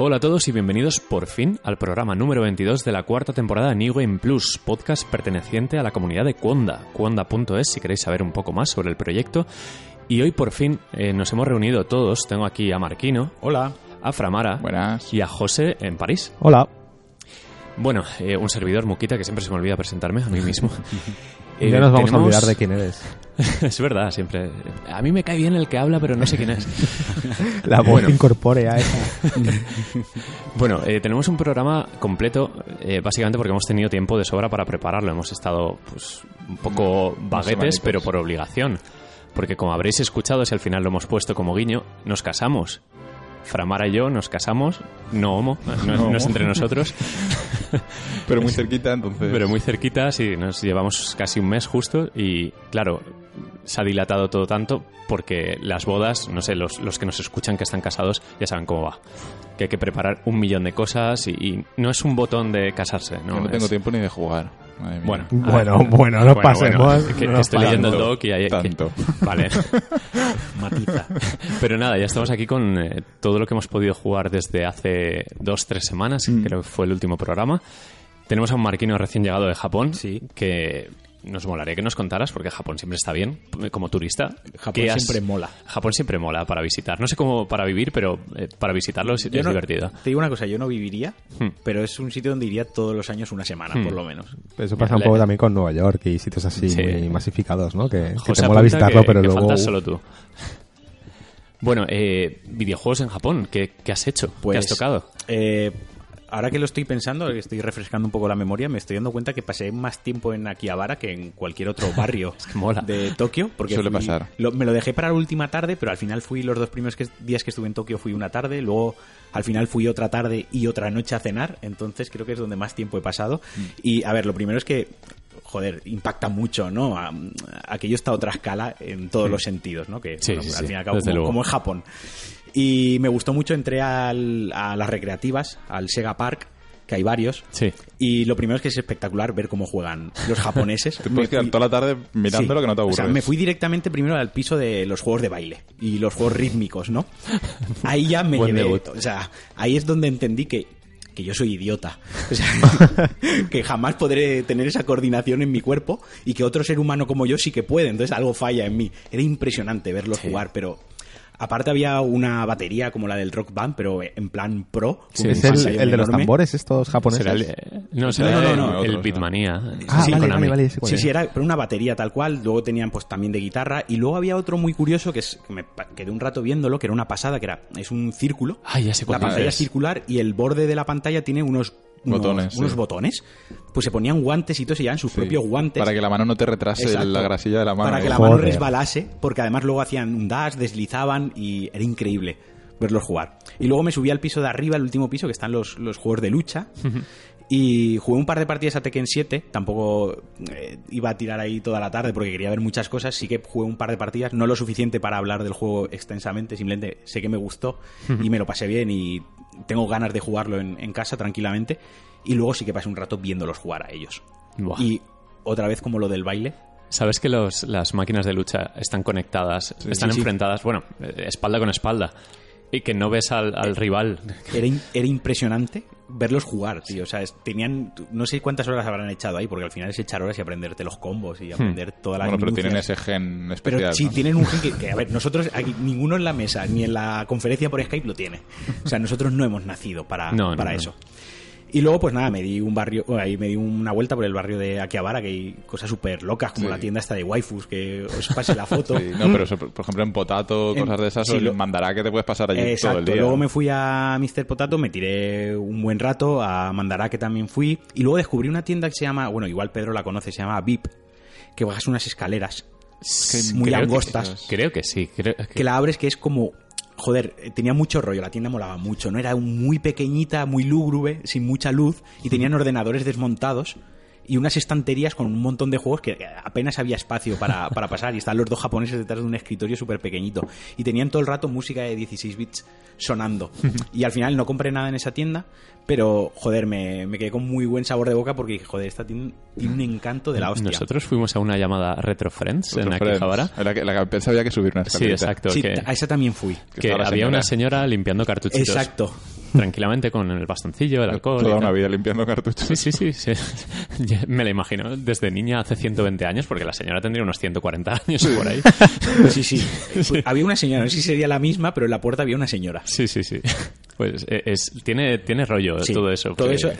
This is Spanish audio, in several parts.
Hola a todos y bienvenidos por fin al programa número 22 de la cuarta temporada de New Game Plus, podcast perteneciente a la comunidad de Cuonda, cuonda.es si queréis saber un poco más sobre el proyecto. Y hoy por fin eh, nos hemos reunido todos, tengo aquí a Marquino, Hola. a Framara Buenas. y a José en París. Hola. Bueno, eh, un servidor Muquita que siempre se me olvida presentarme a mí mismo. Eh, ya nos vamos tenemos- a olvidar de quién eres. es verdad, siempre. A mí me cae bien el que habla, pero no sé quién es. La voz Bueno. incorpórea esa. Bueno, eh, tenemos un programa completo, eh, básicamente porque hemos tenido tiempo de sobra para prepararlo. Hemos estado pues, un poco baguetes, semanitas. pero por obligación. Porque como habréis escuchado, si al final lo hemos puesto como guiño, nos casamos. Framara y yo nos casamos, no homo, no, No no es entre nosotros, Pero muy cerquita, entonces. pero muy cerquita, sí, nos llevamos casi un mes justo y claro, se ha dilatado todo tanto porque las bodas, no sé, los, los que nos escuchan que están casados ya saben cómo va. Que hay que preparar un millón de cosas y, y no es un botón de casarse, Yo ¿no? no tengo Es- tiempo ni de jugar. Bueno, Bueno, bueno, no pasemos, bueno, que- no estoy pasemos. leyendo el doc y hay Tanto. que- vale. Matiza. Pero nada, ya estamos aquí con eh, todo lo que hemos podido jugar desde hace dos, tres semanas, Mm. creo que fue el último programa. Tenemos a un marquino recién llegado de Japón, Sí. que nos molaría que nos contaras, porque Japón siempre está bien, como turista. Japón ¿Qué has- siempre mola. Japón siempre mola para visitar. No sé cómo para vivir, pero eh, para visitarlo es, Yo es no- divertido. Te digo una cosa, yo no viviría, Hmm. pero es un sitio donde iría todos los años una semana, Hmm. por lo menos. Eso pasa un poco también con Nueva York y sitios así Sí. muy masificados, ¿no? Que, que te mola visitarlo, que- pero que luego... faltas solo tú. Bueno, eh, videojuegos en Japón, ¿qué, qué has hecho? ¿Qué Pues, has tocado? eh, ahora que lo estoy pensando, estoy refrescando un poco la memoria, me estoy dando cuenta que pasé más tiempo en Akihabara que en cualquier otro barrio que mola. de Tokio. Porque Suele fui- pasar. lo- me lo dejé para la última tarde, pero al final fui los dos primeros que- días que estuve en Tokio fui una tarde, luego al final fui otra tarde y otra noche a cenar, entonces creo que es donde más tiempo he pasado. Mm. Y a ver, lo primero es que joder, impacta mucho, ¿no? Aquello está a otra escala en todos los sentidos, ¿no? Que Sí, bueno, sí, al fin y al cabo, como, como es Japón. Y me gustó mucho, entré al- a las recreativas, al Sega Park, que hay varios. Sí. Y lo primero es que es espectacular ver cómo juegan los japoneses. Te puedes quedar fui- toda la tarde mirándolo Sí. que no te O aburres. sea, me fui directamente primero al piso de los juegos de baile y los juegos rítmicos, ¿no? Ahí ya me quedé. debut. O sea, ahí es donde entendí que, que yo soy idiota. O sea, que jamás podré tener esa coordinación en mi cuerpo y que otro ser humano como yo sí que puede. Entonces algo falla en mí. Era impresionante verlos Sí. jugar, pero. Aparte había una batería como la del Rock Band, pero en plan pro. Sí, ¿Es el, el de los tambores estos japoneses? Será el, no, será No, no, el- no, el Beatmania. Ah, Sí, vale, vale, vale, Sí, sí, era pero una batería tal cual. Luego tenían pues también de guitarra. Y luego había otro muy curioso que, es, que me quedé un rato viéndolo, que era una pasada, que era es un círculo. Ah, ya sé cuál La pantalla es. circular y el borde de la pantalla tiene unos Botones, unos sí. botones. Pues se ponían guantes y todo, se llevaban sus Sí. propios guantes. Para que la mano no te retrase Exacto. la grasilla de la mano. Para que la Joder. mano resbalase, porque además luego hacían un dash, deslizaban y era increíble verlos jugar. Y luego me subí al piso de arriba, el último piso, que están los, los juegos de lucha. Y jugué un par de partidas a Tekken 7. Tampoco eh, iba a tirar ahí toda la tarde porque quería ver muchas cosas. Sí que jugué un par de partidas, no lo suficiente para hablar del juego extensamente. Simplemente sé que me gustó y me lo pasé bien y tengo ganas de jugarlo en, en casa tranquilamente. Y luego sí que pasé un rato viéndolos jugar a ellos. Buah. Y otra vez como lo del baile. ¿Sabes que los, las máquinas de lucha están conectadas, están sí, sí. enfrentadas, bueno, eh, espalda con espalda? Y que no ves al, al rival. Era, era impresionante verlos jugar, tío. O sea, es- tenían. No sé cuántas horas habrán echado ahí, porque al final es echar horas y aprenderte los combos y aprender todas las Bueno, pero tienen ese gen Pero especial. sí, ¿no? tienen un gen que, que, a ver, nosotros, aquí, ninguno en la mesa ni en la conferencia por Skype lo tiene. O sea, nosotros no hemos nacido para, no, para no. eso. Y luego, pues nada, me di un barrio, ahí me di una vuelta por el barrio de Akihabara, que hay cosas súper locas, como Sí. la tienda esta de waifus, que os pase la foto. Sí, no, pero eso, por ejemplo en Potato, En- cosas de esas, sí, lo- mandará que te puedes pasar allí Exacto. todo el día. Luego me fui a Mr. Potato, me tiré un buen rato, a Mandará que también fui, y luego descubrí una tienda que se llama, bueno, igual Pedro la conoce, se llama VIP, que bajas unas escaleras que muy creo que- angostas, Creo que sí. Creo que- que la abres que es como... Joder, eh, tenía mucho rollo, la tienda molaba mucho, ¿no? Era muy pequeñita, muy lúgubre, sin mucha luz, y tenían ordenadores desmontados y unas estanterías con un montón de juegos que apenas había espacio para, para pasar. Y están los dos japoneses detrás de un escritorio súper pequeñito. Y tenían todo el rato música de 16 bits sonando. Y al final no compré nada en esa tienda, pero joder, me, me quedé con muy buen sabor de boca porque dije, joder, esta tiene, tiene un encanto de la hostia. Nosotros fuimos a una llamada Retro Friends en. Akihabara. La que, la que pensaba había que subir una Sí, escalerita. exacto. Sí, que a esa también fui. Que que había una señora. limpiando cartuchitos. Exacto. tranquilamente con el bastoncillo, el alcohol. Toda una vida limpiando cartuchos. Sí, sí, sí, sí. Me la imagino desde niña hace 120 años, porque la señora tendría unos 140 años por ahí. Sí, sí. Pues había una señora, no sé si sería la misma, pero en la puerta había una señora. Sí, sí, sí. Pues eh, es, tiene, tiene rollo Sí, todo eso. Todo porque- eso.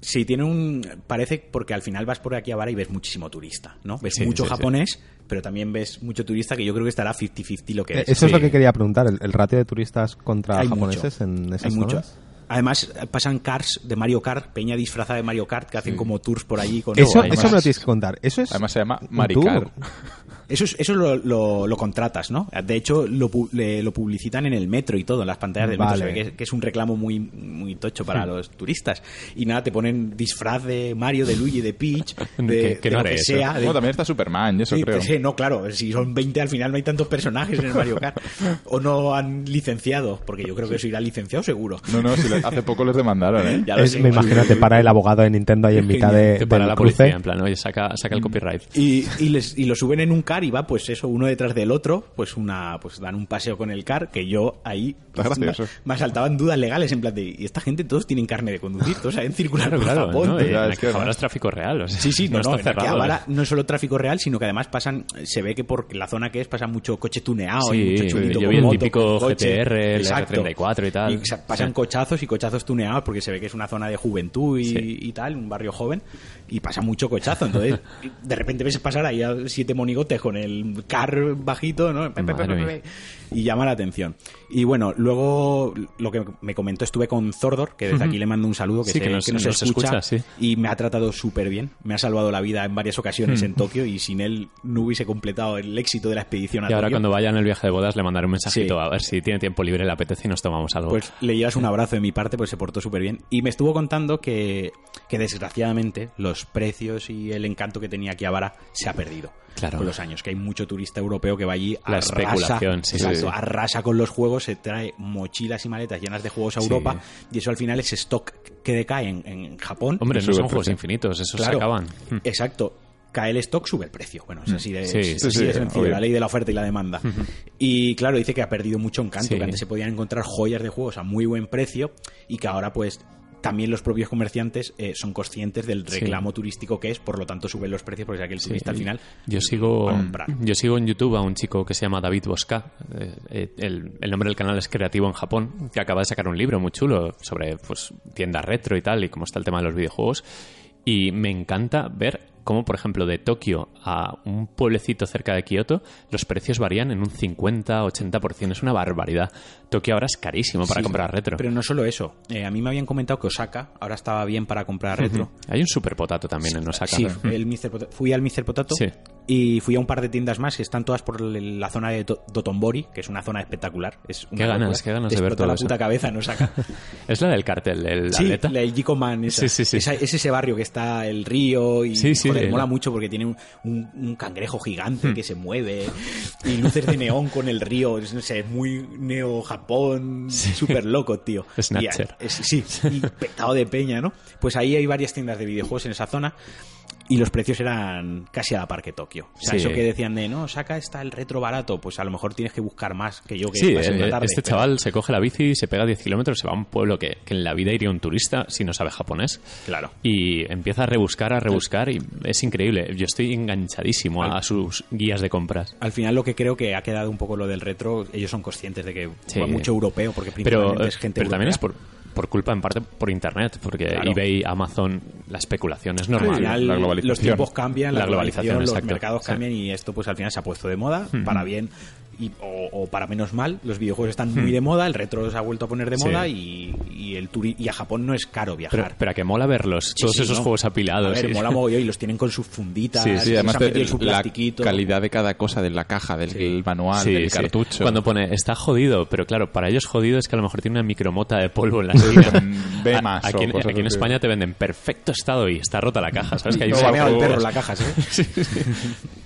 Sí, tiene un. Parece porque al final vas por aquí a Vara y ves muchísimo turista, ¿no? Ves Sí, mucho sí, sí. japonés, pero también ves mucho turista que yo creo que estará 50-50 lo que es. Eso es sí. lo que quería preguntar, el, el ratio de turistas contra Hay japoneses mucho. en esas Hay mucho. Además, pasan cars de Mario Kart, peña disfrazada de Mario Kart, que hacen como tours por allí con Eso, eso me lo Además- tienes que contar. Eso es Además se llama un Maricar. tour. Eso, es- eso lo, lo- lo contratas, ¿no? De hecho, lo, le- lo publicitan en el metro y todo, en las pantallas del metro. Vale. Se ve que, que es un reclamo muy, muy tocho para los turistas. Y nada, te ponen disfraz de Mario, de Luigi, de Peach, de, Que- no lo que eso. sea. de- Bueno, también está Superman, eso Sí, creo. sí, no, claro, si son 20 al final no hay tantos personajes en el Mario Kart. O no han licenciado, porque yo creo que eso irá licenciado seguro. No, no, si le- hace poco les demandaron, ¿eh? Ya lo Es- sé. me imagino te para el abogado de Nintendo ahí en mitad de, Te para del la cruce. policía, en plan, oye, saca, saca el Mm. copyright. Y, y, les, y lo suben en un car y va, pues eso, uno detrás del otro, pues una pues dan un paseo con el car, que yo ahí gracioso. me, asaltaban dudas legales, en plan de, y esta gente todos tienen carne de conducir, todos saben circular Claro, por claro. Japón. ¿no? ya, en es que Akihabara no. es tráfico real. o sea, Sí, sí, no, no, en cerrado. Akihabara no es solo tráfico real, sino que además pasan, se ve que por la zona que es pasa mucho coche tuneado Sí, y mucho chulito yo con vi el moto, típico. GTR, el Exacto. R34 y tal. Y sa- pasan Sí. cochazos y cochazos tuneados porque se ve que es una zona de juventud y, Sí. y tal, un barrio joven, y pasa mucho cochazo. Entonces, de repente ves pasar ahí a siete monigotes con el car bajito, ¿no? Y llama la atención. Y bueno, luego lo que me comentó, estuve con Zordor, que desde aquí le mando un saludo, que, Sí, sé que nos- que nos, nos escucha, escucha, sí. y me ha tratado súper bien. Me ha salvado la vida en varias ocasiones en Tokio y sin él no hubiese completado el éxito de la expedición a Y ahora cuando vaya en el viaje de bodas le mandaré un mensajito Sí. a ver si tiene tiempo libre, le apetece y nos tomamos algo. Pues le llevas un abrazo de mi parte, pues se portó súper bien. Y me estuvo contando que, que desgraciadamente los precios y el encanto que tenía Akihabara se ha perdido. Claro. Con los años, que hay mucho turista europeo que va allí, La arrasa, especulación, sí, exacto, sí. arrasa con los juegos, se trae mochilas y maletas llenas de juegos a Sí. Europa y eso al final es stock que decae en, en Japón. Hombre, no son juegos infinitos, esos Claro, se acaban. Mm. Exacto. Cae el stock, sube el precio. Bueno, es así de, Sí, es sí, así sí, de sencillo, obvio. la ley de la oferta y la demanda. Y claro, dice que ha perdido mucho encanto, Sí. que antes se podían encontrar joyas de juegos a muy buen precio y que ahora pues también los propios comerciantes eh, son conscientes del Sí. reclamo turístico que es, por lo tanto suben los precios porque sabe que el Sí, turista al final yo sigo va a comprar. yo sigo en YouTube a un chico que se llama David Bosca eh, eh, el, el nombre del canal es Creativo en Japón que acaba de sacar un libro muy chulo sobre pues tiendas retro y tal y cómo está el tema de los videojuegos y me encanta ver cómo por ejemplo de Tokio a un pueblecito cerca de Kioto los precios varían en un 50-80% es una barbaridad Tokio ahora es carísimo para Sí, comprar retro Pero no solo eso. Eh, a mí me habían comentado que Osaka ahora estaba bien para comprar retro. hay un super potato también en Osaka Sí, ¿no? el Mr. Fui al Mr. Potato Sí. Y fui a un par de tiendas más que están todas por la zona de To- Dotonbori, que es una zona espectacular. Es una Qué ganas, locura. qué ganas Te de ver todo la eso. puta cabeza en Osaka. es la del cartel el sí, atleta la del Man, esa. Sí, sí, sí. Esa- es ese barrio que está el río y Sí, sí, joder, mola mucho porque tiene un, un- un cangrejo Hmm. gigante que se mueve y luces de neón con el río. Es, no sé, es muy neo-Japón, súper loco, tío. Snatcher. Y, es- sí, y petado de peña, ¿no? Pues ahí hay varias tiendas de videojuegos en esa zona. Y los precios eran casi a la par que Tokio. O sea, Sí. eso que decían de, no, saca está el retro barato, pues a lo mejor tienes que buscar más que yo que Sí, una eh, tarde, este pero- chaval se coge la bici, se pega 10 kilómetros, se va a un pueblo que, que en la vida iría un turista si no sabe japonés. Claro. Y empieza a rebuscar, a rebuscar y es increíble. Yo estoy enganchadísimo a sus guías de compras. Al final lo que creo que ha quedado un poco lo del retro, ellos son conscientes de que Sí. va mucho europeo, porque principalmente es gente pero también es por, por culpa, en parte, por internet, porque Claro. eBay, Amazon, la especulación es Al normal. final la globalización. los tiempos cambian, la, La globalización, globalización, los mercados Sí. cambian y esto pues al final se ha puesto de moda, para bien y, o, o para menos mal. Los videojuegos están muy de moda, el retro se ha vuelto a poner de Hmm. Sí. moda y, y el turi y a Japón no es caro Pero, viajar. pero a que mola verlos, Sí, todos sí, esos ¿no? juegos apilados. A ver, mola mogollón y los tienen con sus funditas, Sí, sí, además han de- su la calidad de cada cosa, de la caja, del manual, Sí, del sí. cartucho. Cuando pone está jodido, pero claro, para ellos jodido es que a lo mejor tiene una micromota de polvo en la esquina. más Aquí, o en, aquí. España te venden perfecto estado y está rota la caja, ¿sabes? Que hay No, un- el perro en la caja, ¿sí?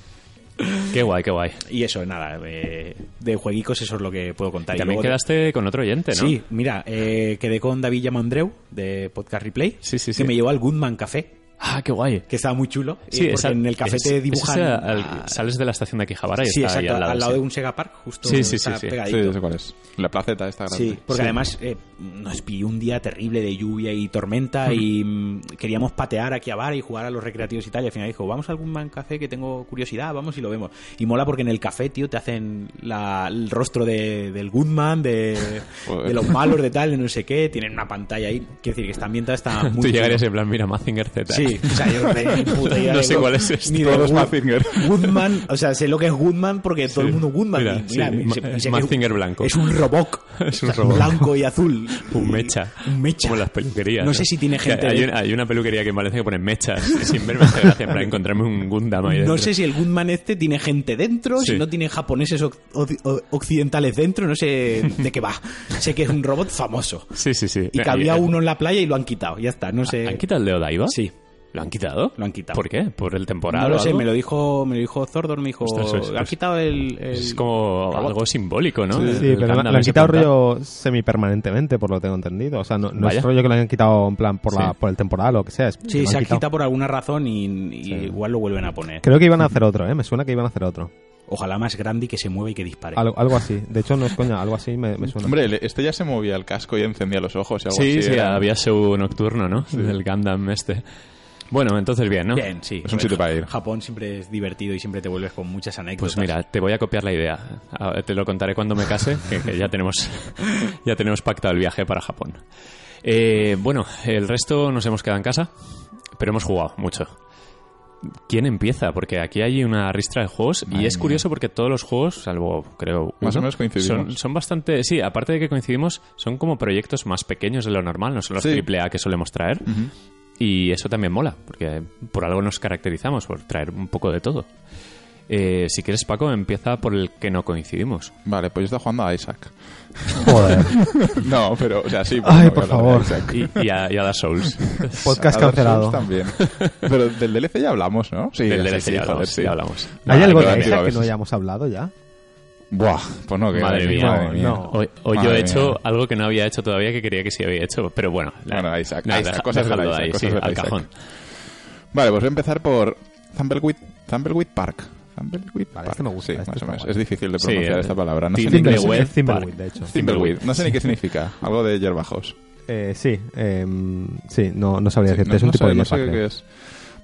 Qué guay, qué guay. Y eso, nada, eh, de jueguicos eso es lo que puedo contar. Y También luego de- quedaste con otro oyente, ¿no? Sí, mira, eh, quedé con David Yamandreu de Podcast Replay, Sí, sí, que sí. me llevó al Goodman Café, Ah, qué guay. que estaba muy chulo. Sí, porque esa- en el café te dibujan. esa al- sales de la estación de Akihabara y sí, está exacto, ahí al lado. de sí. un Sega Park, justo Sí, sí, está sí, sí. pegadito. Sí, sé cuál es. La placeta esta grande. Sí, porque Sí. además eh, nos pilló un día terrible de lluvia y tormenta y mm, queríamos patear aquí a bar y jugar a los recreativos y tal. Y al final dijo, vamos a algún man café que tengo curiosidad, vamos y lo vemos. Y mola porque en el café, tío, te hacen la- el rostro de, del Goodman, de, de los malos, de tal, de no sé qué. Tienen una pantalla ahí. Quiero decir que está ambientada, está muy. Tú llegarías en plan, mira, Mazinger Z. Sí, o sea, yo no tenía ni puta idea No de sé cuál es este. Ni de Good- Mazinger. Goodman, o sea, sé lo que es Goodman porque todo el mundo Goodman. Mira, sí, Ma- Mazinger blanco. Es un robot. Es un robot. Blanco y azul. Un mecha. Un mecha. Como las peluquerías. No sé si tiene gente Hay, una, hay una peluquería que parece que pone mechas. Sin verme hace gracia para encontrarme un Gundam ahí No sé si el Goodman este tiene gente dentro, Sí. si no tiene japoneses o- occidentales dentro, no sé de qué va. sé que es un robot famoso. Sí, sí, sí. Y que había eh, uno en la playa y lo han quitado, ya está, no sé. ¿Han quitado el de Odaiba? Sí, ¿Lo han quitado? Lo han quitado. ¿Por qué? ¿por el temporal no o lo sé, algo? me lo dijo, me lo dijo Zordor, me dijo, Ostras, es- han es- quitado el, el- Es como robot". algo simbólico, ¿no? Sí, El pero lo, han quitado rollo semipermanentemente, por lo que tengo entendido. O sea, no, no es rollo que lo hayan quitado en plan por, la, Sí. por el temporal o lo que sea. es Sí, se han ha quitado. por alguna razón y, y igual lo vuelven a poner. Creo que iban a hacer otro, ¿eh? Me suena que iban a hacer otro. Ojalá más grande y que se mueva y que dispare. Algo, algo así. De hecho, no es coña, algo así me, me suena. Hombre, este ya se movía el casco y encendía los ojos y algo Sí, así. sí, era- había show nocturno, ¿no? Del Gundam este. Bueno, entonces bien, ¿no? Bien, sí. Es un sitio para ir. Japón siempre es divertido y siempre te vuelves con muchas anécdotas. Pues mira, te voy a copiar la idea. A- Te lo contaré cuando me case, que, que ya tenemos ya tenemos pactado el viaje para Japón. Eh, bueno, el resto nos hemos quedado en casa, pero hemos jugado mucho. ¿Quién empieza? Porque aquí hay una ristra de juegos y es mía. curioso porque todos los juegos, salvo creo Más uno, o menos coincidimos. Son, son bastante, sí, aparte de que coincidimos, son como proyectos más pequeños de lo normal, no son los Sí. triple A que solemos traer. Y eso también mola, porque por algo nos caracterizamos, por traer un poco de todo. Eh, si quieres, Paco, empieza por el que no coincidimos. Vale, pues yo estaba jugando a Isaac. Joder. no, pero, o sea, sí. pero Ay, no por favor. Y, y a, y a Dark Souls. Podcast A cancelado. Souls también. Pero del DLC ya hablamos, ¿no? Sí, Del sí, DLC sí, ya joder, hablamos, sí. ya hablamos. ¿Hay Vale, algo de Isaac que no hayamos hablado ya? Buah, pues no, que Madre mía. madre mía. No. Hoy, hoy yo Madre he hecho mía. algo que no había hecho todavía que quería que sí había hecho, pero bueno. la- Bueno, Isaac, nada, Isaac, deja- cosas de la dejadlo Isaac, ahí, cosas sí, de la al Isaac. cajón. Vale, pues voy a empezar por Thumbleweed, Thumbleweed Park. Thumbleweed Vale, Park. este me gusta, Sí, este más o menos. guay. Es difícil de Sí, pronunciar eh, esta palabra. No sé, ni, Timberweb Thimbleweed, Park. es Thimbleweed, de hecho. Thimbleweed. No sé ni qué significa. Algo de hierbajos. Eh, sí, em, sí, no, no sabría decirte. No- es un no tipo de no hierba,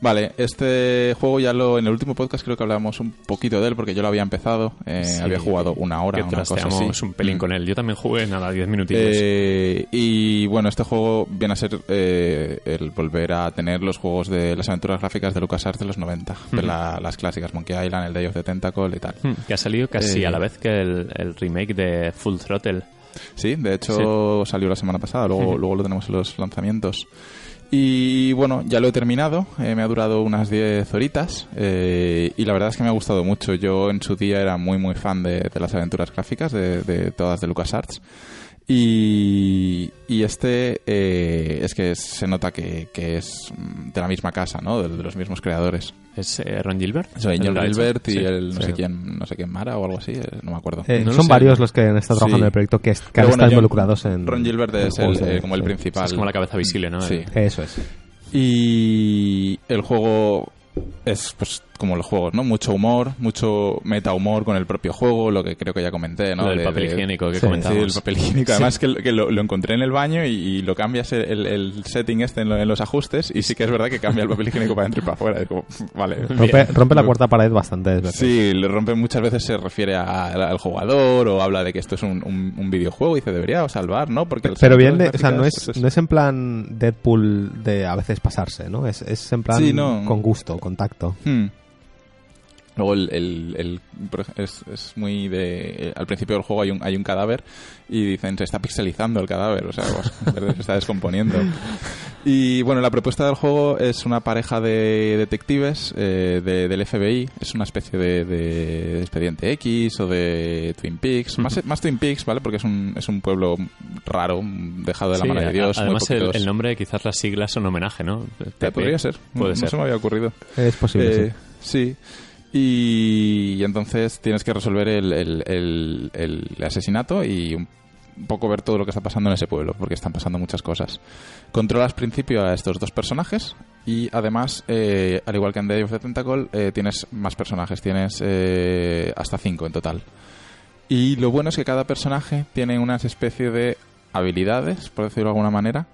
Vale, este juego ya lo en el último podcast creo que hablábamos un poquito de él porque yo lo había empezado, eh, Sí, había jugado una hora, que una cosa así. un pelín Mm. con él. Yo también jugué, nada, 10 minutitos. Eh, y bueno, este juego viene a ser eh, el volver a tener los juegos de las aventuras gráficas de LucasArts de los 90, de la- las clásicas, Monkey Island, el Day of the Tentacle y tal. Hmm, que ha salido casi eh, a la vez que el, el remake de Full Throttle. Sí, de hecho salió la semana pasada, luego, luego lo tenemos en los lanzamientos. Y bueno, ya lo he terminado, eh, me ha durado unas 10 horitas eh, y la verdad es que me ha gustado mucho. Yo en su día era muy muy fan de, las aventuras gráficas, de todas de LucasArts. Y, y este eh, es que se nota que, que es de la misma casa, ¿no? De, de los mismos creadores. ¿Es eh, Ron Gilbert? Soy ¿El John que lo ha hecho? Gilbert y Sí. el no Sí. sé quién, no sé quién Mara o algo así, eh, no me acuerdo. Eh, No son varios los que han estado trabajando Sí. en el proyecto que, es- que Pero han bueno, estado John- involucrados en. Ron Gilbert en es el, de- como el principal. Es como la cabeza visible, ¿no? Sí. El- Eso es. Y el juego es pues como los juegos, ¿no? Mucho humor, mucho meta humor con el propio juego, lo que creo que ya comenté, ¿no? Lo del De- papel de- higiénico que Sí, Sí, comentábamos. el papel higiénico. Además que, que lo, lo encontré en el baño y, y lo cambias el, setting este en, lo- en los ajustes y sí que es verdad que cambia el papel higiénico para adentro y para afuera. Es como, vale. Rompe, rompe la cuarta pared bastantes veces. Sí, le rompe muchas veces se refiere a- al jugador o habla de que esto es un, un- un videojuego y dice debería salvar, ¿no? Porque las Pero bien, de, o sea, no es, no es en plan Deadpool de a veces pasarse, ¿no? Es, es en plan Sí, no. con gusto, con tacto. Hmm. Luego el, el- es, es muy de... eh, al principio del juego hay un, hay un cadáver y dicen se está pixelizando el cadáver, o sea, pues, se está descomponiendo. Y bueno, la propuesta del juego es una pareja de detectives eh, de- del FBI, es una especie de, de expediente X o de Twin Peaks, más, más Twin Peaks, ¿vale? Porque es un, es un pueblo raro, dejado de la Sí, mano de Dios. Además, el, nombre, quizás las siglas son homenaje, ¿no? Eh, Podría ser, Puede no, ser. no se me había ocurrido. Es posible, Eh, sí. Y, entonces tienes que resolver el, el- el- el asesinato y un poco ver todo lo que está pasando en ese pueblo, porque están pasando muchas cosas. Controlas principio a estos dos personajes Y además, eh, al igual que en Day of the Tentacle, eh, tienes más personajes, tienes eh, hasta cinco en total. Y lo bueno es que cada personaje tiene una especie de habilidades, por decirlo de alguna manera.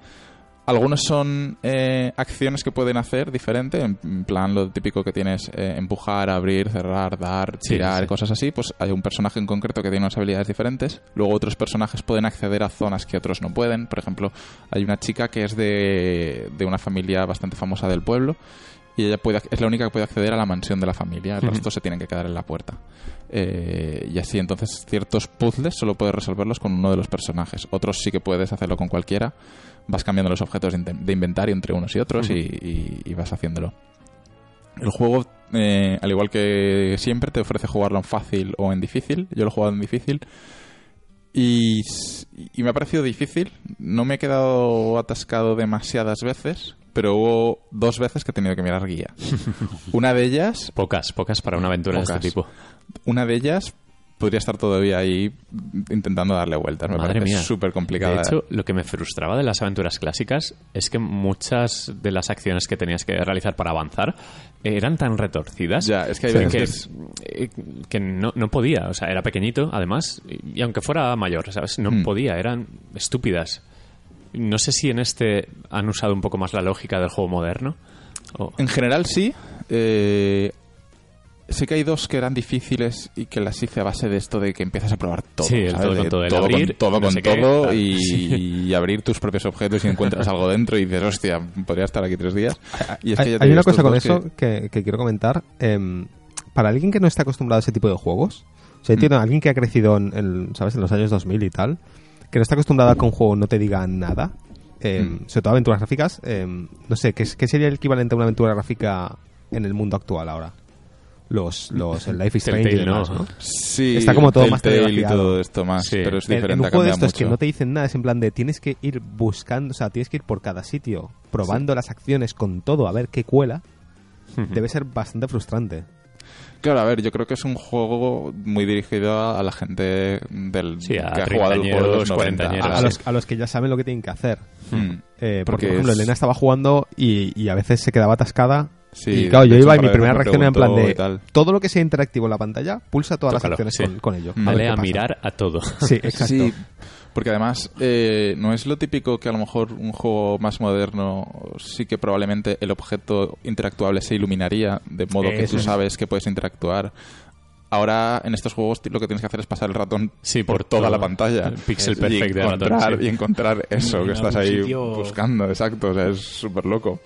Algunos son eh, acciones que pueden hacer diferente, en plan lo típico que tienes, eh, empujar, abrir, cerrar, dar, Sí, tirar, sí. cosas así. Pues hay un personaje en concreto que tiene unas habilidades diferentes. Luego otros personajes pueden acceder a zonas que otros no pueden. Por ejemplo, hay una chica que es de, de una familia bastante famosa del pueblo y ella puede, es la única que puede acceder a la mansión de la familia. El Ujú. resto se tienen que quedar en la puerta. Eh, y así entonces ciertos puzzles solo puedes resolverlos con uno de los personajes. Otros sí que puedes hacerlo con cualquiera. Vas cambiando los objetos de in- de inventario entre unos y otros y, y- y vas haciéndolo. El juego, eh, al igual que siempre, te ofrece jugarlo en fácil o en difícil. Yo lo he jugado en difícil. Y, y me ha parecido difícil. No me he quedado atascado demasiadas veces, pero hubo dos veces que he tenido que mirar guía. Una de ellas, Pocas, pocas para una aventura de este tipo. una de ellas podría estar todavía ahí intentando darle vueltas. Me Madre parece mía. súper complicada. De hecho, lo que me frustraba de las aventuras clásicas es que muchas de las acciones que tenías que realizar para avanzar eran tan retorcidas Ya, es que hay que, veces eh, que no, no podía. O sea, era pequeñito, además, y, y aunque fuera mayor, ¿sabes? No Mm. podía, eran estúpidas. No sé si en este han usado un poco más la lógica del juego moderno. o- En general sí. Eh, sé que hay dos que eran difíciles y que las hice a base de esto de que empiezas a probar todo. Sí, todo con De todo, el todo abrir, con todo, no con qué, todo y, Sí. y abrir tus propios objetos y encuentras algo dentro y dices, hostia, podría estar aquí tres días. Y es que hay ya hay una cosa con eso que, que quiero comentar. Em, para alguien que no está acostumbrado a ese tipo de juegos, o sea, Mm. tiene alguien que ha crecido en, en, ¿sabes? en los años 2000 y tal, que no está acostumbrado a que un juego no te diga nada, em, Mm. sobre todo aventuras gráficas, em, no sé, ¿qué, es- ¿qué sería el equivalente a una aventura gráfica en el mundo actual ahora? Los, los el Life is Strange y demás, no. ¿no? Sí, Está como todo más y todo esto más, Sí. pero es En- diferente, en, un juego de cambiado estos que mucho. no te dicen nada, es en plan de tienes que ir buscando, o sea, tienes que ir por cada sitio, probando las acciones con todo, a ver qué cuela, debe ser bastante frustrante. Claro, a ver, yo creo que es un juego muy dirigido a, la gente del Sí, a que ha jugado el juego de los treintañeros, 90. cuarentañeros. A, los, sí. a los que ya saben lo que tienen que hacer. Mm. Eh, porque, Porque por ejemplo, es- Elena estaba jugando y, y a veces se quedaba atascada. Sí, y claro, yo hecho, iba y mi primera reacción era en plan de todo lo que sea interactivo en la pantalla, pulsa todas Tócalo, las acciones sí. con, con ello. Qué a mirar a todo. Sí, exacto. Sí, porque además eh, no es lo típico que a lo mejor un juego más moderno sí que probablemente el objeto interactuable se iluminaría de modo que Eso tú es. sabes que puedes interactuar. Ahora en estos juegos lo que tienes que hacer es pasar el ratón Sí, por, por toda todo. la pantalla El pixel y perfect de ratón, encontrar, sí. y encontrar eso En que estás algún ahí sitio- buscando, exacto, o sea, es súper loco.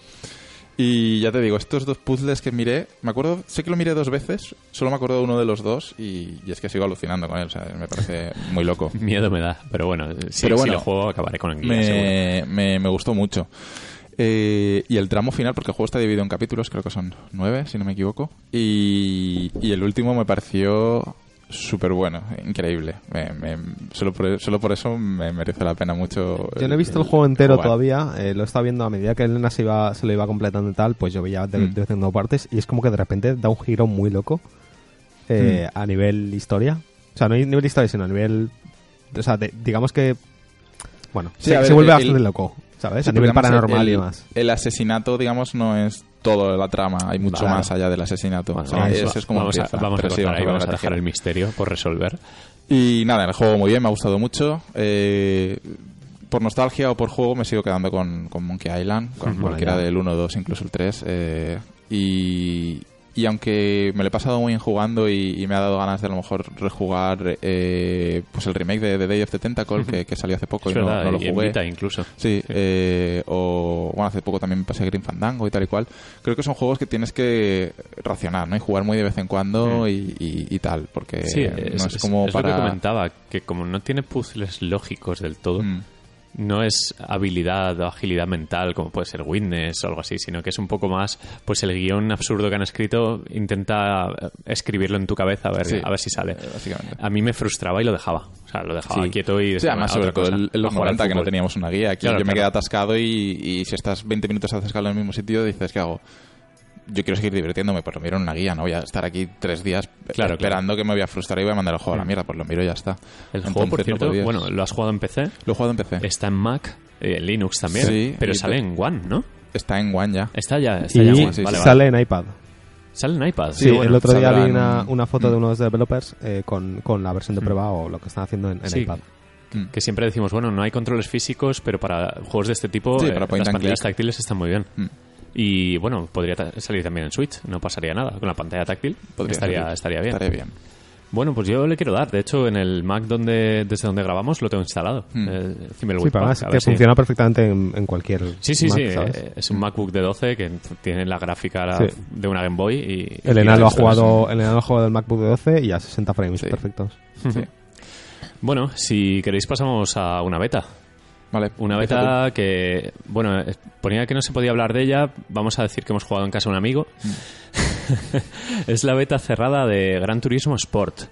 Y ya te digo, estos dos puzzles que miré, me acuerdo, sé que lo miré dos veces, solo me acuerdo de uno de los dos y, y es que sigo alucinando con él, o sea, me parece muy loco. Miedo me da, pero bueno, si, Pero si lo juego acabaré con el me, me gustó mucho. Eh, y el tramo final, porque el juego está dividido en capítulos, creo que son nueve, si no me equivoco. Y, y el último me pareció súper bueno, increíble. Me- me- solo, por, solo por eso me merece la pena mucho. Yo no he visto el juego entero jugar. todavía, eh, lo estaba viendo a medida que Elena se, iba, se lo iba completando y tal, pues yo veía de, Mm. de vez en cuando partes y es como que de repente da un giro muy loco eh, a nivel historia. O sea, no a nivel historia, sino a nivel... O sea, de- digamos que... Bueno, Sí, se, a ver, se vuelve el- bastante loco, ¿sabes? A nivel además paranormal el, y demás. El asesinato, digamos, no es toda la trama, hay mucho más allá del asesinato. Bueno, O sea, vamos, ese es como vamos a, vamos a cortar ahí, vamos a dejar el misterio por resolver. Y nada, el juego muy bien, me ha gustado mucho. Eh, por nostalgia o por juego me sigo quedando con, con Monkey Island, con cualquiera del 1, 2, incluso el 3. eh, y, y aunque me lo he pasado muy bien jugando y, y me ha dado ganas de a lo mejor rejugar eh, pues el remake de, de Day of the Tentacle que, que salió hace poco Es y verdad, no lo y jugué. Vita incluso. Sí, eh, o bueno, hace poco también me pasé Green Fandango y tal y cual. Creo que son juegos que tienes que racionar, ¿no? Y jugar muy de vez en cuando y, y- y tal, porque Sí, no es, es, es- como es para... lo que comentaba, que como no tiene puzzles lógicos del todo, Mm. No es habilidad o agilidad mental como puede ser Witness o algo así, sino que es un poco más, pues el guion absurdo que han escrito, intenta eh, escribirlo en tu cabeza a ver, Sí, a ver si sale. eh, básicamente. A mí me frustraba y lo dejaba. O sea, lo dejaba Sí. quieto y Sí, además, "Ah, sobre todo en- los a jugar al 90 que no fútbol". teníamos una guía. Aquí Claro, yo me quedé atascado y, y si estás 20 minutos atascado en el mismo sitio, dices, ¿qué hago? Yo quiero seguir divirtiéndome, pues lo miro en una guía, no voy a estar aquí tres días Claro, esperando que me voy a frustrar y voy a mandar el juego a la mierda, pues lo miro y ya está. El juego, por no cierto, bueno, lo has jugado en PC, Lo he jugado en PC. está en Mac, en Linux también, Sí, pero sale en One, ¿no? está en One ya. Está ya, está Y ya. sí, Vale, sí, vale. sale en iPad. Sale en iPad. Sí, bueno, el otro día vi una, una foto de Mm. unos developers eh, con, con la versión de prueba o lo que están haciendo en, en Sí. iPad. Mm. Que siempre decimos, bueno, no hay controles físicos, pero para juegos de este tipo Sí, eh, las pantallas táctiles están muy bien. Mm. Y bueno, podría ta- salir también en Switch, no pasaría nada. Con la pantalla táctil Podría estaría, salir. estaría bien. Estaría bien. Bueno, pues yo le quiero dar. De hecho, en el Mac donde desde donde grabamos lo tengo instalado. Hmm. El Sí, Thimbleweed pero además Park, a que ver si- funciona perfectamente en, en cualquier Sí, sí, Mac, sí. ¿sabes? eh, Es un MacBook de 12 que tiene la gráfica la- Sí. de una Game Boy y... Elena lo ha jugado, lo ha jugado del MacBook de 12 y a 60 frames Sí. perfectos. Sí. Bueno, si queréis pasamos a una beta. Vale. Una beta que, bueno, ponía que no se podía hablar de ella. Vamos a decir que hemos jugado en casa de un amigo. es la beta cerrada de Gran Turismo Sport.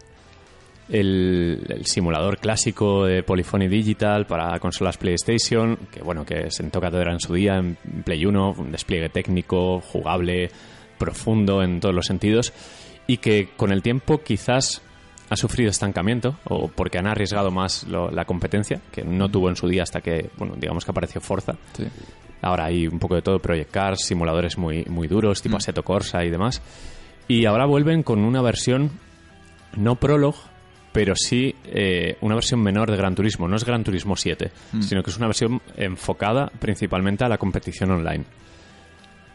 El, el simulador clásico de Polyphony Digital para consolas PlayStation, que bueno, que sentó cátedra en su día en Play 1, un despliegue técnico, jugable, profundo en todos los sentidos, y que con el tiempo quizás ha sufrido estancamiento o porque han arriesgado más lo- la competencia, que no tuvo en su día hasta que, bueno, digamos que apareció Forza. Sí. Ahora hay un poco de todo, Project Cars, simuladores muy, muy duros, tipo Assetto Corsa y demás. Y ahora vuelven con una versión, no Prologue, pero sí eh, una versión menor de Gran Turismo. No es Gran Turismo 7, sino que es una versión enfocada principalmente a la competición online.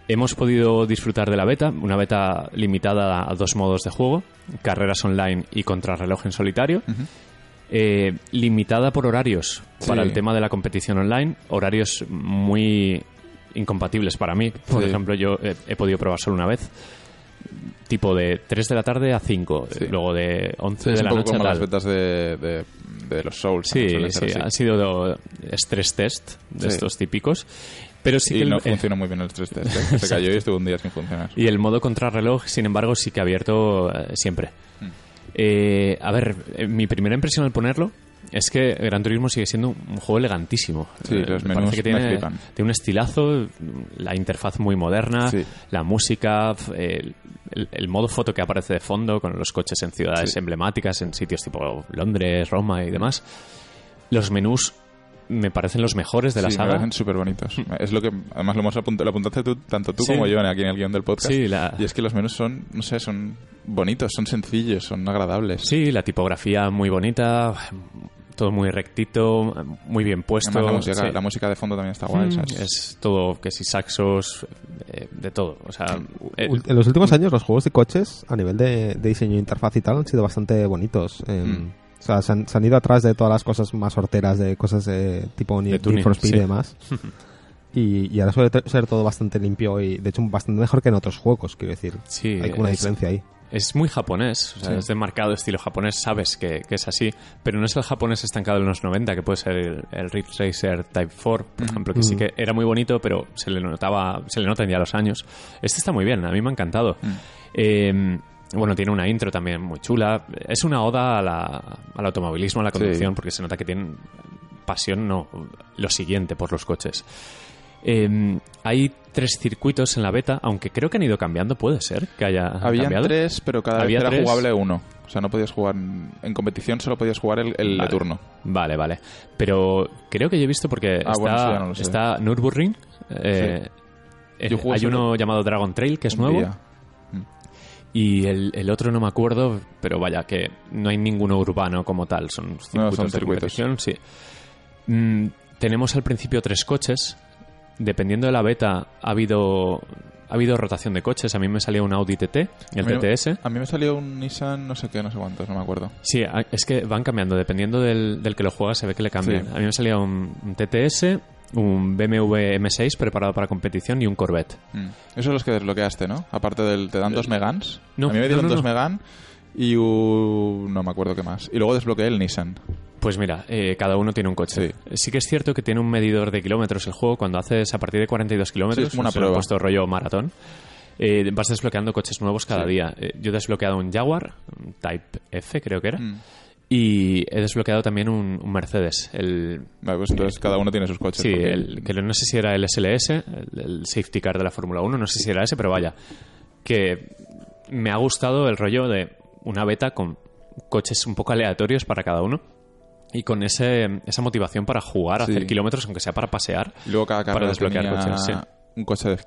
Hemos podido disfrutar de la beta, una beta limitada a dos modos de juego, carreras online y contrarreloj en solitario. Eh, limitada por horarios para el tema de la competición online, horarios muy incompatibles para mí. Por Sí. ejemplo, yo he, he podido probar solo una vez, tipo de 3 de la tarde a 5, Sí. luego de 11 es de la noche como a las betas de, de, de los Souls. Sí, sí, han sido stress test de estos típicos. Pero sí y que el- no eh, funcionó muy bien el stress test. ¿eh? Se cayó y estuvo un día sin funcionar. Y el modo contrarreloj, sin embargo, sí que ha abierto eh, siempre. Hmm. Eh, a ver, eh, mi primera impresión al ponerlo es que Gran Turismo sigue siendo un juego elegantísimo. Sí, Eh, los me menús parece que me tiene, flipan. tiene un estilazo, la interfaz muy moderna, Sí. la música, el, el- el modo foto que aparece de fondo con los coches en ciudades Sí. emblemáticas, en sitios tipo Londres, Roma y demás. Los menús me parecen los mejores de la sí, me saga. parecen súper bonitos. Es lo que, además, lo hemos apuntado, lo apuntaste tú, tanto tú Sí. como yo aquí en el guion del podcast. Sí, la- Y es que los menús son, no sé, son bonitos, son sencillos, son agradables. Sí, la tipografía muy bonita, todo muy rectito, muy bien puesto. Además, la, música, sí. la música de fondo también está guay. Mm, ¿sabes? Es todo, que si saxos, eh, de todo. O sea, eh, En los últimos años los juegos de coches a nivel de, de diseño de interfaz y tal han sido bastante bonitos. Eh, Mm. O sea, se han, se han ido atrás de todas las cosas más horteras, de cosas de tipo Need, tuning, Need for Speed sí. y demás. y, y ahora suele ser todo bastante limpio y de hecho bastante mejor que en otros juegos, quiero decir. sí, Hay como una es- diferencia ahí. Es muy japonés, o sea, Sí. es de marcado estilo japonés, sabes que, que es así, pero no es el japonés estancado en los 90, que puede ser el, el Ridge Racer Type 4, por ejemplo, que sí que era muy bonito, pero se le notaba, se le notan ya los años. Este está muy bien, a mí me ha encantado. Eh, bueno, tiene una intro también muy chula. Es una oda a la- al automovilismo, a la Sí. conducción, porque se nota que tienen pasión, no, lo siguiente por los coches. Eh, hay tres circuitos en la beta, aunque creo que han ido cambiando, puede ser que haya Habían cambiado. tres, pero cada Había vez era tres. jugable uno. O sea, no podías jugar... En competición solo podías jugar el, el de Vale. turno. Vale, vale. Pero creo que yo he visto porque Ah, está, bueno, no está Nürburgring. eh, eh, Yo hay solo uno llamado Dragon Trail que es Un nuevo. día. Y el, el otro no me acuerdo, pero vaya, que no hay ninguno urbano como tal. Son circuitos son de circuitos. competición, sí. Mm, tenemos al principio tres coches. Dependiendo de la beta, ha habido, ha habido rotación de coches. A mí me salía un Audi TT, el A mí- TTS. A mí me salió un Nissan, no sé qué, no sé cuántos, no me acuerdo. Sí, es que van cambiando. Dependiendo del, del que lo juega, se ve que le cambian. Sí. A mí me salía un, un TTS, un BMW M6 preparado para competición y un Corvette. Mm. Esos son los que desbloqueaste, ¿no? Aparte del... ¿Te dan dos Megans? Eh, no, a mí me dieron no, dos. Megan y un... no me acuerdo qué más. Y luego desbloqueé el Nissan. Pues mira, eh, cada uno tiene un coche. Sí. Sí. que es cierto que tiene un medidor de kilómetros el juego. Cuando haces a partir de 42 kilómetros, Sí, es como una puesto rollo maratón. eh, vas desbloqueando coches nuevos cada Sí. día. Eh, yo he desbloqueado un Jaguar, un Type F creo que era, Mm. Y he desbloqueado también un, un Mercedes, el Vale, pues entonces cada uno tiene sus coches. Sí, porque- el, que no sé si era el SLS, el, el safety car de la Fórmula 1, no sé si era ese, pero vaya, que me ha gustado el rollo de una beta con coches un poco aleatorios para cada uno y con ese, esa motivación para jugar, Sí. hacer kilómetros, aunque sea para pasear. Y luego cada para desbloquear coches, sí. un coche de-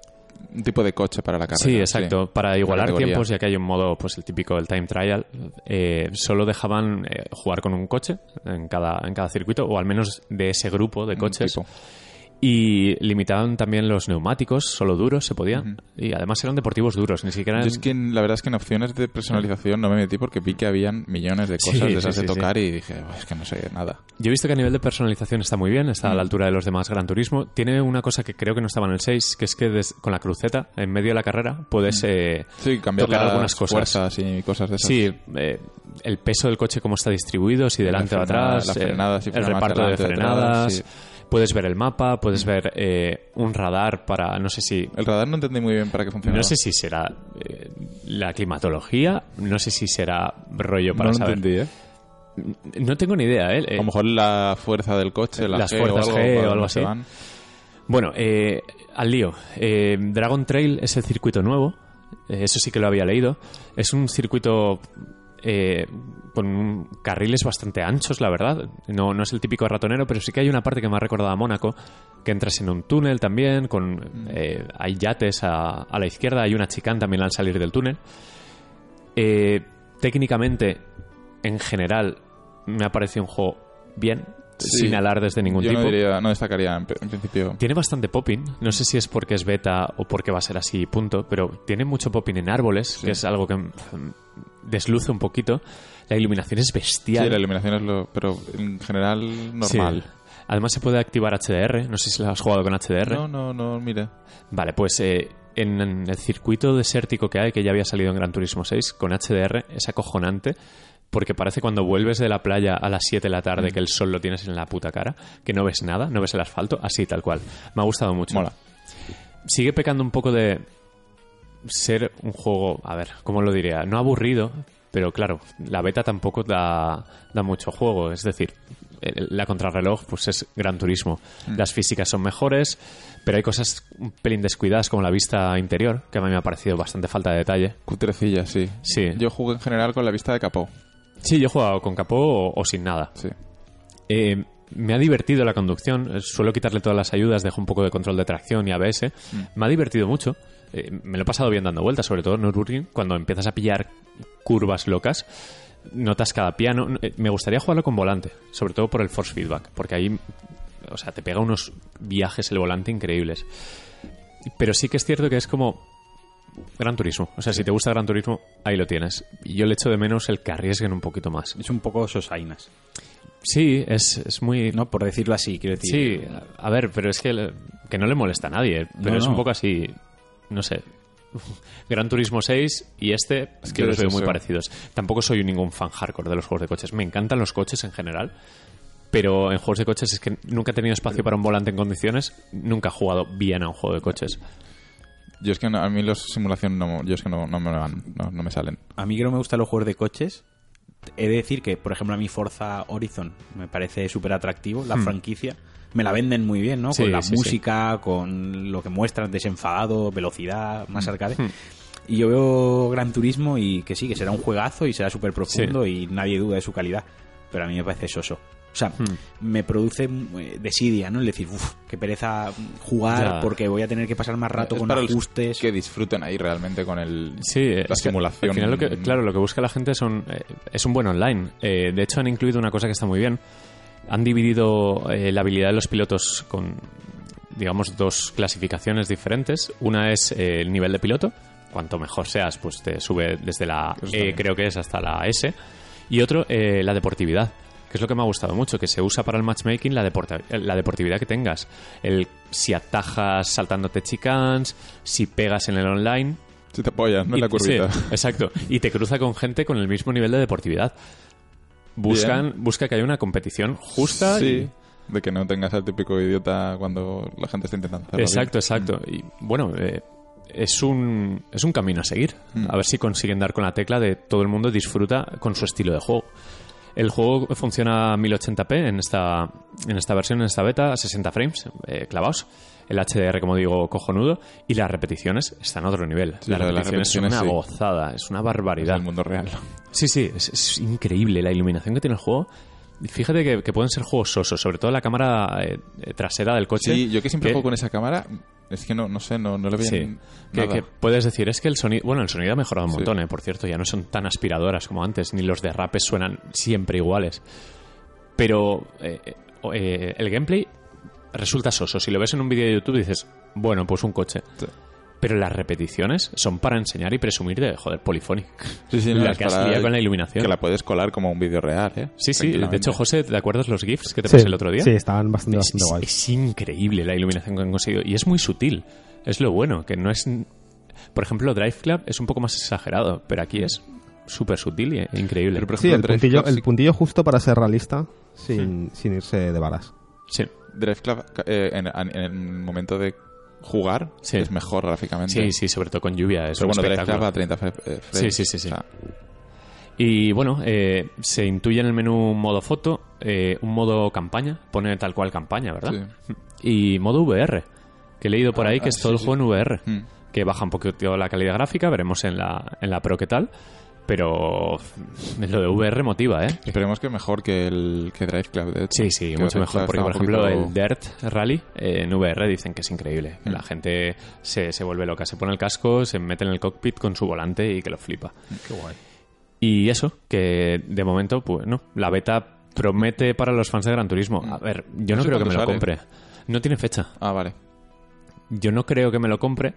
un tipo de coche para la carrera. Sí, exacto. Para igualar tiempos, ya que hay un modo, pues el típico del time trial, eh, solo dejaban eh, jugar con un coche en cada, en cada circuito, o al menos de ese grupo de Un coches. tipo. Y limitaban también los neumáticos, solo duros se podía. Y además eran deportivos duros, ni siquiera Yo eran... es que la verdad es que en opciones de personalización no me metí porque vi que habían millones de Sí, cosas de sí, esas sí, de tocar y dije, "Buah, es que no sé nada. Yo he visto que a nivel de personalización está muy bien, está a la altura de los demás Gran Turismo. Tiene una cosa que creo que no estaba en el 6, que es que des- con la cruceta, en medio de la carrera, puedes eh, Sí, cambiar tocar las algunas cosas. fuerzas y cosas de esas. Sí, eh, el peso del coche cómo está distribuido, si delante o atrás, la eh, frenada, si el reparto de frenadas, sí. Puedes ver el mapa, puedes ver eh, un radar para, no sé si... El radar no entendí muy bien para qué funcionaba. No sé si será eh, la climatología, no sé si será rollo para no lo saber. entendí, ¿eh? No tengo ni idea, ¿eh? A lo mejor la fuerza del coche, la Las G fuerzas o algo, G o algo así. van. Bueno, eh, al lío. Eh, Dragon Trail es el circuito nuevo. Eh, eso sí que lo había leído. Es un circuito eh, con carriles bastante anchos, la verdad. No, no es el típico ratonero, pero sí que hay una parte que me ha recordado a Mónaco, que entras en un túnel también, con eh, hay yates a, a la izquierda, hay una chicane también al salir del túnel. Eh, técnicamente, en general, me ha parecido un juego bien, Sí. sin alardes de ningún Yo tipo. no, diría, no destacaría en, en principio. Tiene bastante popping. No sé si es porque es beta o porque va a ser así, punto. Pero tiene mucho popping en árboles, que es algo que desluce un poquito. La iluminación es bestial. Sí, la iluminación es lo. Pero en general, normal. Sí. Además se puede activar HDR. No sé si lo has jugado con HDR. No, no, no, mire. Vale, pues eh, en el circuito desértico que hay, que ya había salido en Gran Turismo 6, con HDR es acojonante. Porque parece cuando vuelves de la playa a las 7 de la Mm. tarde que el sol lo tienes en la puta cara, que no ves nada, no ves el asfalto, así tal cual. Me ha gustado mucho. Mola. sigue pecando un poco de ser un juego, a ver, ¿cómo lo diría? No aburrido, pero claro, la beta tampoco da, da mucho juego. Es decir, la contrarreloj pues es gran turismo. Las físicas son mejores, pero hay cosas un pelín descuidadas como la vista interior, que a mí me ha parecido bastante falta de detalle. Cutrecilla, sí. Sí. Yo jugué en general con la vista de capó. Sí, yo he jugado con capó o, o sin nada. Sí. Eh, me ha divertido la conducción. Eh, Suelo quitarle todas las ayudas, dejo un poco de control de tracción y ABS. Me ha divertido mucho. Eh, me lo he pasado bien dando vueltas, sobre todo en Nürburgring, cuando empiezas a pillar curvas locas. Notas cada piano. Eh, Me gustaría jugarlo con volante, sobre todo por el force feedback, porque ahí, o sea, te pega unos viajes el volante increíbles. Pero sí que es cierto que es como Gran Turismo. O sea, si te gusta Gran Turismo, ahí lo tienes. Y yo le echo de menos el que arriesguen un poquito más. Es un poco sosainas, Sí, es, es muy... ¿no? Por decirlo así, quiero decir. Sí, a- ver, pero es que, le- que no le molesta a nadie. Pero No, es un poco así, no sé. Gran Turismo 6 y este, Es que que los veo muy parecidos. Tampoco soy ningún fan hardcore de los juegos de coches. Me encantan los coches en general. Pero en juegos de coches es que nunca he tenido espacio para un volante en condiciones. Nunca he jugado bien a un juego de coches. Yo es que no- a mí los simulación no, yo es que no, no me van, no, no me salen. A mí que no me gustan los juegos de coches, he de decir que, por ejemplo, a mí Forza Horizon me parece súper atractivo, la franquicia. Me la venden muy bien, ¿no? Hmm. Sí, con la sí, sí. música, con lo que muestran, desenfadado, velocidad, más Hmm. arcade. Y yo veo Gran Turismo y que sí, que será un juegazo y será súper profundo y nadie duda de su calidad. Pero a mí me parece soso. O sea, Hmm. me produce eh, desidia, ¿no? El decir, uff, qué pereza jugar Ya. porque voy a tener que pasar más rato Es con para los ajustes. que disfruten ahí realmente con el Sí, la es que simulación. Al final, lo que, claro, lo que busca la gente son, eh, es un buen online. Eh, de hecho, han incluido una cosa que está muy bien. Han dividido eh, la habilidad de los pilotos con, digamos, dos clasificaciones diferentes. Una es eh, el nivel de piloto. Cuanto mejor seas, pues te sube desde la E, creo que es, hasta la S. Y otro, eh, la deportividad. Que es lo que me ha gustado mucho, que se usa para el matchmaking la, la deportividad que tengas. El si atajas saltándote chicans, si pegas en el online, Si te apoyas, no la curvita. sí, exacto. Y te cruza con gente con el mismo nivel de deportividad. Buscan, busca que haya una competición justa. Sí, y- de que no tengas al típico idiota cuando la gente está intentando hacerlo exacto, bien. exacto. Y bueno, eh, es un, es un camino a seguir. Mm. A ver si consiguen dar con la tecla de todo el mundo disfruta con su estilo de juego. El juego funciona a 1080p en esta, en esta versión, en esta beta, a 60 frames eh, clavados. El HDR, como digo, cojonudo. Y las repeticiones están a otro nivel. Sí, las las repeticiones son una sí. gozada, es una Es barbaridad. el mundo real. Sí, sí, es, es increíble la iluminación que tiene el juego. Fíjate que, que pueden ser juegos sosos, sobre todo la cámara eh, eh, trasera del coche. Sí, yo que siempre que- juego con esa cámara, Es que no, no sé, no, no le veía Sí. Que, puedes decir, es que el sonido. Bueno, el sonido ha mejorado un Sí. montón, ¿eh? por cierto. Ya no son tan aspiradoras como antes, ni los derrapes suenan siempre iguales. Pero eh, eh, eh, el gameplay resulta soso. Si lo ves en un vídeo de YouTube dices, bueno, pues un coche. Sí. Pero las repeticiones son para enseñar y presumir de, joder, Polyphonic. Sí, sí, no, la que has liado con la iluminación. Que la puedes colar como un vídeo real, ¿eh? Sí, sí. De hecho, José, ¿te acuerdas los GIFs que te Sí, pasé el otro día? Sí, estaban bastante, es, bastante es- guays. es increíble la iluminación que han conseguido. Y es muy sutil. Es lo bueno, que no es... Por ejemplo, Drive Club es un poco más exagerado, pero aquí es súper sutil y e increíble. Pero, por Sí, ejemplo, el puntillo, Club sí- el puntillo justo para ser realista sin, sin irse de varas. Sí, Drive Club eh, en, en el momento de jugar Sí. es mejor gráficamente. sí, sí, sobre todo con lluvia. Es Pero un bueno, a 30 fre- eh, frames. Sí, sí, sí, sí. O sea, Y bueno, eh, se intuye en el menú modo foto, eh, un modo campaña, pone tal cual campaña, ¿verdad? Y modo VR, que he leído por Ah, ahí que ah, es todo el sí, juego en VR, Mm. que baja un poquito la calidad gráfica, veremos en la, en la Pro qué tal, pero lo de VR motiva, ¿eh? Esperemos que mejor que el que Drive Club. de hecho. Sí, sí, Que mucho mejor. Porque, por ejemplo, poquito- el Dirt Rally eh, en VR dicen que es increíble. Mm. La gente se, se vuelve loca. Se pone el casco, se mete en el cockpit con su volante y que lo flipa. Qué guay. Y eso, que de momento, pues no, la beta promete para los fans de Gran Turismo. A ver, yo no, No sé creo que me lo compre. No tiene fecha. Ah, vale. Yo no creo que me lo compre,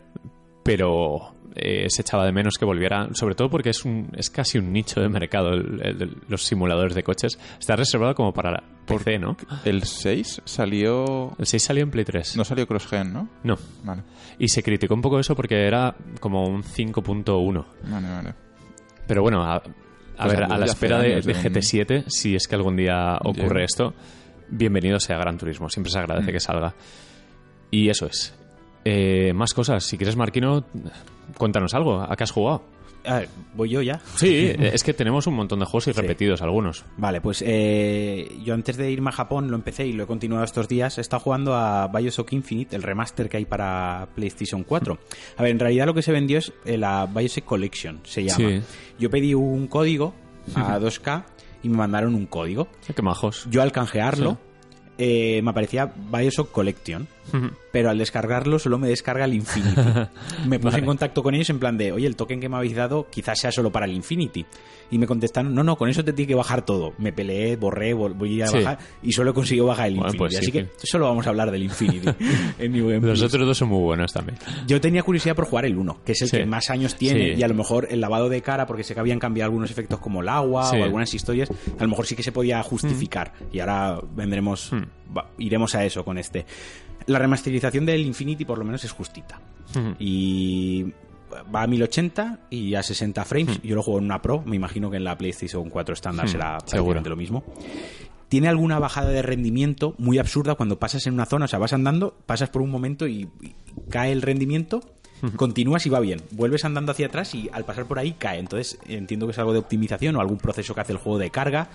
pero eh, se echaba de menos que volviera, sobre todo porque es un es casi un nicho de mercado el- el- los simuladores de coches. Está reservado como para la PC, ¿no? El 6 salió. El 6 salió en Play 3. No salió CrossGen, ¿no? no. Vale. Y se criticó un poco eso porque era como un 5.1. Vale, vale. Pero bueno, a, a Pues ver, a la espera de, años de de un- GT7, si es que algún día ocurre esto, bienvenido sea Gran Turismo. Siempre se agradece Mm. que salga. Y eso es. Eh, más cosas. Si quieres, Marquino, cuéntanos algo. ¿A qué has jugado? A ver, voy yo ya. Sí, es que tenemos un montón de juegos y Sí. repetidos algunos. Vale, pues eh, yo antes de irme a Japón lo empecé y lo he continuado estos días. He estado jugando a Bioshock Infinite, el remaster que hay para PlayStation 4. A ver, en realidad lo que se vendió es eh, la Bioshock Collection, se llama. Sí. Yo pedí un código a 2K y me mandaron un código. Qué majos. Yo al canjearlo eh, me aparecía Bioshock Collection. Pero al descargarlo solo me descarga el Infinity. Me puse Vale. en contacto con ellos en plan de, oye, el token que me habéis dado quizás sea solo para el Infinity. Y me contestaron, no, no, con eso te tiene que bajar todo. Me peleé, borré, voy a Sí. bajar y solo he conseguido bajar el Bueno, Infinity. pues sí, Así que sí. solo vamos a hablar del Infinity en Los otros dos son muy buenos también. Yo tenía curiosidad por jugar el 1, que es el que más años tiene y a lo mejor el lavado de cara, porque sé que habían cambiado algunos efectos como el agua o algunas historias, a lo mejor sí que se podía justificar. Y ahora vendremos, va- iremos a eso con este. La remasterización del Infinity por lo menos es justita. Y va a 1080 y a 60 frames. Yo lo juego en una Pro, me imagino que en la PlayStation 4 estándar será seguro. prácticamente lo mismo. Tiene alguna bajada de rendimiento muy absurda cuando pasas en una zona, o sea, vas andando, pasas por un momento y, y cae el rendimiento, continúas y va bien. Vuelves andando hacia atrás y al pasar por ahí cae. Entonces entiendo que es algo de optimización o algún proceso que hace el juego de carga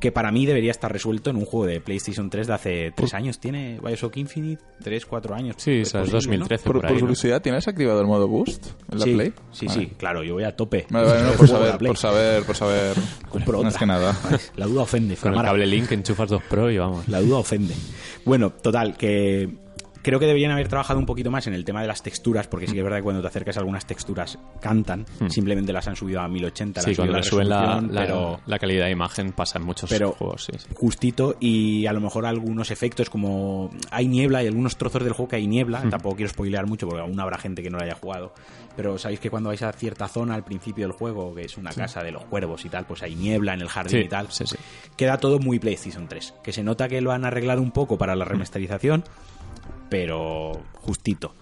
que para mí debería estar resuelto en un juego de PlayStation 3 de hace tres años. ¿Tiene Bioshock Infinite? ¿Tres, cuatro años? Sí, Es o sea, es posible, ¿no? 2013 Por, por, por ahí. ¿no? curiosidad, ¿tienes activado el modo Boost en la sí, Play? Sí, Vale. sí, claro, yo voy a tope. Vale, vale, no, El por saber, por saber, por saber. Compro Más otra. que nada. La duda ofende, Con el cable Link enchufas dos Pro y vamos. La duda ofende. Bueno, total, que creo que deberían haber trabajado un poquito más en el tema de las texturas, porque sí que es verdad que cuando te acercas a algunas texturas cantan, simplemente las han subido a 1080, Hmm. Sí, cuando suben la, la- pero la calidad de imagen pasa en muchos pero- juegos. Sí, sí. justito y a lo mejor algunos efectos como hay niebla y algunos trozos del juego que hay niebla, Hmm. tampoco quiero spoilear mucho porque aún habrá gente que no lo haya jugado, pero sabéis que cuando vais a cierta zona al principio del juego, que es una casa de los cuervos y tal, pues hay niebla en el jardín Sí, y tal, sí, queda todo muy PlayStation 3, que se nota que lo han arreglado un poco para la remasterización, pero justito.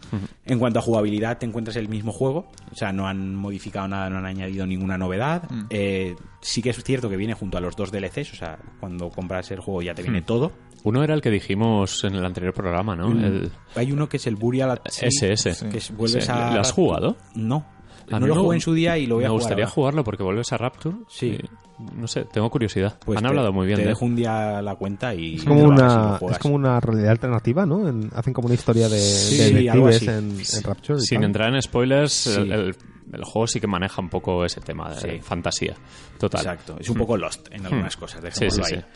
En cuanto a jugabilidad, te encuentras el mismo juego, o sea, no han modificado nada, no han añadido ninguna novedad. Eh, sí que es cierto que viene junto a los dos DLCs, o sea, cuando compras el juego ya te viene todo. Uno era el que dijimos en el anterior programa, ¿no? Mm. El Hay uno que es el Burial SS. que es- vuelves Sí. a... ¿Lo has jugado? No. A no lo me- jugué en su día y lo voy Me a jugar gustaría ahora. jugarlo porque vuelves a Rapture. Sí. y, no sé, tengo curiosidad. Pues Han te- hablado muy bien Te de dejo un día la cuenta y... Es como, una, es como una realidad alternativa, ¿no? En- hacen como una historia de, Sí, de detectives en, en Rapture. y Sin tal. entrar en spoilers, Sí. el, el- el juego sí que maneja un poco ese tema de Sí. fantasía. Total. Exacto. Es un poco Lost en algunas cosas. Hmm. Sí, dejémoslo sí, ahí. sí.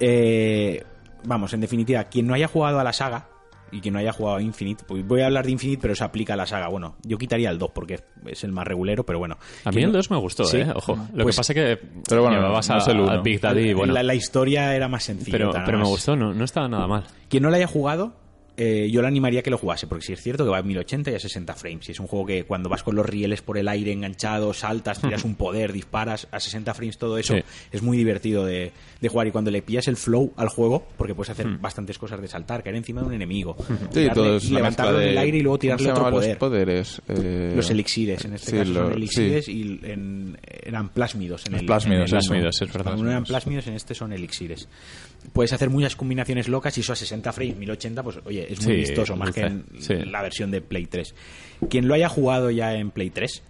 Eh, vamos, en definitiva, quien no haya jugado a la saga, y quien no haya jugado a Infinite, pues voy a hablar de Infinite, pero se aplica a la saga. Bueno, yo quitaría el 2 porque es el más regulero, pero bueno. A mí el no- 2 me gustó, Sí. ¿eh? Ojo. Lo Pues- que pasa que Pero bueno, llevabas no a, es el uno. a Big Daddy bueno, la, la historia era más sencilla. pero, pero me gustó, no, no estaba nada mal. Quien no la haya jugado, eh, yo le animaría a que lo jugase, porque sí es cierto que va a 1080 y a 60 frames. Y es un juego que cuando vas con los rieles por el aire enganchados, saltas, tiras un poder, disparas a 60 frames, todo eso Sí. es muy divertido de, de jugar. Y cuando le pillas el flow al juego, porque puedes hacer Hmm. bastantes cosas de saltar, caer encima de un enemigo, Sí, tirarle- todo es una levantarlo en el aire y luego ¿cómo tirarle otro poder. los poderes? Eh, Los elixires, en este sí, caso lo- son sí. elixires y en- eran plásmidos. En Los el, plásmidos, en el-. Plásmidos, es verdad. Cuando uno eran plásmidos, en este son elixires. Puedes hacer muchas combinaciones locas y eso a 60 frames, 1080, pues oye, es muy Sí, vistoso, más que en sí. la versión de Play 3. Quien lo haya jugado ya en Play 3,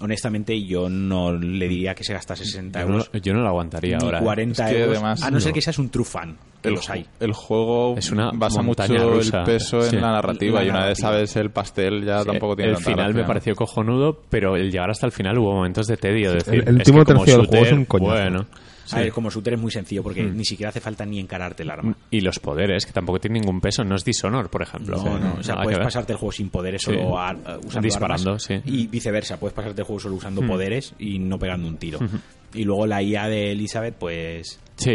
honestamente yo no le diría que se gasta 60 Yo no, euros. yo no lo aguantaría ni ahora. ¿eh? 40 Es que euros, además a no ser no. que seas un true fan, que el, los hay. el juego Es una basa mucho montaña rusa. el peso Sí. en la narrativa La y una vez sabes el pastel ya Sí, tampoco tiene el final me pareció cojonudo, pero el llegar hasta el final hubo momentos de tedio. de decir, el- el último tercio del juego es un coñazo. Bueno, A ver, como shooter es muy sencillo porque ni siquiera hace falta ni encararte el arma. y los poderes, que tampoco tienen ningún peso. No es Dishonor, por ejemplo. No, no, o sea, Nada puedes que pasarte el juego sin poderes, Sí. solo a- usando Disparando, armas. sí. Y viceversa, puedes pasarte el juego solo usando poderes y no pegando un tiro. Y luego la IA de Elizabeth, pues Sí,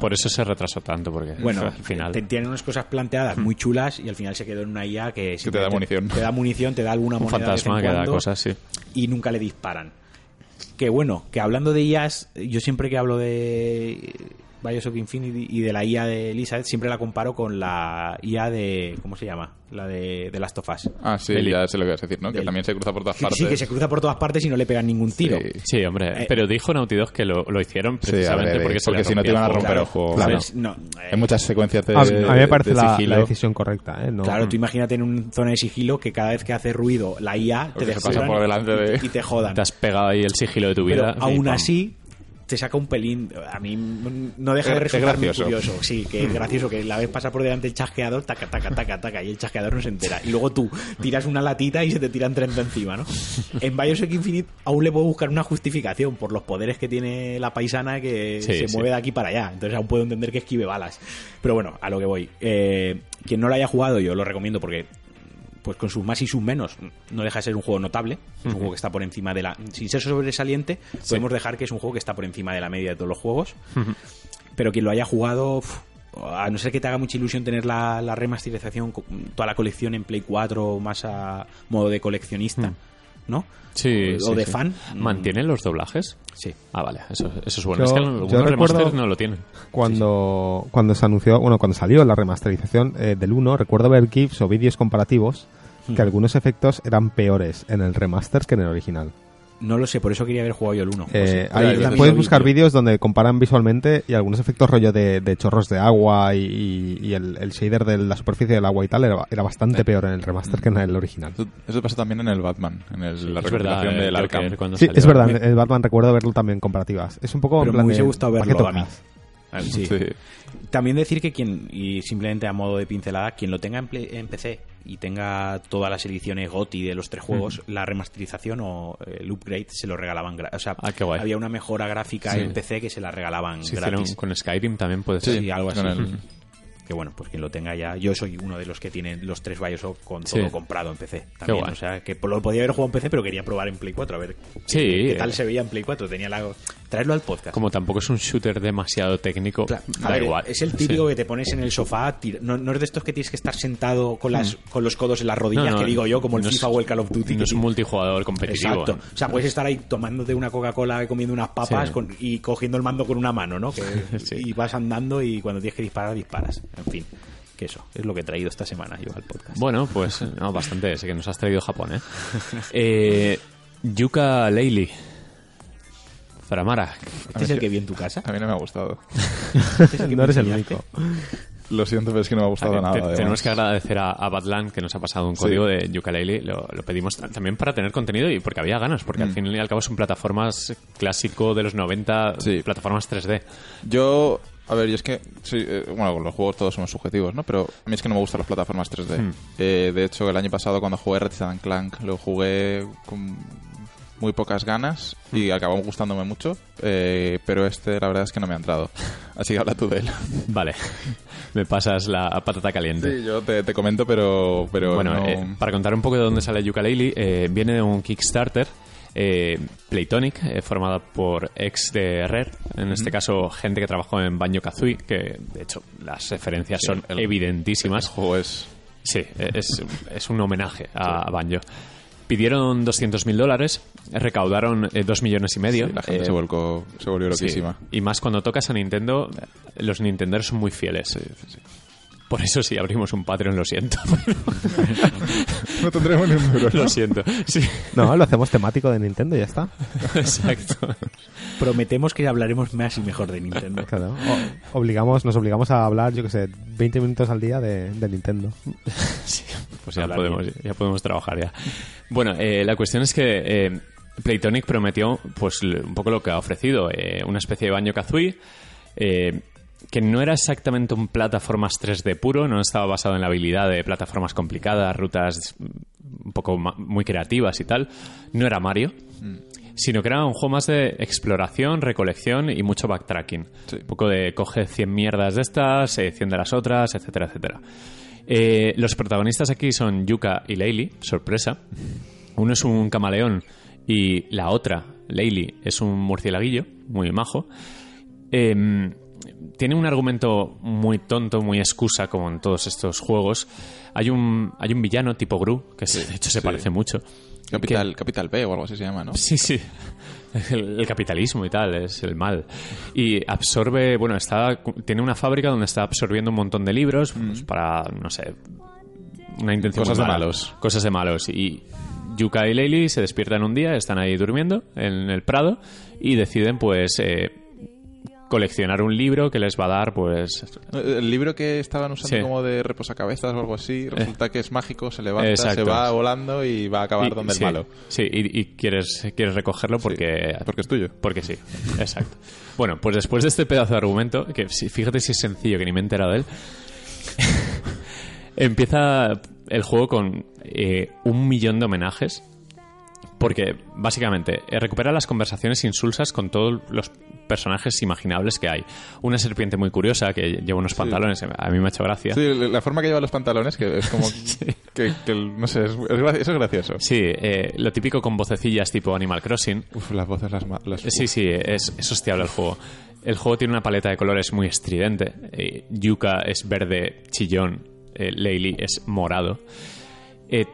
por eso se retrasó tanto, porque bueno, al final... te- tiene unas cosas planteadas muy chulas y al final se quedó en una IA que, te da munición. Te da munición, te da alguna un moneda de vez en fantasma que da cosas, sí. y nunca le disparan. Que bueno, que hablando de IAs, yo siempre que hablo de Bioshock Infinity y de la IA de Elizabeth, siempre la comparo con la IA de. ¿Cómo se llama? La de, de Last of Us. Ah, sí, ya sé lo que vas a decir, ¿no? Que también se cruza por todas Sí, partes. Sí, que se cruza por todas partes y no le pegan ningún tiro. Sí. Sí, hombre, Eh, pero dijo Naughty Dog que lo, lo hicieron Sí, precisamente a ver, porque, se porque le si no te iban a romper el juego. Claro. No, eh, Hay muchas secuencias de A, a mí me parece de la, decisión correcta, ¿eh? No, Claro, tú imagínate en una zona de sigilo que cada vez que hace ruido la IA te pasa por delante de- y te jodan. Te has pegado ahí el sigilo de tu Pero vida. y aún así te saca un pelín a mí no deja de Es- es resultar muy curioso. Sí que es gracioso que la vez pasa por delante el chasqueador taca taca taca taca y el chasqueador no se entera. Y luego tú tiras una latita y se te tiran 30 encima ¿no? en Bioshock Infinite aún le puedo buscar una justificación por los poderes que tiene la paisana que Sí, se sí. mueve de aquí para allá. Entonces aún puedo entender que esquive balas. Pero bueno a lo que voy. Eh, quien no lo haya jugado yo lo recomiendo porque pues con sus más y sus menos no deja de ser un juego notable es un juego que está por encima de la sin ser sobresaliente podemos dejar que es un juego que está por encima de la media de todos los juegos. Pero quien lo haya jugado a no ser que te haga mucha ilusión tener la, la remasterización toda la colección en Play 4 más a modo de coleccionista ¿no? Sí, o sí, de sí. fan ¿Mantienen los doblajes? sí Ah, vale, eso, eso es bueno. Yo- es que algunos remasters no lo tienen. Cuando, cuando se anunció, bueno, cuando salió la remasterización eh, del 1, recuerdo ver GIFs o vídeos comparativos que algunos efectos eran peores en el remaster que en el original. No lo sé por eso quería haber jugado yo el 1 Eh, puedes buscar vídeo. vídeos donde comparan visualmente y algunos efectos rollo de, de chorros de agua y, y- y el, el shader de la superficie del agua y tal era, era bastante peor en el remaster que en el original. Eso, eso pasa también en el Batman, en el- la es verdad, recopilación eh, del Arkham. cuando Sí, salió. es verdad, en el Batman recuerdo verlo también en comparativas. Es un poco pero en me plan hubiese de, gustado ¿para qué verlo a mí tocas? Ah, sí. Sí. También decir que quien, y simplemente a modo de pincelada, quien lo tenga en, Play- en PC y tenga todas las ediciones GOTI de los tres juegos, la remasterización o el upgrade se lo regalaban gratis. O sea, Ah, qué guay. había una mejora gráfica Sí. en PC que se la regalaban Se hicieron gratis. con Skyrim también puede Sí, ser. Sí, algo así. el- Que bueno, pues quien lo tenga ya. Yo soy uno de los que tienen los tres Bioshock con Sí. todo comprado en PC. También, guay. o sea, que lo podía haber jugado en PC, pero quería probar en Play 4 a ver Sí, qué, qué tal eh. se veía en Play 4. Tenía la... Traerlo al podcast. Como tampoco es un shooter demasiado técnico, Claro, da ver, igual. Es el típico Sí. que te pones en el sofá, no, no es de estos que tienes que estar sentado con las con los codos en las rodillas, Mm. No, no, que digo yo, como el es- FIFA o el Call of Duty. No es un ti- multijugador competitivo. Exacto. O sea, puedes estar ahí tomándote una Coca-Cola y comiendo unas papas Sí. con- y cogiendo el mando con una mano, ¿no? Que, Sí. Y vas andando y cuando tienes que disparar, disparas. En fin, que eso es lo que he traído esta semana yo al podcast. Bueno, pues no, bastante. Sé que nos has traído Japón, ¿eh? eh Yuka Leili. Faramara. ¿Este es el que vi en tu casa? A mí no me ha gustado. ¿Este es el que No eres el único. Lo siento, pero es que no me ha gustado nada. te- además. tenemos que agradecer a, a Badland que nos ha pasado un Sí. código de Yooka-Laylee. Lo, lo pedimos también para tener contenido y porque había ganas, porque al Mm. fin y al cabo son plataformas clásico de los 90, Sí. plataformas 3D. Yo, a ver, yo es que, sí, eh, bueno, los juegos todos somos subjetivos, ¿no? Pero a mí es que no me gustan las plataformas 3D. Hmm. Eh, de hecho, el año pasado cuando jugué Ratchet Clank, lo jugué con muy pocas ganas y acabó gustándome mucho, eh, pero este la verdad es que no me ha entrado. Así que habla tú de él. Vale, me pasas la patata caliente. Sí, yo te, te comento, pero, pero Bueno, no- eh, para contar un poco de dónde sale Yooka-Laylee, eh, viene de un Kickstarter eh, Playtonic, eh, formada por ex de Rare, en este caso gente que trabajó en Banjo-Kazooie, que de hecho las referencias Sí, son el- evidentísimas. el juego es... Sí, es, es un homenaje a Banjo. Pidieron 200.000 dólares, recaudaron 2 millones y medio. sí, la gente eh, se, volcó, se volvió sí. loquísima. Y más cuando tocas a Nintendo, los Nintenderos son muy fieles. Por eso si abrimos un Patreon, lo siento. No tendremos ni un duro, lo siento. Sí, No, lo hacemos temático de Nintendo y ya está. exacto. Prometemos que hablaremos más y mejor de Nintendo. Claro. O- obligamos, nos obligamos a hablar, yo que sé, 20 minutos al día de, de Nintendo. Sí, pues ya podemos, ya podemos trabajar ya. Bueno, eh, la cuestión es que eh, Playtonic prometió pues un poco lo que ha ofrecido, eh, una especie de baño Kazooie eh, que no era exactamente un plataformas 3D puro, no estaba basado en la habilidad de plataformas complicadas, rutas mm, un poco muy creativas y tal. No era Mario, sino que era un juego más de exploración, recolección y mucho backtracking. Sí. Un poco de coge 100 mierdas de estas, eh, 100 de las otras, etcétera, etcétera. Eh, los protagonistas aquí son Yuka y Laylee, sorpresa. Uno es un camaleón y la otra, Laylee, es un murcielaguillo, muy majo. Em, tiene un argumento muy tonto, muy excusa, como en todos estos juegos. Hay un, hay un villano tipo Gru, que se- de hecho se sí. parece mucho. Capital, Capital B o algo así se llama, ¿no? Sí, sí. El, el capitalismo y tal, es el mal. Y absorbe, bueno, está, tiene una fábrica donde está absorbiendo un montón de libros pues, para, no sé, una intención Cosas de malos. Cosas de malos. Y Yuka y Laylee se despiertan un día, están ahí durmiendo en el Prado y deciden, pues, eh, coleccionar un libro que les va a dar, pues, El libro que estaban usando Sí. como de reposacabezas o algo así, resulta que es mágico, se levanta, Exacto. se va volando y va a acabar y- donde sí, el malo. Sí, y, y quieres, quieres recogerlo porque, Porque es tuyo. Porque sí, exacto. Bueno, pues después de este pedazo de argumento, que fíjate si es sencillo, que ni me he enterado de él, empieza el juego con eh, un millón de homenajes. Porque, básicamente, eh, recupera las conversaciones insulsas con todos los personajes imaginables que hay. Una serpiente muy curiosa que lleva unos pantalones, a mí me ha hecho gracia. Sí, la forma que lleva los pantalones, que es como... que, no sé, es, eso es gracioso. Sí, eh, lo típico con vocecillas tipo Animal Crossing. Uf, las voces, las... las Sí, sí, es, es hostiable el juego. El juego tiene una paleta de colores muy estridente. Eh, Yuka es verde chillón, eh, Laylee es morado. Eh,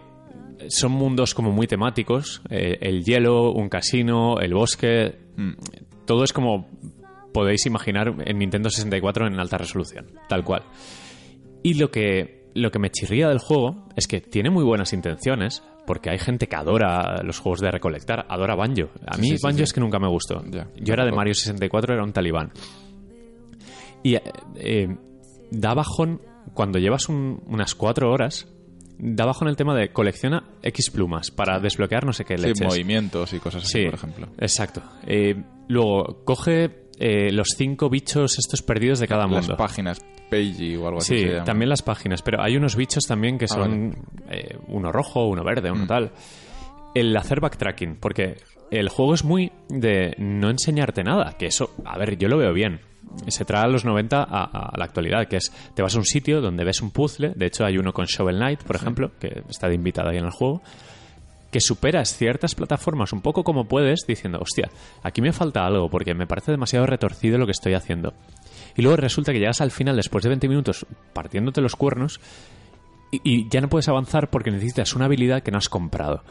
son mundos como muy temáticos. eh, el hielo, un casino, el bosque. Todo es como podéis imaginar en Nintendo 64 en alta resolución, tal cual. Y lo que, lo que me chirría del juego es que tiene muy buenas intenciones, porque hay gente que adora los juegos de recolectar, adora Banjo. A mí sí, sí, Banjo sí. es que nunca me gustó. Yo era de. Mario 64, era un talibán. Y eh, eh, da bajón cuando llevas un- unas cuatro horas. Da bajón el tema de colecciona X plumas para desbloquear no sé qué Sí, leches. movimientos y cosas así, Sí, por ejemplo. Exacto. Eh, luego, coge eh, los cinco bichos estos perdidos de cada Las mundo. páginas, Pagey o algo así Sí, se llama. también las páginas, pero hay unos bichos también que Ah, son eh, uno rojo, uno verde, uno Mm. tal. El hacer backtracking, porque el juego es muy de no enseñarte nada, que eso, a ver, yo lo veo bien. Se trae a los 90 a, a la actualidad, que es, te vas a un sitio donde ves un puzzle, de hecho hay uno con Shovel Knight, por ejemplo, que está de invitada ahí en el juego, que superas ciertas plataformas un poco como puedes, diciendo, hostia, aquí me falta algo porque me parece demasiado retorcido lo que estoy haciendo. Y luego resulta que llegas al final, después de 20 minutos, partiéndote los cuernos, y, y ya no puedes avanzar porque necesitas una habilidad que no has comprado.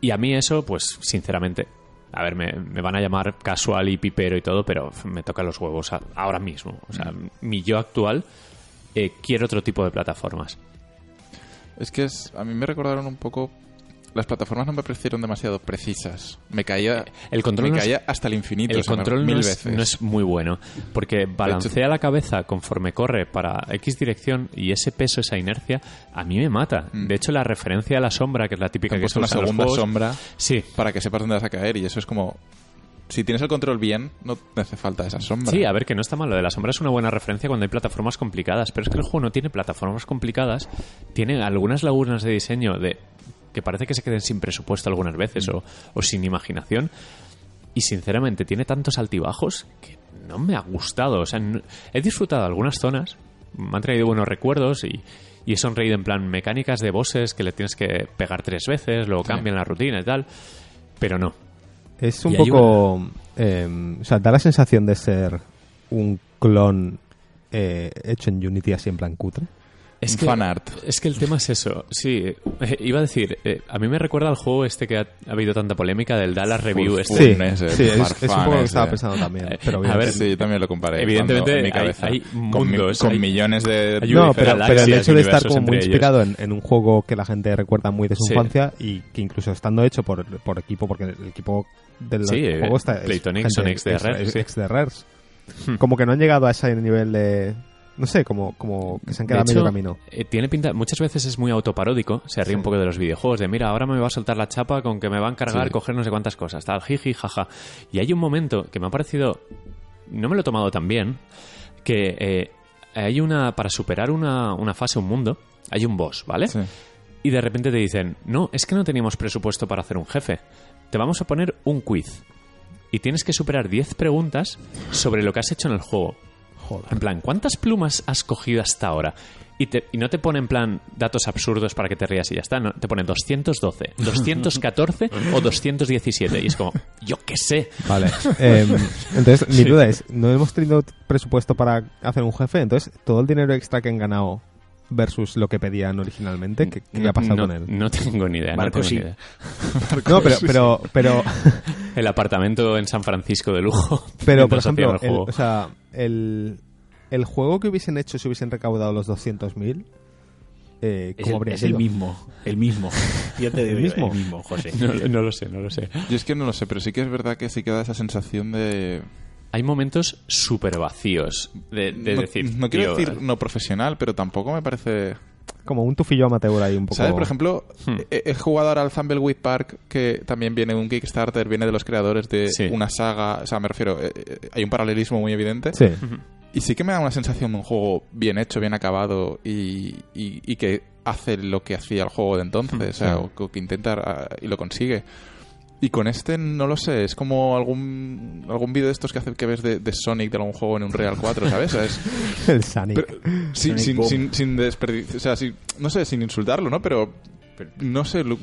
Y a mí eso, pues, sinceramente, a ver, me, me van a llamar casual y pipero y todo, pero me toca los huevos a- ahora mismo. O sea, mi yo actual eh, quiere otro tipo de plataformas. Es que es, a mí me recordaron un poco... Las plataformas no me parecieron demasiado precisas. Me caía, El control me no es- caía hasta el infinito. El control mil no es, veces. no es muy bueno, porque balancea la cabeza conforme corre para X dirección y ese peso, esa inercia, a mí me mata. De hecho, la referencia a la sombra, que es la típica que se una usa los segunda juegos- sombra Sí, para que sepas dónde vas a caer y eso es como... Si tienes el control bien, no te hace falta esa sombra. Sí, a ver, que no está mal. Lo de la sombra es una buena referencia cuando hay plataformas complicadas, pero es que el juego no tiene plataformas complicadas, tiene algunas lagunas de diseño de que parece que se queden sin presupuesto algunas veces o, o sin imaginación. Y sinceramente tiene tantos altibajos que no me ha gustado. O sea, no- he disfrutado algunas zonas, me han traído buenos recuerdos y, y he sonreído en plan mecánicas de bosses que le tienes que pegar tres veces, luego cambian la rutina y tal. Pero no. Es un Y poco... eh, o sea, da la sensación de ser un clon eh, hecho en Unity así en plan cutre. Es Un que, fan art. Es que el tema es eso. Sí, eh, iba a decir, eh, a mí me recuerda al juego este que ha, ha habido tanta polémica del Dallas Review. Full- este. full. Sí, ese, sí, es, un poco lo que estaba pensando también. Eh, Pero a ver, Sí, yo también lo comparé. Evidentemente cuando- en mi hay- cabeza. hay con, mi- mundos, con hay- millones de... hay no, pero, pero el hecho de estar como muy inspirado en, en un juego que la gente recuerda muy de su Sí. infancia y que incluso estando hecho por, por equipo, porque el equipo del Sí, juego está... es Playtonic son de ex de Rares. Hmm. Como que no han llegado a ese nivel de... No sé, como, como que se han De quedado a medio camino. eh, tiene pinta, muchas veces es muy autoparódico, se ríe un poco de los videojuegos, de mira, ahora me va a soltar la chapa con que me va a encargar Sí. coger no sé cuántas cosas, tal, jiji, jaja. Y hay un momento que me ha parecido, no me lo he tomado tan bien, que eh, hay una, para superar una, una fase, un mundo, hay un boss, ¿vale? Sí. Y de repente te dicen, no, es que no teníamos presupuesto para hacer un jefe. Te vamos a poner un quiz. Y tienes que superar 10 preguntas sobre lo que has hecho en el juego. En plan, ¿cuántas plumas has cogido hasta ahora? Y, te- y no te pone en plan datos absurdos para que te rías y ya está. No, te pone 212, 214 o 217. Y es como, yo qué sé. Vale. Em, entonces, mi duda es, no hemos tenido presupuesto para hacer un jefe, entonces todo el dinero extra que han ganado versus lo que pedían originalmente, ¿qué, qué ha pasado no, con él? no tengo ni idea. no tengo ni sí. idea. No, pero, pero, pero, El apartamento en San Francisco de lujo. pero por ejemplo, el el, juego. o sea, el, el juego que hubiesen hecho si hubiesen recaudado los 200.000, eh, Es, ¿cómo el, habría es el mismo, el mismo. Yo te digo, ¿El mismo? el mismo, José. No, no lo sé, no lo sé. Yo es que no lo sé, pero sí que es verdad que sí queda esa sensación de... Hay momentos súper vacíos de, de no, decir. no quiero tío, decir no profesional, pero tampoco me parece... Como un tufillo amateur ahí un poco. ¿Sabes? Por ejemplo, Hmm. he, he jugado ahora al Thumbleweed Park, que también viene de un Kickstarter, viene de los creadores de Sí. una saga. O sea, me refiero, eh, eh, hay un paralelismo muy evidente. Sí. Y sí que me da una sensación de un juego bien hecho, bien acabado y, y- y que hace lo que hacía el juego de entonces, o sea, o que- que intenta ah, y lo consigue. Y con este no lo sé, es como algún algún vídeo de estos que hace que ves de, de Sonic de algún juego en un Real 4, ¿sabes? O sea, es- El Sonic. pero, sí, Sonic sin, sin, sin desperdici- o sea, sin- no sé, sin insultarlo, ¿no? Pero, pero no sé, lo-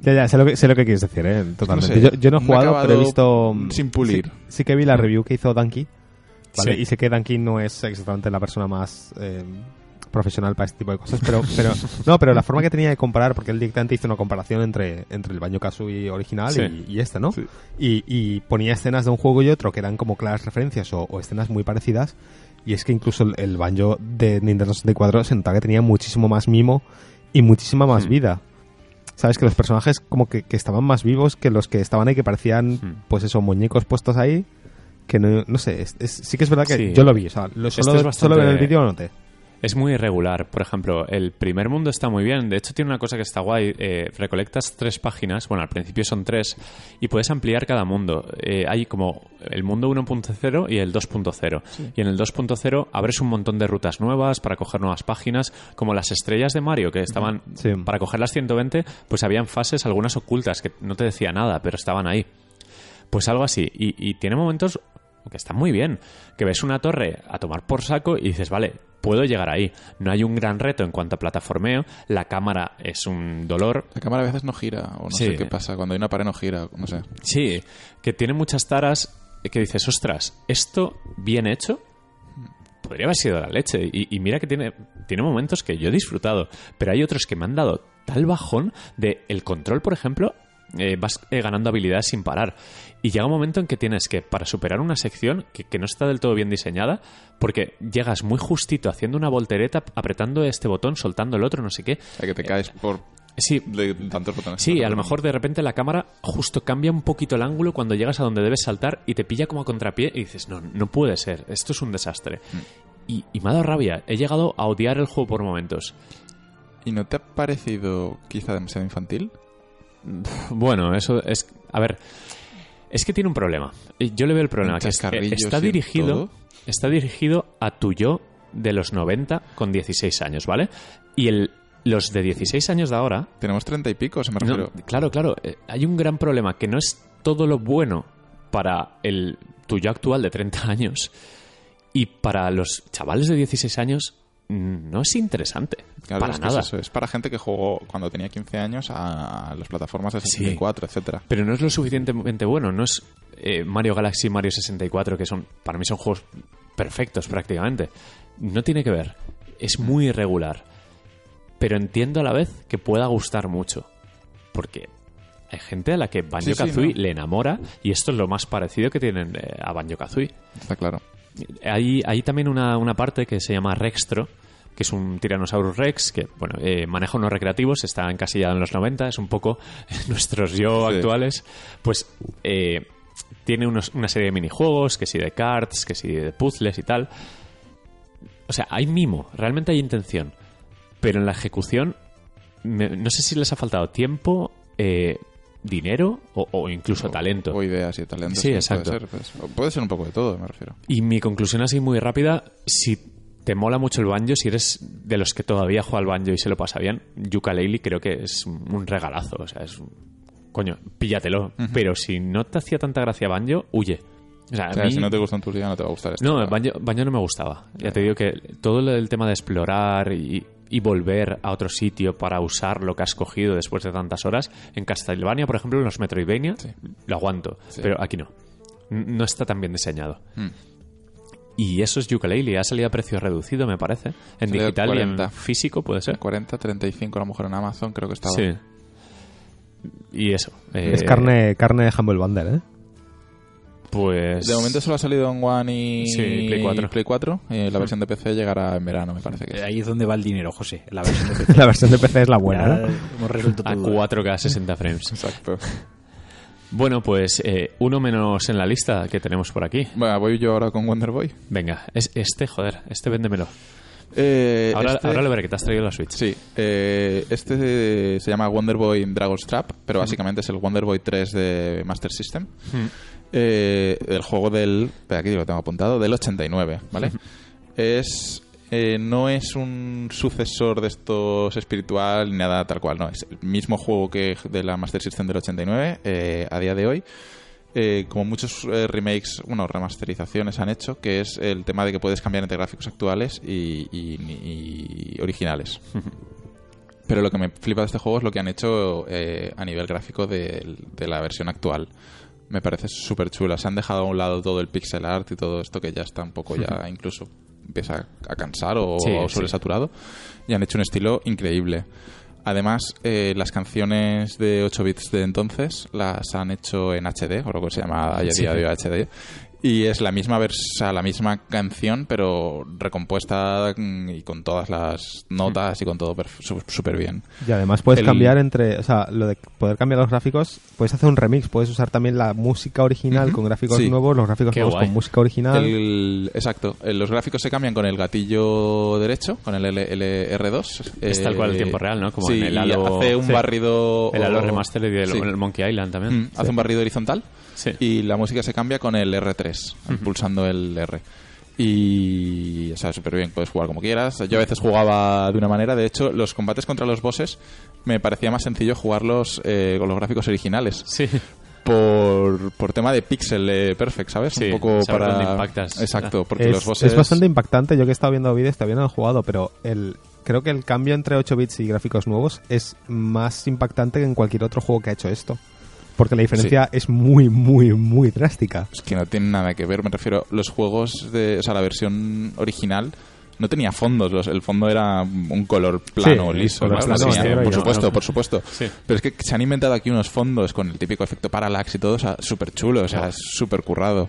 Ya, ya, sé lo que, sé lo que quieres decir, ¿eh? Totalmente. sé, yo, yo no he jugado, pero he visto... sin pulir. Sí, sí que vi la review que hizo Danky, ¿vale? Sí. Y sé que Danky no es exactamente la persona más eh, profesional para este tipo de cosas, pero, pero no, pero la forma que tenía de comparar, porque él directamente hizo una comparación entre, entre el Banjo Kazooie original Sí. y, y este, ¿no? Sí. Y, y ponía escenas de un juego y otro que eran como claras referencias o, o escenas muy parecidas. Y es que incluso el, el Banjo de Nintendo 64 se notaba que tenía muchísimo más mimo y muchísima más vida. Sabes que los personajes como que, que estaban más vivos que los que estaban ahí, que parecían, pues eso, muñecos puestos ahí. Que no, no sé, es- es- sí que es verdad que Sí. yo lo vi, o sea, lo, Esto solo, es bastante- solo en el vídeo lo noté. Es muy irregular. Por ejemplo, el primer mundo está muy bien. De hecho, tiene una cosa que está guay. Eh, recolectas tres páginas. Bueno, al principio son tres. Y puedes ampliar cada mundo. Eh, hay como el mundo 1.0 y el 2.0. Y en el 2.0 abres un montón de rutas nuevas para coger nuevas páginas. Como las estrellas de Mario, que estaban. Sí. Para coger las 120, pues habían fases, algunas ocultas, que no te decía nada, pero estaban ahí. Pues algo así. Y, y tiene momentos que están muy bien. Que ves una torre a tomar por saco y dices, vale, puedo llegar ahí. No hay un gran reto en cuanto a plataformeo. La cámara es un dolor. La cámara a veces no gira, o no Sí. sé qué pasa, cuando hay una pared no gira, no sé. Sí, que tiene muchas taras que dices, ostras, esto bien hecho podría haber sido la leche. Y, y mira que tiene, tiene momentos que yo he disfrutado, pero hay otros que me han dado tal bajón de el control, por ejemplo, eh, vas eh, ganando habilidades sin parar. Y llega un momento en que tienes que, para superar una sección que, que no está del todo bien diseñada, porque llegas muy justito haciendo una voltereta, apretando este botón, soltando el otro, no sé qué. O sea, que te caes por Sí, de tantos botones. Sí, a lo mejor de repente la cámara justo cambia un poquito el ángulo cuando llegas a donde debes saltar y te pilla como a contrapié y dices, no, no puede ser, esto es un desastre. Y, y me ha dado rabia, he llegado a odiar el juego por momentos. ¿Y no te ha parecido quizá demasiado infantil? Bueno, eso es... A ver, es que tiene un problema. Yo le veo el problema, que está dirigido, todo. está dirigido a tu yo de los 90 con 16 años, ¿vale? Y el, Los de 16 años de ahora... Tenemos treinta y pico, se me no, refiero. claro, claro. eh, hay un gran problema, que no es todo lo bueno para el tuyo actual de 30 años y para los chavales de 16 años no es interesante. Claro, para es nada. Es, eso, es para gente que jugó cuando tenía 15 años a las plataformas de Sí. 64, etcétera. Pero no es lo suficientemente bueno. No es eh, Mario Galaxy y Mario 64, que son para mí son juegos perfectos prácticamente. No tiene que ver. Es muy irregular. Pero entiendo a la vez que pueda gustar mucho. Porque hay gente a la que Banjo Sí, sí, Kazooie no. le enamora y esto es lo más parecido que tienen eh, a Banjo Kazooie. Está claro. Hay, hay también una, una parte que se llama Rextro, que es un Tyrannosaurus Rex que bueno eh, maneja unos recreativos, está encasillado en los 90, es un poco nuestros yo Sí. actuales. Pues eh, tiene unos- una serie de minijuegos, que si de cards, que si de puzzles y tal. O sea, hay mimo, realmente hay intención. Pero en la ejecución, me- no sé si les ha faltado tiempo, eh, dinero o, o incluso talento. O ideas y talentos. Sí, exacto. ser, puede ser. Puede ser un poco de todo, me refiero. Y mi conclusión así muy rápida, si te mola mucho el banjo, si eres de los que todavía juega al banjo y se lo pasa bien, Yooka-Laylee creo que es un regalazo, o sea, es un- coño, píllatelo, pero si no te hacía tanta gracia banjo, huye. O sea, a O sea, mí- si no te gusta en tu liga, no te va a gustar esto. no, el banjo, banjo no me gustaba. Ya te digo que todo lo del tema de explorar y, y volver a otro sitio para usar lo que has cogido después de tantas horas, en Castlevania, por ejemplo, en los Metroidvania, Sí. lo aguanto, Sí. pero aquí no. No está tan bien diseñado. Mm. Y eso es Yooka-Laylee, ha salido a precio reducido, me parece. En Salió digital y 40. en físico, puede ser. 40, 35 a lo mejor en Amazon, creo que estaba. Sí. Y eso. eh, Es carne, carne de Humble Bundle, ¿eh? Pues. De momento solo ha salido en One y Sí, Play 4. Play 4, y la versión de PC llegará en verano, me parece que es. Ahí es donde va el dinero, José. La versión de PC. La versión de PC es la buena, ¿no? hemos resuelto A todo. 4K 60 frames. Exacto. Bueno, pues eh, uno menos en la lista que tenemos por aquí. Bueno, voy yo ahora con Wonder Boy. Venga, es este, joder, este véndemelo. Eh, Ahora, este- ahora lo veré que te has traído la Switch. Sí, eh, este se llama Wonder Boy Dragon's Trap, pero básicamente es el Wonder Boy 3 de Master System. Eh, el juego del. Espera, aquí lo tengo apuntado, del 89, ¿vale? es. eh, no es un sucesor de estos espiritual ni nada tal cual, no. Es el mismo juego que de la Master System del 89 eh, a día de hoy. Eh, como muchos eh, remakes, bueno, remasterizaciones han hecho, que es el tema de que puedes cambiar entre gráficos actuales y, y- y originales. Pero lo que me flipa de este juego es lo que han hecho eh, a nivel gráfico de, de la versión actual. Me parece súper chula. Se han dejado a un lado todo el pixel art y todo esto que ya está un poco ya incluso empieza a cansar o, Sí, o sí. sobresaturado. Y han hecho un estilo increíble. Además, eh, las canciones de 8 bits de entonces las han hecho en HD, o lo que se llama a día Sí. de hoy HD. Y es la misma versa, la misma canción, pero recompuesta mm, y con todas las notas y con todo súper bien. Y además puedes El- cambiar entre, o sea, lo de poder cambiar los gráficos, puedes hacer un remix, puedes usar también la música original con gráficos sí. nuevos, los gráficos Qué nuevos guay. con música original. El- exacto. Eh, Los gráficos se cambian con el gatillo derecho, con el L- LR2. Es tal cual el tiempo real, ¿no? Como sí, en el Halo- hace un sí. barrido... El Halo o- Remaster y el, Sí. el Monkey Island también. Mm, Hace un barrido horizontal Sí. y la música se cambia con el R3, pulsando el R. Y, o sea, súper bien, puedes jugar como quieras. Yo a veces jugaba de una manera, de hecho, los combates contra los bosses me parecía más sencillo jugarlos eh, con los gráficos originales. Sí. Por, por tema de pixel eh, perfect, ¿sabes? Sí, Un poco saber para. dónde impactas. Exacto, porque es, los bosses. es bastante impactante. Yo que he estado viendo vídeos, todavía no lo he jugado, pero el, creo que el cambio entre 8 bits y gráficos nuevos es más impactante que en cualquier otro juego que ha hecho esto. Porque la diferencia es muy, muy, muy drástica. Es que no tiene nada que ver, me refiero. Los juegos de. O sea, la versión original no tenía fondos. los- el fondo era un color plano, Sí, liso. color por supuesto, por supuesto. Sí. Pero es que se han inventado aquí unos fondos con el típico efecto parallax y todo, o sea, súper chulo, o sea, es súper currado.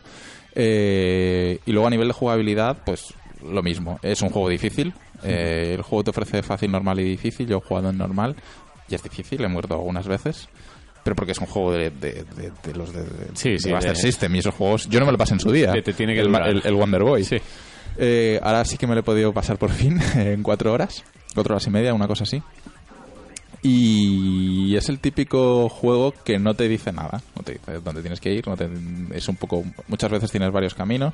Eh, y luego a nivel de jugabilidad, pues lo mismo. Es un juego difícil. Eh, el juego te ofrece fácil, normal y difícil. Yo he jugado en normal y es difícil, he muerto algunas veces. Pero porque es un juego de, de- de- de los de, Sí, sí, Master System y esos juegos. Yo no me lo pasé en su día. Te- tiene que el, el- el Wonder Boy. Sí. Eh, ahora sí que me lo he podido pasar por fin en cuatro horas, cuatro horas y media, una cosa así. Y es el típico juego que no te dice nada, no te dice dónde tienes que ir, no te- es un poco, muchas veces tienes varios caminos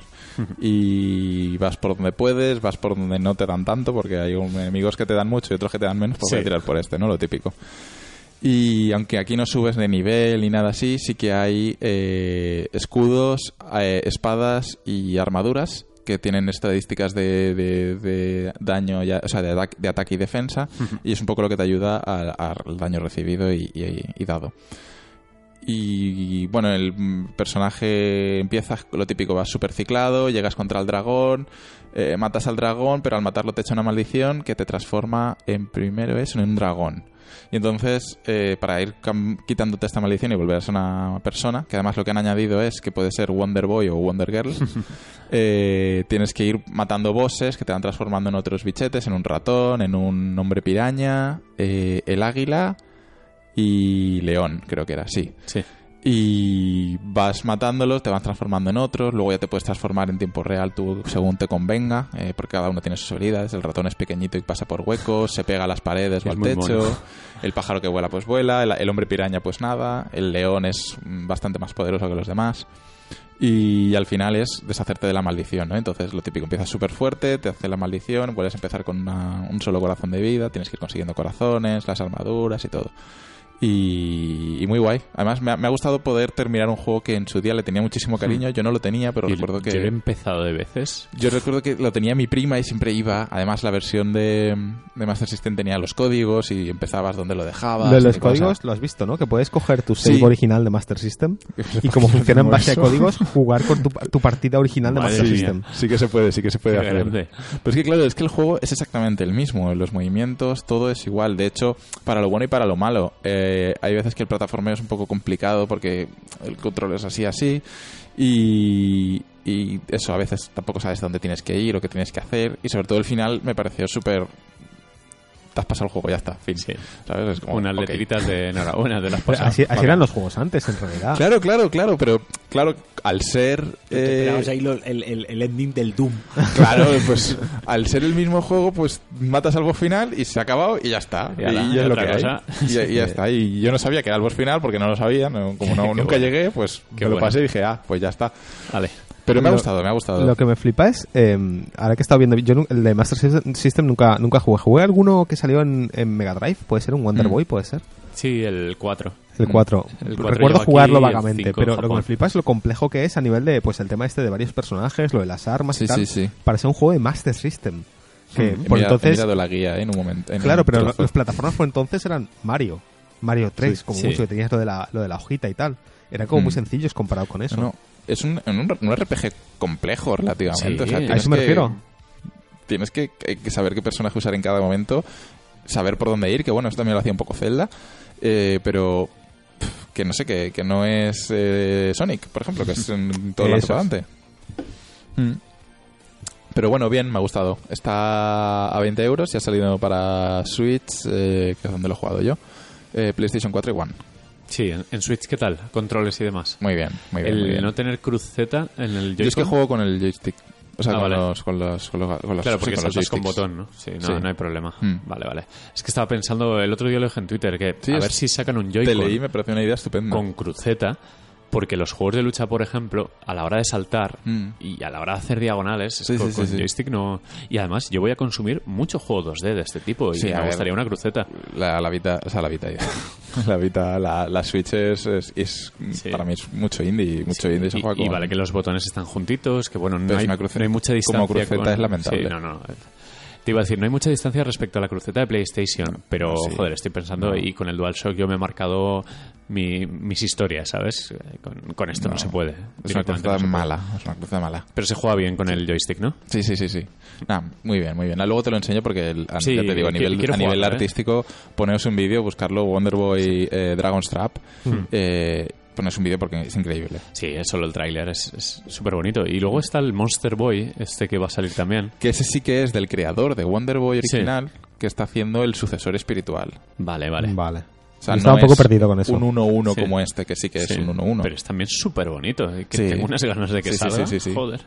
y vas por donde puedes, vas por donde no te dan tanto, porque hay un- enemigos que te dan mucho y otros que te dan menos, pues voy a Sí. tirar por este, ¿no? Lo típico. Y aunque aquí no subes de nivel ni nada así, sí que hay eh, escudos, eh, espadas y armaduras que tienen estadísticas de, de- de daño, ya- o sea, de, ataque- de ataque y defensa, y es un poco lo que te ayuda al daño recibido y, y- y dado. Y bueno, el personaje empieza lo típico, vas super ciclado, llegas contra el dragón, eh, matas al dragón, pero al matarlo te echa una maldición que te transforma en primero es en un dragón. Y entonces, eh, para ir quitándote esta maldición y volver a ser una persona, que además lo que han añadido es que puede ser Wonder Boy o Wonder Girl, eh, tienes que ir matando bosses que te van transformando en otros bichetes, en un ratón, en un hombre piraña, eh, el águila y león, creo que era, sí. Sí. Y vas matándolos, te vas transformando en otros, luego ya te puedes transformar en tiempo real tú según te convenga, eh, porque cada uno tiene sus habilidades. El ratón es pequeñito y pasa por huecos, se pega a las paredes o al techo. mono. El pájaro que vuela pues vuela, el, el hombre piraña pues nada, el león es mm, bastante más poderoso que los demás. Y al final es deshacerte de la maldición, ¿no? Entonces lo típico, empiezas súper fuerte, te hace la maldición, vuelves a empezar con una- un solo corazón de vida, tienes que ir consiguiendo corazones, las armaduras y todo. Y, y muy guay. Además, me ha, me ha gustado poder terminar un juego que en su día le tenía muchísimo cariño. Yo no lo tenía, pero Y recuerdo que. Yo he empezado de veces. Yo recuerdo que lo tenía mi prima y siempre iba. Además, la versión de, de Master System tenía los códigos y empezabas donde lo dejabas. Lo de los códigos lo has visto, ¿no? Que puedes coger tu save Sí. original de Master System y como funciona en base a códigos, jugar con tu, tu partida original de Madre Master mía. System. Sí que se puede, sí que se puede Qué hacer. grande. Pero es que claro, es que el juego es exactamente el mismo. Los movimientos, todo es igual. De hecho, para lo bueno y para lo malo. Eh, hay veces que el plataformeo es un poco complicado porque el control es así, así. Y, y eso, a veces tampoco sabes dónde tienes que ir o qué tienes que hacer. Y sobre todo el final me pareció súper... Te has pasado el juego, ya está, fin. Sí. ¿Sabes? Es como, Unas ok. letritas de enhorabuena de las pasado. así así Vale. eran los juegos antes, en realidad. Claro, claro, claro, pero claro, al ser... Eh, esperabas ahí lo- el, el- el ending del Doom. Claro, pues al ser el mismo juego, pues matas al boss final y se ha acabado y ya está. Y Y, ya es lo que otra hay. cosa. Y, ya- y ya está. Y yo no sabía que era el boss final porque no lo sabía. no- como no, nunca bueno. llegué, pues Qué me lo bueno. pasé y dije, ah, pues ya está. Vale. Pero me ha gustado, me ha gustado. Lo que me flipa es, eh, ahora que he estado viendo, yo el de Master System- System nunca, nunca jugué. ¿Jugué alguno que salió en, en Mega Drive? ¿Puede ser un Wonder Mm. Boy? ¿Puede ser? Sí, el 4. El 4. El 4 Recuerdo jugarlo aquí vagamente, 5 pero lo que me flipa es lo complejo que es a nivel de, pues, el tema este de varios personajes, lo de las armas Sí, y tal. sí, sí. Para ser un juego de Master System. Que He por mira- he entonces, mirado la guía eh, en un momento. en claro, un pero las plataformas por entonces eran Mario. Mario 3, Sí, como sí. mucho, que tenías lo de la, lo de la hojita y tal. Eran como Mm. muy sencillos comparado con eso. No, no, es un, un, un RPG complejo relativamente. Sí, o sea, a tienes eso me que- refiero. Tienes que, que- saber qué personaje usar en cada momento, saber por dónde ir, que bueno, esto también lo hacía un poco Zelda, eh, pero pff, que no sé, que, que no es eh, Sonic, por ejemplo, que es en todo el Eso es. adelante. Mm. Pero bueno, bien, me ha gustado. Está a 20 euros y ha salido para Switch, eh, que es donde lo he jugado yo. Eh, PlayStation 4 y One. Sí, en, en Switch, ¿qué tal? Controles y demás. Muy bien, muy bien. el muy bien. no tener cruz Z en el Yo es que Joy-Con. juego con el joystick. O sea, Ah, con, vale. los, con los con los con los- Claro, sí, porque con los saltas con joysticks. botón, ¿no? Sí, no, Sí. no hay problema. Hmm. Vale, vale. Es que estaba pensando, el otro día lo dije en Twitter, que Sí, a ver si sacan un Te leí, Joy-Con me pareció una idea estupenda. con cruceta, porque los juegos de lucha, por ejemplo, a la hora de saltar Mm. y a la hora de hacer diagonales, Sí, con, sí, sí, con sí. joystick no... Y además, yo voy a consumir mucho juego 2D de este tipo y me ver. gustaría una cruceta. La, la Vita, o sea, la Vita, la Vita, la, la Switch es, es, es- Sí. para mí es mucho indie, mucho indie se Y, juega y con- vale que los botones están juntitos, que bueno, no, hay, una cruceta- no hay mucha distancia. como cruceta con- es lamentable. Sí, no, no. Te iba a decir, no hay mucha distancia respecto a la cruceta de PlayStation, pero sí. joder, estoy pensando, y con el DualShock yo me he marcado mi- mis historias, ¿sabes? Con, con esto no, se puede. Es una cruceta no mala, es una cruceta mala. Pero se juega bien con el joystick, ¿no? Sí, sí, sí, sí. Nah, muy bien, muy bien. Ah, Luego te lo enseño porque, el- Sí, ya te digo, a nivel, a ¿eh? artístico, poneos un vídeo, buscarlo, Wonderboy eh, Dragon's Trap, Hmm. eh, poneos un vídeo porque es increíble. Sí, es solo el tráiler, es súper bonito. Y luego está el Monster Boy, este que va a salir también. Que ese sí que es del creador de Wonderboy Sí. original, que está haciendo el sucesor espiritual. Vale, vale. Vale. O sea, Estaba no un poco es perdido con eso. Un 1-1 Sí. como este, que sí que es Sí, un 1-1. Pero es también súper bonito. y Que Sí. tengo unas ganas de que Sí, sí, salga. sí, sí, sí. Joder.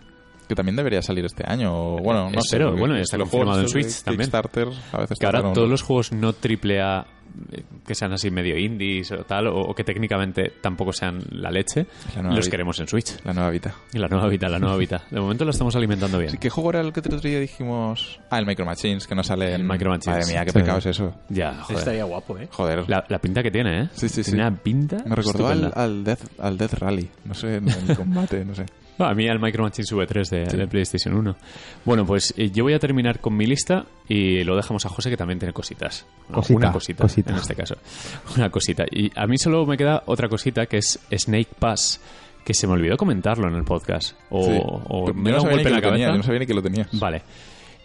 Que también debería salir este año. o, Bueno, no sé. Espero, porque bueno, está los confirmado en Switch también. Kickstarter a veces Que ahora todos los juegos no triple A eh, que sean así medio indies o tal, o, o que técnicamente tampoco sean la leche, La los Vita. queremos en Switch. La nueva Vita. La nueva Vita, la nueva Vita. De momento lo estamos alimentando bien. Sí, ¿Qué juego era el que el otro día dijimos? Ah, el Micro Machines, que no sale en... El Micro Machines. Madre mía, qué Sí. pecado es eso. Ya, joder. Estaría guapo, ¿eh? Joder. La, la pinta que tiene, ¿eh? Sí, sí, sí. Tiene una pinta. Me recordó al, al, Death, al Death Rally. No sé, en el combate, no sé. No, a mí al Micro Machines V3 de, de PlayStation 1. Bueno, pues eh, yo voy a terminar con mi lista y lo dejamos a José que también tiene cositas. Cosita, una cosita, cosita. en este caso. Una cosita. Y a mí solo me queda otra cosita que es Snake Pass, que se me olvidó comentarlo en el podcast. O, Sí. o Yo me no da un golpe en la tenía, cabeza. yo no sabía ni que lo tenías. Vale.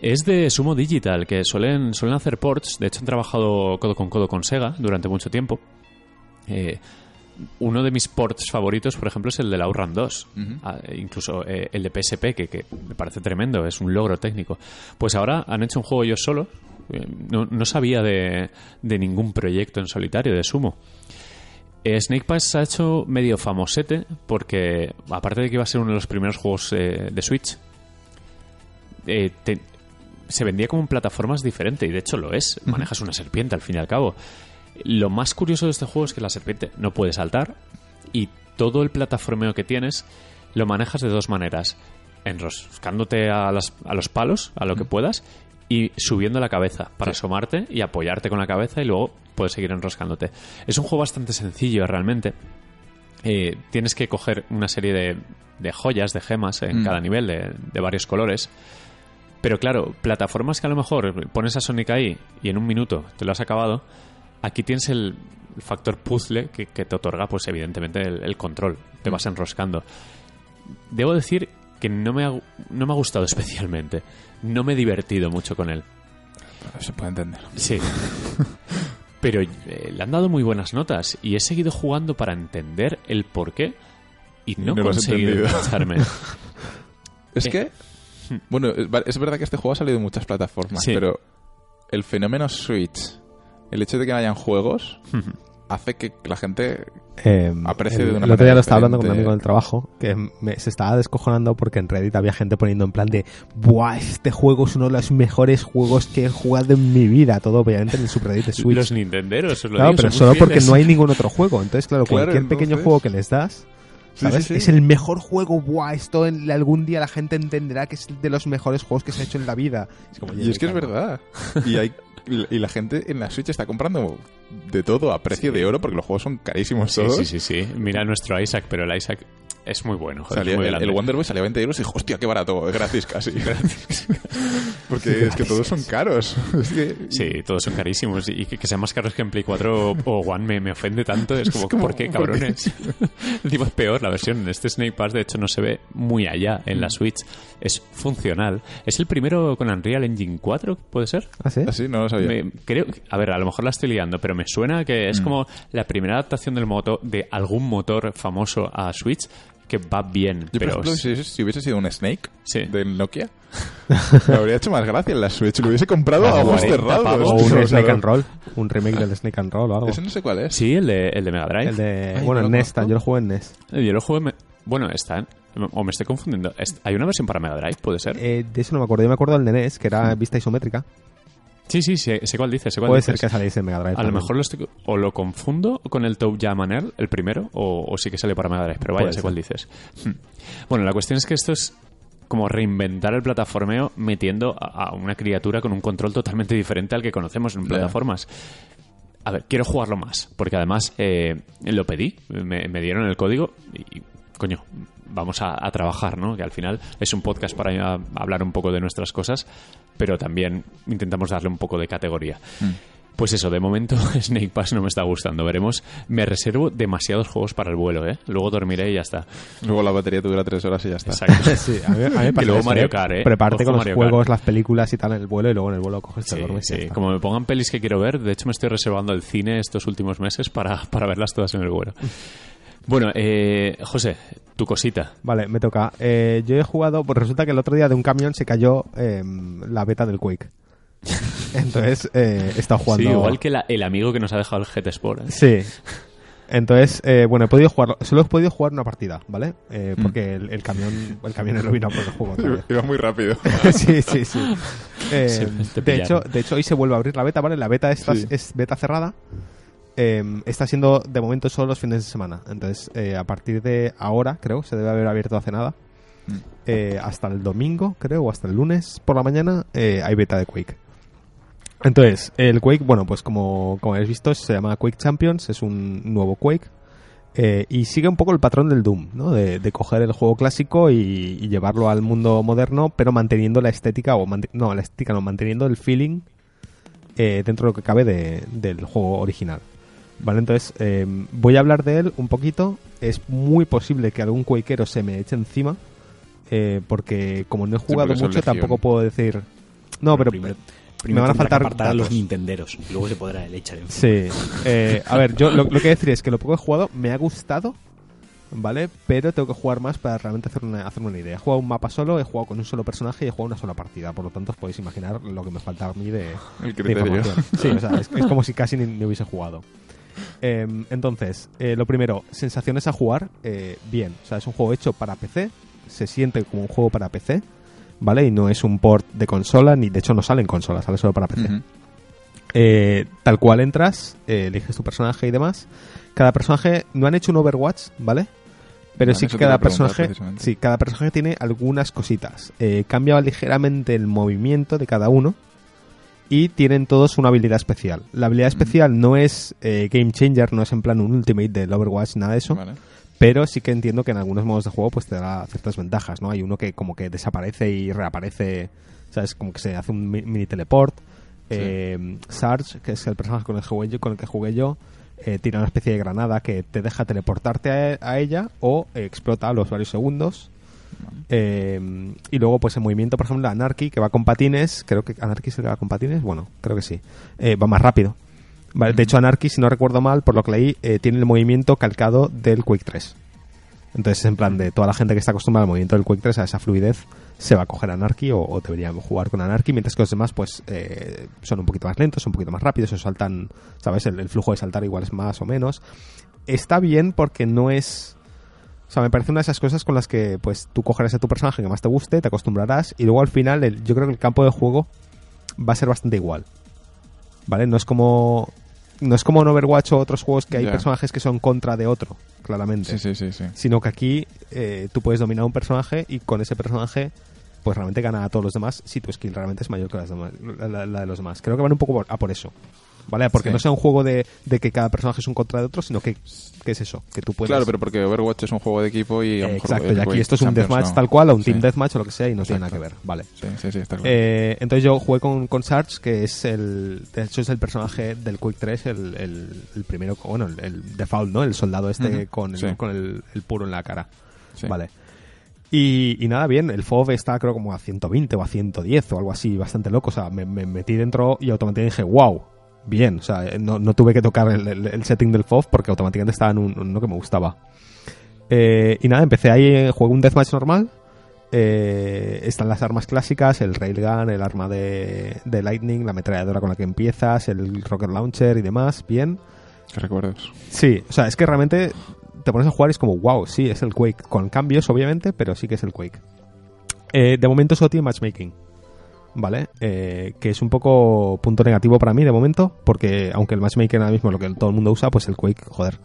Es de Sumo Digital, que suelen, suelen hacer ports. De hecho, han trabajado codo con codo con Sega durante mucho tiempo. Eh, uno de mis ports favoritos, por ejemplo, es el de la Outrun 2. Ujú. Ah, e incluso eh, el de PSP, que, que me parece tremendo, es un logro técnico. Pues ahora han hecho un juego ellos solos. Eh, No, no sabía de, de ningún proyecto en solitario de Sumo. Eh, Snake Pass se ha hecho medio famosete porque, aparte de que iba a ser uno de los primeros juegos eh, de Switch, te- se vendía como en plataformas diferente y de hecho lo es. Manejas una serpiente al fin y al cabo. Lo más curioso de este juego es que la serpiente no puede saltar y todo el plataformeo que tienes lo manejas de dos maneras. Enroscándote a, las- a los palos, a lo que puedas, y subiendo la cabeza para asomarte y apoyarte con la cabeza y luego puedes seguir enroscándote. Es un juego bastante sencillo realmente. Eh, tienes que coger una serie de, de joyas, de gemas en Mm. cada nivel, de, de varios colores. Pero claro, plataformas que a lo mejor pones a Sonic ahí y en un minuto te lo has acabado, aquí tienes el, el factor puzzle que, que te otorga, pues evidentemente, el, el control. Te vas enroscando. Debo decir que no me, ha, no me ha gustado especialmente. No me he divertido mucho con él. Se puede entender. Sí. Pero eh, le han dado muy buenas notas y he seguido jugando para entender el por qué y no, No he conseguido engancharme. Es Eh. que, bueno, es verdad que este juego ha salido en muchas plataformas, Sí. pero el fenómeno Switch, el hecho de que no hayan juegos, hace que la gente Eh, Aprecio el, de una el otro día manera lo estaba hablando con un amigo del trabajo que me- se estaba descojonando porque en Reddit había gente poniendo en plan de ¡Buah! Este juego es uno de los mejores juegos que he jugado en mi vida. Todo obviamente en el subreddit de Switch. Los Nintenderos, os lo claro, digo, pero solo muy porque fieles. no hay ningún otro juego. Entonces, claro, Claro, cualquier pequeño juego que les das, ¿sabes? sí, sí. Es el mejor juego. ¡Buah! Esto en- algún día la gente entenderá que es de los mejores juegos que se ha hecho en la vida. Es como, Y es que es verdad. Y, hay, y la gente en la Switch está comprando de todo a precio de oro porque los juegos son carísimos Sí, todos. sí, sí, sí. Mira nuestro Isaac, pero el Isaac es muy bueno. joder, Salía- es muy el, el Wonder Boy salía a 20 euros y dije, hostia, qué barato, gratis casi. Porque es que todos son caros. Es que- Sí, todos son carísimos. Y que, que sean más caros que en Play 4 o, o One me, me ofende tanto. Es como, como, ¿por qué, cabrones? Encima es peor la versión. Este Snake Pass, de hecho, no se ve muy allá en Mm. la Switch. Es funcional. ¿Es el primero con Unreal Engine 4? ¿Puede ser? ¿Ah, sí? Así no lo sabía. Me- creo, a ver, a lo mejor la estoy liando, pero me suena que Mm. es como la primera adaptación del moto de algún motor famoso a Switch que va bien. Yo, por pero ejemplo, si, si hubiese sido un Snake Sí. del Nokia, me habría hecho más gracia en la Switch. Lo hubiese comprado a ojos 40 cerrados. O un Snake and Roll. Un remake del Snake and Roll o algo. Ese no sé cuál es. Sí, el de, el de Mega Drive. El de. Ay, bueno, no NES. Yo lo jugué en NES. Eh, Yo lo jugué. me- Bueno, está. O me estoy confundiendo. ¿Hay una versión para Mega Drive? ¿Puede ser? Eh, de eso no me acuerdo. Yo me acuerdo del de NES, que era vista isométrica. Sí, sí, sí, sé cuál. Sé cuál Puede ser que saliese en Mega Drive. A lo mejor lo estoy, o lo confundo con el Toe Jam Earl, el primero, o, o sí que sale para Mega Drive, pero vaya, Puede sé ser. cuál dices. Hmm. Bueno, la cuestión es que esto es como reinventar el plataformeo metiendo a, a una criatura con un control totalmente diferente al que conocemos en plataformas. A ver, quiero jugarlo más, porque además eh, lo pedí, me, me dieron el código y, coño, vamos a, a trabajar, ¿no? Que al final es un podcast para hablar un poco de nuestras cosas, pero también intentamos darle un poco de categoría. Pues eso, de momento Snake Pass no me está gustando. Veremos. Me reservo demasiados juegos para el vuelo, ¿eh? Luego dormiré y ya está. Luego la batería te dura tres horas y ya está. Exacto. Sí, a mí, a mí me pasa luego eso, Mario ¿eh? Kart, ¿eh? Prepárate con los Mario juegos, Kart. las películas y tal en el vuelo y luego en el vuelo coges, te Sí, y sí. ya está. Como me pongan pelis que quiero ver, de hecho me estoy reservando el cine estos últimos meses para, para verlas todas en el vuelo. Bueno, eh, José, tu cosita. Vale, me toca. Eh, yo he jugado, pues resulta que el otro día de un camión se cayó eh, la beta del Quake. Entonces eh, he estado jugando. Sí, igual que la- el amigo que nos ha dejado el GT Sport. ¿eh? Sí. Entonces, eh, bueno, he podido jugar, solo he podido jugar una partida, ¿vale? Eh, porque el, el camión, el camionero vino por el juego otra. Iba muy rápido. sí, sí, sí. Eh, de, hecho, de hecho, hoy se vuelve a abrir la beta, ¿vale? La beta esta Sí. es beta cerrada. Eh, está siendo de momento solo los fines de semana. Entonces, eh, a partir de ahora, creo, se debe haber abierto hace nada. Mm. eh, hasta el domingo, creo, o hasta el lunes por la mañana, eh, hay beta de Quake. Entonces, el Quake, bueno, pues como, como habéis visto, se llama Quake Champions, es un nuevo Quake. eh, y sigue un poco el patrón del Doom, ¿no? De, de coger el juego clásico y, y llevarlo al mundo moderno, pero manteniendo la estética, o no, la estética no, manteniendo el feeling eh, dentro de lo que cabe de- del juego original. Vale, entonces eh, voy a hablar de él un poquito. Es muy posible que algún Quakeero se me eche encima, eh, porque como no he jugado son mucho, tampoco puedo decir. No, pero primero, me van a faltar apartar a los nintenderos y luego se podrá el echar en Sí. Eh, a ver, yo lo, lo que voy a decir es que lo poco que he jugado me ha gustado, ¿vale? Pero tengo que jugar más para realmente hacer una, hacerme una idea. He jugado un mapa solo, he jugado con un solo personaje y he jugado una sola partida. Por lo tanto, os podéis imaginar lo que me falta a mí de, El de criterio. información. Sí, o sea, es, es como si casi ni, ni hubiese jugado. Em, entonces, eh, lo primero, sensaciones a jugar, eh, bien. O sea, es un juego hecho para PC, se siente como un juego para PC, ¿vale? Y no es un port de consola, ni de hecho no sale en consola, sale solo para PC. Eh, tal cual entras, eliges tu personaje y demás. Cada personaje, no han hecho un Overwatch, ¿vale? Pero Vale, sí que cada personaje, sí, cada personaje tiene algunas cositas. Cambia ligeramente el movimiento de cada uno y tienen todos una habilidad especial. La habilidad especial no es eh, game changer, no es en plan un ultimate del Overwatch, nada de eso. Vale. Pero sí que entiendo que en algunos modos de juego pues te da ciertas ventajas, ¿no? Hay uno que como que desaparece y reaparece, ¿sabes? Como que se hace un mi- mini teleport. Eh, Sarge, que es el personaje con el, que jugué yo, con el que jugué yo, eh, tira una especie de granada que te deja teleportarte a, a ella o explota a los varios segundos. Eh, y luego, pues en movimiento, por ejemplo, Anarchy, que va con patines, creo que Anarchy se va con patines, bueno, creo que sí, eh, va más rápido. Vale, de hecho, Anarchy, si no recuerdo mal, por lo que leí, eh, tiene el movimiento calcado del Quake 3. Entonces, en plan de toda la gente que está acostumbrada al movimiento del Quake 3, a esa fluidez, se va a coger Anarchy o, o debería jugar con Anarchy, mientras que los demás, pues, eh, son un poquito más lentos, un poquito más rápidos, o saltan, ¿sabes? El, el flujo de saltar igual es más o menos. Está bien porque no es... O sea, me parece una de esas cosas con las que, pues, tú cogerás a tu personaje que más te guste, te acostumbrarás, y luego al final, el- yo creo que el campo de juego va a ser bastante igual. ¿Vale? No es como... No es como en Overwatch o otros juegos que hay personajes que son contra de otro, claramente Sí, sí, sí, sí. sino que aquí eh, tú puedes dominar un personaje y con ese personaje pues realmente gana a todos los demás si tu skill realmente es mayor que las demás- la, de los demás. Creo que van un poco a por eso. ¿Vale? Porque Sí. no sea un juego de, de que cada personaje es un contra de otro, sino que, que es eso, que tú puedes... Claro, pero porque Overwatch es un juego de equipo y a lo mejor exacto, y aquí esto es un deathmatch no. tal cual, o un Sí. team deathmatch o lo que sea, y no tiene nada que ver. Vale. Sí, sí, sí, está claro. Eh, entonces yo jugué con, con Sarge, que es el. De hecho, es el personaje del Quake 3, el, el, el primero, bueno, el, el default, ¿no? El soldado este Ujú, con, el, sí. con el, el puro en la cara. Sí. Vale. Y, y nada, bien, el FOV está creo como a 120 o a 110 o algo así, bastante loco. O sea, me, me metí dentro y automáticamente dije, wow, bien. O sea, no, no tuve que tocar el, el- el setting del FOV porque automáticamente estaba en un- uno que me gustaba. Eh, y nada, empecé ahí, eh, jugué un deathmatch normal. Eh, están las armas clásicas, el railgun, el arma de, de lightning, la ametralladora con la que empiezas, el rocket launcher y demás, bien. ¿Qué recuerdos? Sí, o sea, es que realmente te pones a jugar y es como, wow, sí, es el Quake. Con cambios, obviamente, pero sí que es el Quake. Eh, de momento solo tiene matchmaking. ¿Vale? Eh, que es un poco punto negativo para mí de momento, porque aunque el matchmaking ahora mismo es lo que todo el mundo usa, pues el Quake, joder,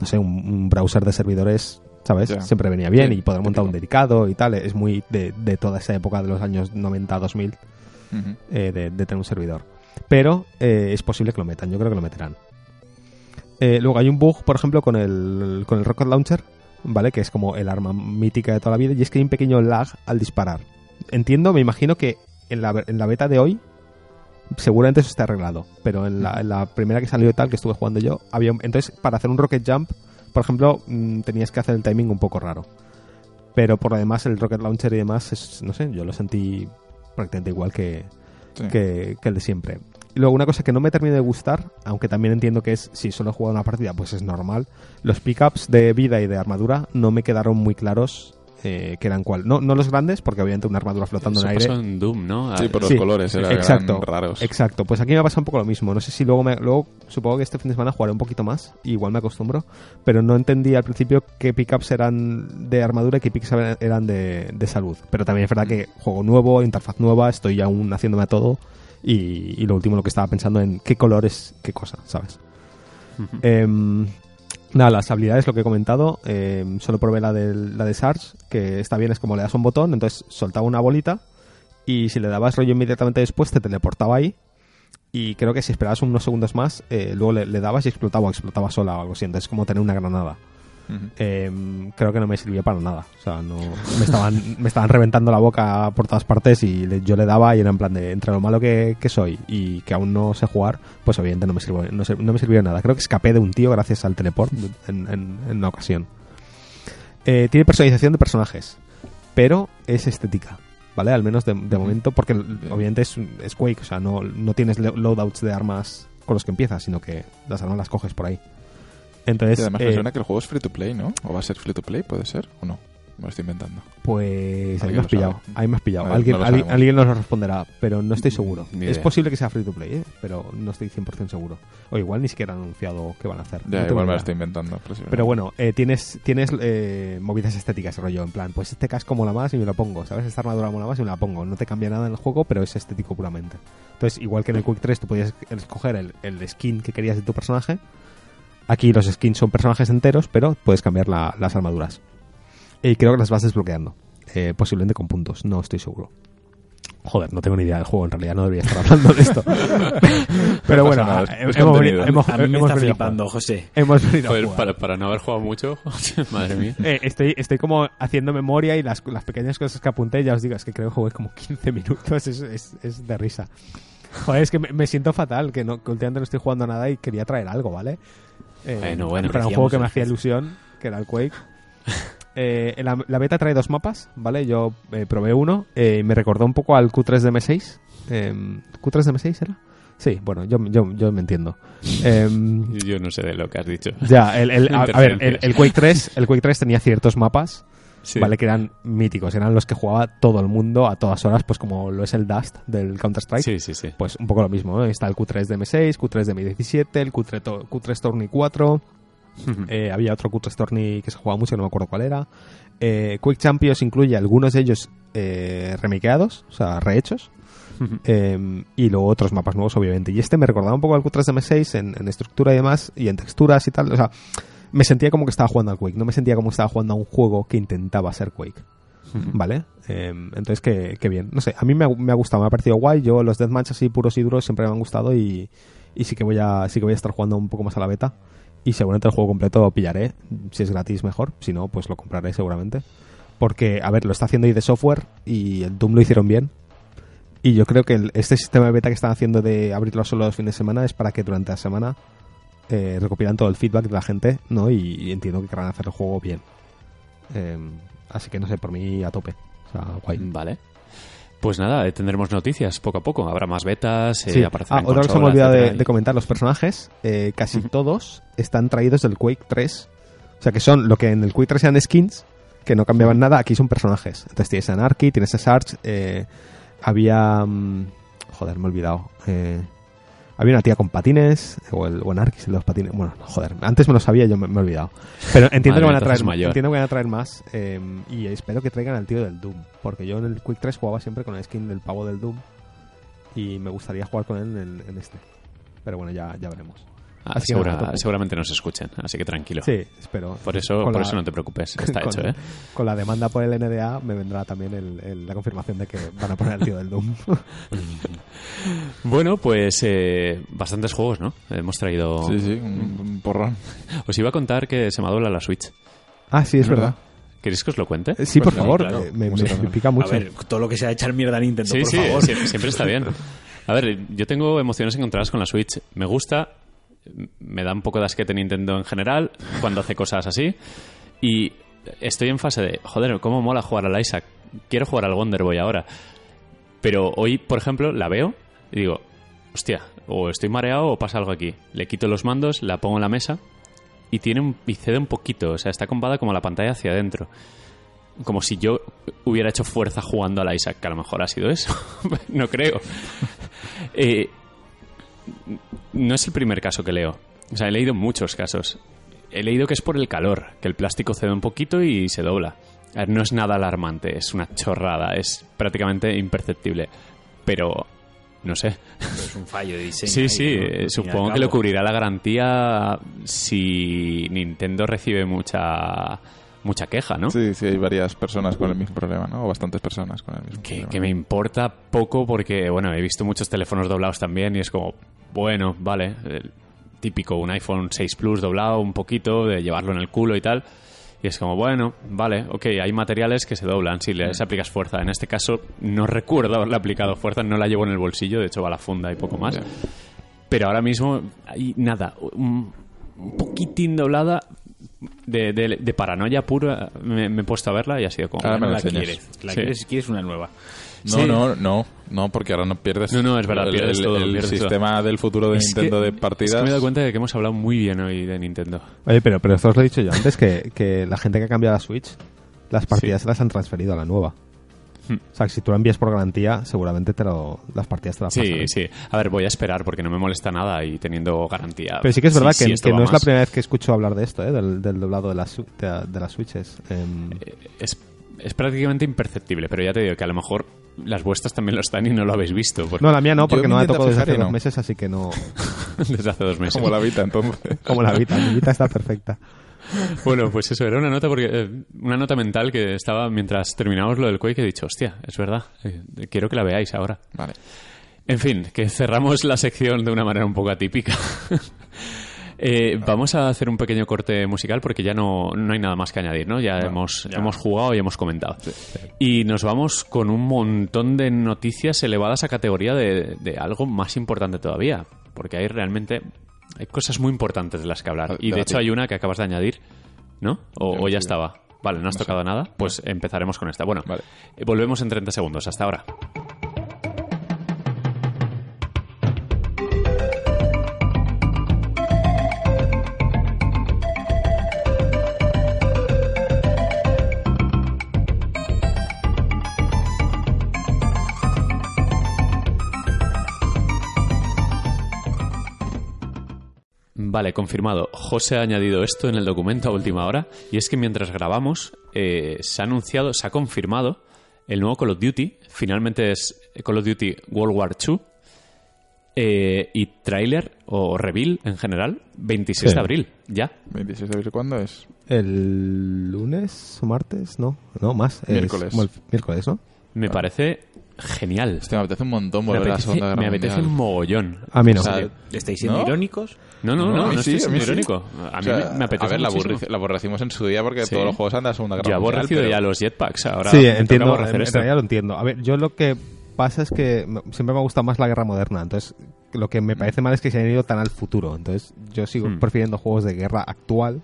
no sé, un, un browser de servidores, ¿sabes? Siempre venía bien Sí, y poder montar un dedicado y tal, es muy de, de toda esa época de los años 90-2000 Ujú. eh, de, de tener un servidor. Pero eh, es posible que lo metan, yo creo que lo meterán. Luego hay un bug, por ejemplo, con el, con el Rocket Launcher, ¿vale? Que es como el arma mítica de toda la vida, y es que hay un pequeño lag al disparar. Entiendo, me imagino que en la, en la beta de hoy seguramente eso está arreglado, pero en la, en la primera que salió y tal, que estuve jugando yo, había un- entonces para hacer un Rocket Jump, por ejemplo, mm, tenías que hacer el timing un poco raro. Pero por lo demás, el Rocket Launcher y demás, es, no sé, yo lo sentí prácticamente igual que, Sí. que, que el de siempre. Y luego una cosa que no me termina de gustar, aunque también entiendo que es, si solo he jugado una partida, pues es normal, los pickups de vida y de armadura no me quedaron muy claros eh, que eran cual. No, no los grandes, porque obviamente una armadura flotando Eso en el aire. pasó en Doom, ¿no? Sí, Ah, por los Sí, colores, eran, exacto, raros. Exacto, pues aquí me pasa un poco lo mismo. No sé si luego, me, luego supongo que este fin de semana jugaré un poquito más, igual me acostumbro, pero no entendí al principio qué pickups eran de armadura y qué pickups eran- de, de salud. Pero también es verdad que juego nuevo, interfaz nueva, estoy aún haciéndome a todo y, y lo último lo que estaba pensando en qué colores, qué cosa, ¿sabes? Em, nada, las habilidades, lo que he comentado, em, solo probé la de, la de Sarge, que está bien, es como le das un botón, entonces soltaba una bolita y si le dabas rollo inmediatamente después te teleportaba ahí y creo que si esperabas unos segundos más, eh, luego le, le dabas y explotaba explotaba sola o algo así, entonces es como tener una granada. Em, creo que no me sirvió para nada. O sea, no, me, estaban, me estaban reventando la boca por todas partes y le- yo le daba y era en plan de entre lo malo que, que soy y que aún no sé jugar, pues evidente no me sirvió, no, me sirvió nada. Creo que escapé de un tío gracias al teleport en, en- en una ocasión. Eh, tiene personalización de personajes, pero es estética. ¿Vale? Al menos de, de momento, porque obviamente es, es Quake, o sea, no, no tienes lo- loadouts de armas con los que empiezas, sino que las armas las coges por ahí. Entonces, Y además eh, me suena que el juego es free to play, ¿no? ¿O va a ser free to play? ¿Puede ser? ¿O no? Me lo estoy inventando. Pues ahí me has pillado. Ahí me has pillado. Alguien, no alguien, alguien nos lo responderá, pero no estoy seguro. Ni Es idea. posible que sea free to play, ¿eh? pero no estoy 100% seguro. O igual ni siquiera han anunciado qué van a hacer. Ya, No igual me lo estoy inventando. Pero bueno, eh, tienes, tienes eh, movidas estéticas, rollo, en plan, pues este casco mola más y me lo pongo, ¿sabes? Esta armadura mola más y me la pongo. No te cambia nada en el juego, pero es estético puramente. Entonces, igual que en el Quick 3 tú podías escoger el, el skin que querías de tu personaje, aquí los skins son personajes enteros, pero puedes cambiar la- las armaduras. Y creo que las vas desbloqueando. Eh, posiblemente con puntos, no estoy seguro. Joder, no tengo ni idea del juego, en realidad no debería estar hablando de esto. Pero No bueno, nada, eh, es hemos, venido- hemos- A mí me hemos está flipando. José. Hemos venido a Joder, jugar. para, para no haber jugado mucho, madre mía. Eh, estoy, estoy como haciendo memoria y las, las pequeñas cosas que apunté, ya os digo, es que creo que jugué como 15 minutos, es, es, es de risa. Joder, es que me, me siento fatal, que, no, que últimamente no estoy jugando a nada y quería traer algo, ¿vale? Eh, Bueno, bueno, para un juego que me hacía ilusión, que era el Quake. Eh, la, la beta trae dos mapas, ¿vale? Yo eh, probé uno, eh, me recordó un poco al Q3 de M6. Eh, ¿Q3 de M6 era? Sí, bueno, yo, yo, yo me entiendo. Em, Yo no sé de lo que has dicho. ya, el, el- a, a ver, el Quake 3, el Quake 3 tenía ciertos mapas, Sí. ¿vale? Que eran míticos, eran los que jugaba todo el mundo a todas horas, pues como lo es el Dust del Counter-Strike. Sí, sí, sí. Pues un poco lo mismo, ¿no? Está el Q3 de M6, Q3 de M17, el Q3, to- Q3 Tourney 4, eh, había otro Q3 Tourney que se jugaba mucho, no me acuerdo cuál era. Eh, Quick Champions incluye algunos de ellos eh, remakeados, o sea, rehechos. Eh, y luego otros mapas nuevos, obviamente. Y este me recordaba un poco al Q3 de M6 en, en estructura y demás, y en texturas y tal. O sea, me sentía como que estaba jugando al Quake, no me sentía como que estaba jugando a un juego que intentaba ser Quake. ¿Vale? Eh, entonces, qué, qué bien. No sé, a mí me ha, me ha gustado, me ha parecido guay. Yo los deathmatch así puros y duros siempre me han gustado y, y sí que voy a sí que voy a estar jugando un poco más a la beta. Y seguramente el juego completo lo pillaré. Si es gratis, mejor. Si no, pues lo compraré seguramente. Porque, a ver, lo está haciendo ID Software y el Doom lo hicieron bien. Y yo creo que el- este sistema de beta que están haciendo de abrirlo solo los fines de semana es para que durante la semana eh, recopilan todo el feedback de la gente, ¿no? Y, y entiendo que querrán hacer el juego bien. Eh, así que no sé, por mí a tope. O sea, guay. Vale. Pues nada, eh, tendremos noticias poco a poco. Habrá más betas, eh, Sí. aparecerán Ah, otra cosa me olvidado de, comentar, los personajes, eh, casi todos están traídos del Quake 3. O sea, que son lo que en el Quake 3 eran skins, que no cambiaban nada, aquí son personajes. Entonces tienes a Anarchy, tienes a Sarge, eh, había... mm, joder, me he olvidado. Eh, había una tía con patines, o el el de los patines. Bueno, no, joder, antes me lo sabía, yo me, me he olvidado. Pero entiendo que van a traer, mayor. entiendo que van a traer más eh, y espero que traigan al tío del Doom, porque yo en el Quake 3 jugaba siempre con el skin del pavo del Doom y me gustaría jugar con él en, en este. Pero bueno, ya, ya veremos. Ah, que segura- seguramente nos escuchen, así que tranquilo. Sí, espero. Por eso, por la- eso no te preocupes, está con- hecho, ¿eh? Con la demanda por el NDA me vendrá también el- el- la confirmación de que van a poner al tío del Doom. Bueno, pues eh, bastantes juegos, ¿no? Hemos traído... Sí, sí, un, un porrón. Os iba a contar que se me ha doblado la Switch. ah, sí, es verdad. ¿Queréis que os lo cuente? Eh, Sí, por Pues favor, claro. me, me- pica mucho. A ver, todo lo que sea echar mierda a Nintendo, Sí, por sí, favor. siempre está bien. A ver, yo tengo emociones encontradas con la Switch. Me gusta, me da un poco de asquete Nintendo en general cuando hace cosas así. Y estoy en fase de, joder, cómo mola jugar al Isaac. Quiero jugar al Wonder Boy ahora. Pero hoy, por ejemplo, la veo y digo, hostia, o estoy mareado o pasa algo aquí. Le quito los mandos, la pongo en la mesa y tiene un, y cede un poquito. O sea, está compada como la pantalla hacia adentro. como si yo hubiera hecho fuerza jugando al Isaac, que a lo mejor ha sido eso. no creo. Eh, no es el primer caso que leo. O sea, he leído muchos casos. He leído que es por el calor, que el plástico cede un poquito y se dobla. A ver, No es nada alarmante, es una chorrada, es prácticamente imperceptible. Pero, no sé. Es un fallo de diseño. Sí, ahí, sí, ¿no? eh, supongo que lo cubrirá la garantía si Nintendo recibe mucha mucha queja, ¿no? Sí, sí, hay varias personas con el mismo problema, ¿no? O bastantes personas con el mismo Que, problema. que me importa poco porque, bueno, he visto muchos teléfonos doblados también y es como, bueno, vale, el típico, un iPhone 6 Plus doblado un poquito, de llevarlo en el culo y tal. Y es como, bueno, vale, ok, hay materiales que se doblan si les aplicas fuerza. En este caso, no recuerdo haberle aplicado fuerza, no la llevo en el bolsillo, de hecho va a la funda y poco más. Pero ahora mismo hay nada, un, un poquitín doblada de, de- de paranoia pura. Me, me he puesto a verla y ha sido como. Ahora me la enseñas. quieres. La Sí. quieres, quieres una nueva. No, Sí. no, no, no, porque ahora no pierdes. No, no, es verdad, el, pierdes el- todo, el pierdes todo. sistema del futuro de Es que- Nintendo de Es que partidas. me he dado cuenta de que hemos hablado muy bien hoy de Nintendo. Oye, pero, pero esto os lo he dicho yo antes, que, que la gente que ha cambiado a Switch, las partidas se las han transferido a la nueva. O sea, que si tú la envías por garantía, seguramente te lo, las partidas te las Sí, pasan. ¿eh? sí. A ver, voy a esperar porque no me molesta nada y teniendo garantía. Pero sí que es verdad Sí, que, sí, que no es la primera vez que escucho hablar de esto, ¿eh? del, del doblado de las, su- de, de las Switches. Em, Es, es prácticamente imperceptible, pero ya te digo que a lo mejor las vuestras también lo están y no lo habéis visto porque no, la mía no, porque me no la intento toco desde hace dos meses, así que no... desde hace dos meses. Como la Vita, entonces. Como la Vita, mi Vita está perfecta. Bueno, pues eso, era una nota porque eh, una nota mental que estaba mientras terminamos lo del Quake he dicho, hostia, es verdad, eh, quiero que la veáis ahora. Vale. En fin, que cerramos la sección de una manera un poco atípica. Eh, vamos a hacer un pequeño corte musical porque ya no, no hay nada más que añadir, ¿no? Ya, hemos, hemos jugado y hemos comentado. Y nos vamos con un montón de noticias elevadas a categoría de, de algo más importante todavía. Porque hay realmente hay cosas muy importantes de las que hablar. Y de hecho hay una que acabas de añadir, ¿no? O, o ya estaba. Vale, no has tocado nada. Pues empezaremos con esta. Bueno, Vale. eh, volvemos en 30 segundos. Hasta ahora. Vale, confirmado. José ha añadido esto en el documento a última hora y es que mientras grabamos eh, se ha anunciado, se ha confirmado el nuevo Call of Duty. Finalmente es Call of Duty World War II eh, y trailer o reveal en general 26 Sí. de abril. Ya. 26 de abril, ¿cuándo es? ¿El lunes o martes? No, no, más. Es Miércoles. miércoles, ¿no? Me parece genial. Hostia, me apetece un montón Me volver a la Segunda Guerra me apetece Mundial. mogollón. A mí no. O sea, ¿Estáis siendo ¿No? irónicos? No, no, no, a no, mí estoy sí, a siendo mí sí. irónico. A mí O sea, me, me apetece A ver, la, muchísimo. aburrici- la aborrecimos en su día porque Sí. todos los juegos andan a Segunda Guerra Yo Mundial. aborrecido pero- ya los jetpacks. Ahora sí, entiendo. En, aborrecer en esto. realidad lo entiendo. A ver, yo lo que pasa es que siempre me ha gustado más la guerra moderna. Entonces, lo que me parece mal es que se hayan ido tan al futuro. Entonces, yo sigo Hmm. prefiriendo juegos de guerra actual.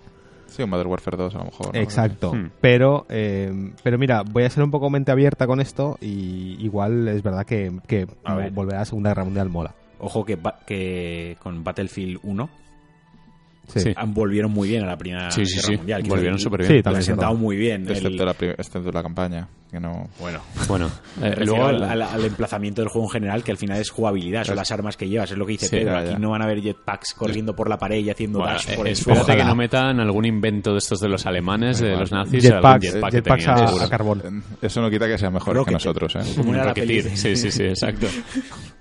Sí, un Modern Warfare 2 a lo mejor. ¿no? Exacto. Hmm. Pero, eh, pero mira, voy a ser un poco mente abierta con esto y igual es verdad que, que A ver. volver a la Segunda Guerra Mundial mola. Ojo que, que con Battlefield 1 Sí. Han- volvieron muy bien a la Primera Sí, sí, Guerra sí. Mundial. Volvieron súper bien. Sí, también lo han es sentado verdad. muy bien. El- Excepto, la, pri- excepto la campaña, que no... Bueno, Bueno, eh, luego al, al- al emplazamiento del juego en general, que al final es jugabilidad, son las armas que llevas, es lo que dice Sí, Pedro. ya, Aquí no van a haber jetpacks corriendo por la pared y haciendo Bueno, dash eh, por el espérate suelo. que no metan algún invento de estos de los alemanes, de los nazis, Jetpacks, jetpack que jetpacks tenían, a- a carbón. Eso no quita que sean mejores Rocket. que nosotros, ¿eh? Como la peli. Sí, sí, sí, exacto.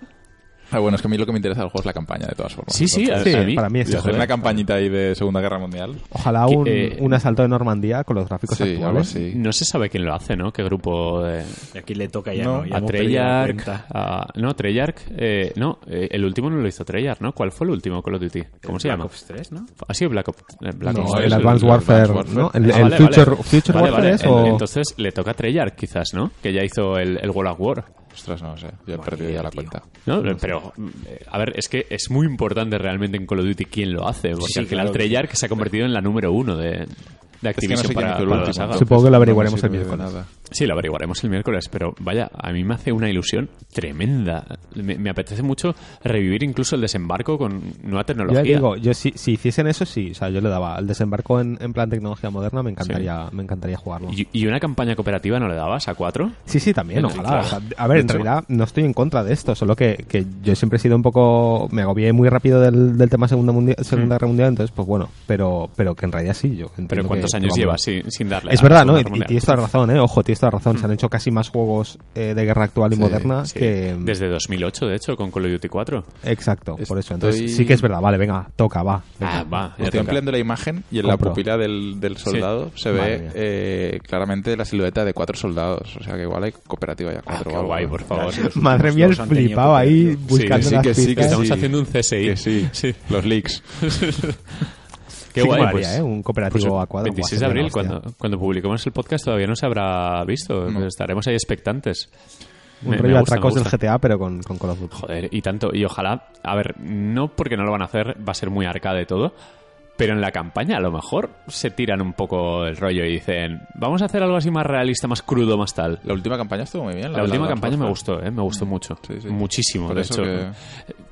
Ah, bueno, es que a mí lo que me interesa del juego es la campaña, de todas formas. Sí, sí, a, Sí, a mí. para mí es Y eso. hacer ¿eh? una campañita ahí de Segunda Guerra Mundial. Ojalá un, eh, un asalto de Normandía con los gráficos Sí, algo actuales. así. No se sabe quién lo hace, ¿no? ¿Qué grupo de... Y aquí le toca ya, No, ¿no? Ya a Treyarch... a- No, Treyarch... eh, no, eh, el último no lo hizo Treyarch, ¿no? ¿Cuál fue el último Call of Duty? ¿Cómo se Black llama? Ops 3, ¿no? ¿Ha sido Black Ops? eh, Black No, Ops el es Advanced el Warfare, ¿no? El, Ah, el vale, Future, vale. Future Vale, Warfare vale. es o... Entonces le toca a Treyarch, quizás, ¿no? Que ya hizo el, el World of War. Ostras, no sé. Yo he perdido ya la tío. cuenta. ¿no? Pero, eh, a ver, es que es muy importante realmente en Call of Duty quién lo hace, porque Sí, al final claro. Treyarch se ha convertido en la número uno de... de Es que no Activision sé para, el para la saga. Supongo que lo averiguaremos el miércoles. nada. Sí, lo averiguaremos el miércoles, pero vaya, a mí me hace una ilusión tremenda. Me, me apetece mucho revivir incluso el desembarco con nueva tecnología. ya digo, yo si, si hiciesen eso, sí. O sea, yo le daba al desembarco en, en plan tecnología moderna, me encantaría, me encantaría jugarlo. ¿Y, y una campaña cooperativa no le dabas a cuatro? Sí, sí, también, ojalá. claro. O sea, a ver, en realidad no estoy en contra de esto, solo que, que yo siempre he sido un poco... Me agobié muy rápido del, del tema Segunda, Mundial, segunda Guerra Mundial, entonces, pues bueno, pero, pero que en realidad sí. Yo entiendo Pero ¿cuántos que- años vamos. sin, darle? Es verdad, ¿no? Y, y tienes toda la razón, ¿eh? Ojo, tienes toda la razón. Se han hecho casi más juegos eh, de guerra actual y Sí, moderna Sí, que... Desde 2008, de hecho, con Call of Duty 4. Exacto, por eso. Entonces sí que es verdad. Vale, venga, toca, va. venga. Ah, va, Estoy toca. ampliando la imagen y en la pupila del, del soldado se Madre ve eh, claramente la silueta de cuatro soldados. O sea que igual hay cooperativa ya Ah, cuatro. qué o algo. guay, por favor. Madre mía, el flipado ahí buscando Sí, sí, las que sí, que. Estamos haciendo un CSI. Sí, Sí. los leaks. Qué Sí guay, molaría, pues, ¿eh? Un cooperativo pues, a cuadro. 26 de abril, cuando, cuando publiquemos el podcast, todavía no se habrá visto. No. Estaremos ahí expectantes. Un rollo atracos del. GTA, pero con, con Call of Duty. Joder, y tanto. Y ojalá, a ver, no porque no lo van a hacer, va a ser muy arcade todo. Pero en la campaña a lo mejor se tiran un poco el rollo y dicen, vamos a hacer algo así más realista, más crudo, más tal. La última campaña estuvo muy bien. La, última campaña me gustó, ¿eh? me gustó mucho. Sí, sí. Muchísimo, Por de hecho. que-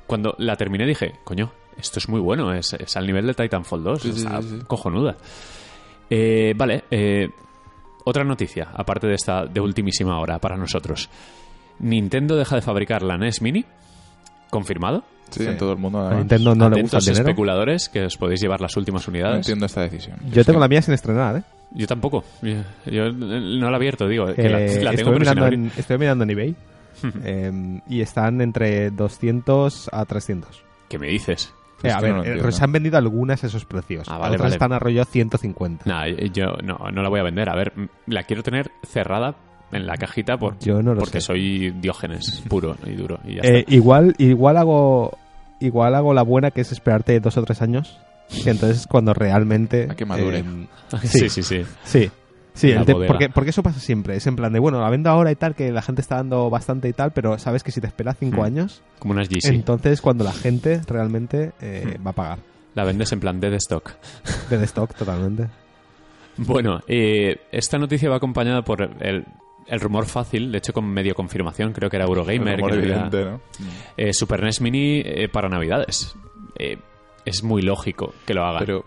Cuando la terminé dije, coño, esto es muy bueno, es, es al nivel de Titanfall 2, Sí, sí, está sí, sí. cojonuda. Eh, vale, eh, otra noticia, aparte de esta de ultimísima hora para nosotros. Nintendo deja de fabricar la NES Mini, confirmado. Sí, Sí. en todo el mundo. A. Nintendo no le gusta el dinero. especuladores que os podéis llevar las últimas No unidades. entiendo esta decisión. Yo tengo la mía sin estrenar, ¿eh? Yo tampoco. Yo, yo no la he abierto, digo. que la, Eh, la tengo estoy, mirando en, estoy mirando en eBay eh, y están entre 200 a 300. ¿Qué me dices? Eh, Es a ver, no eh, entiendo. se han vendido algunas a esos precios. Ah, vale, Otras vale. están a rollo 150. Nah, yo no, no la voy a vender. A ver, la quiero tener cerrada en la cajita por, Yo no lo porque sé. soy diógenes puro y duro. Y ya Eh, está. igual, igual hago igual hago la buena que es esperarte dos o tres años. Que entonces cuando realmente... A que madure. eh, sí, sí, sí. Sí. Sí, el te- porque, porque eso pasa siempre. Es en plan de, bueno, la vendo ahora y tal, que la gente está dando bastante y tal, pero sabes que si te esperas cinco Hmm. años, Como unas GC. entonces cuando la gente realmente eh, Hmm. va a pagar. La vendes en plan dead stock. De stock, totalmente. Bueno, eh, esta noticia va acompañada por el, el rumor fácil, de hecho con medio confirmación, creo que era Eurogamer, El rumor que decía, evidente, ¿no? eh, Super NES Mini eh, para Navidades. Eh, es muy lógico que lo hagan. Pero,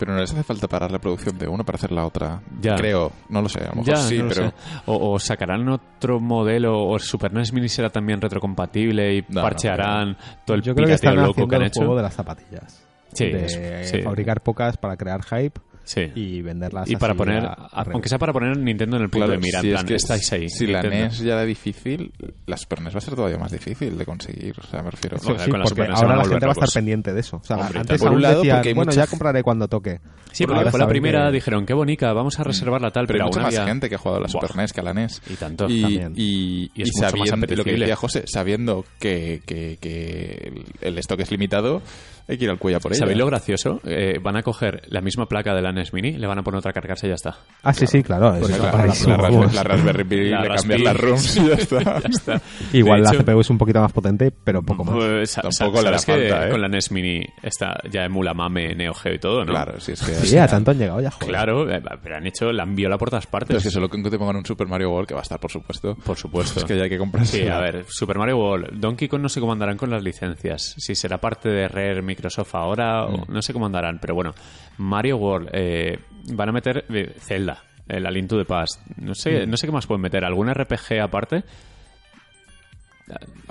pero no les hace falta parar la producción de uno para hacer la otra. Ya. Creo, no lo sé. A lo mejor Ya, sí, no lo pero. sé. O, o sacarán otro modelo, o el Super NES Mini será también retrocompatible y No, no parchearán todo el Yo creo que están loco haciendo que han el hecho. juego de las zapatillas. Sí, de es- sí. fabricar pocas para crear hype Sí. y venderlas Y para así poner, a- a aunque sea para poner Nintendo en el punto Claro, de mira, si en es plan, que estáis ahí. Si la Nintendo. NES ya era difícil, la Super NES va a ser todavía más difícil de conseguir. O sea, me refiero. Sí, con la porque ahora la gente va a estar pendiente de eso. O sea, Hombre, antes por un lado, decían, porque hay bueno, mucha- ya compraré cuando toque. Sí, porque ahora fue la primera, que- dijeron, qué bonita, vamos a reservarla tal, pero pero, hay mucha más había- gente que ha jugado a la Super. NES que a la NES. Y tanto, y, también. y, Y es y mucho más sabiendo lo que decía José, sabiendo que, que, que el- el stock es limitado, hay que ir al cuello por ella. ¿Sabéis lo gracioso? Eh, van a coger la misma placa de la NES Mini, le van a poner otra a cargarse y ya está. Ah, sí, sí, claro. Pues eso la, para la, la. Raspe- la Raspberry Pi La le cambian las ROMs y ya está. Ya está. Igual De la hecho, CPU es un poquito más potente, pero poco más. Pues, Tampoco le da ¿sabes que falta, ¿eh? con la NES Mini está ya emula MAME, Neo Geo y todo, ¿no? Claro, si es que... Sí, a tanto han llegado ya, joder. Claro, eh, pero han hecho, la han violado por todas partes. Pero es que solo que te pongan un Super Mario World, que va a estar, por supuesto. Por supuesto. Es que ya hay que comprarse. Sí, a ver, Super Mario World, Donkey Kong no sé cómo andarán con las licencias. Si será parte de Rare Microsoft ahora, o no sé cómo andarán. Pero bueno, Mario World, eh, van a meter eh, Zelda, el A Link to the Past. No sé, no sé qué más pueden meter. ¿Algún RPG aparte?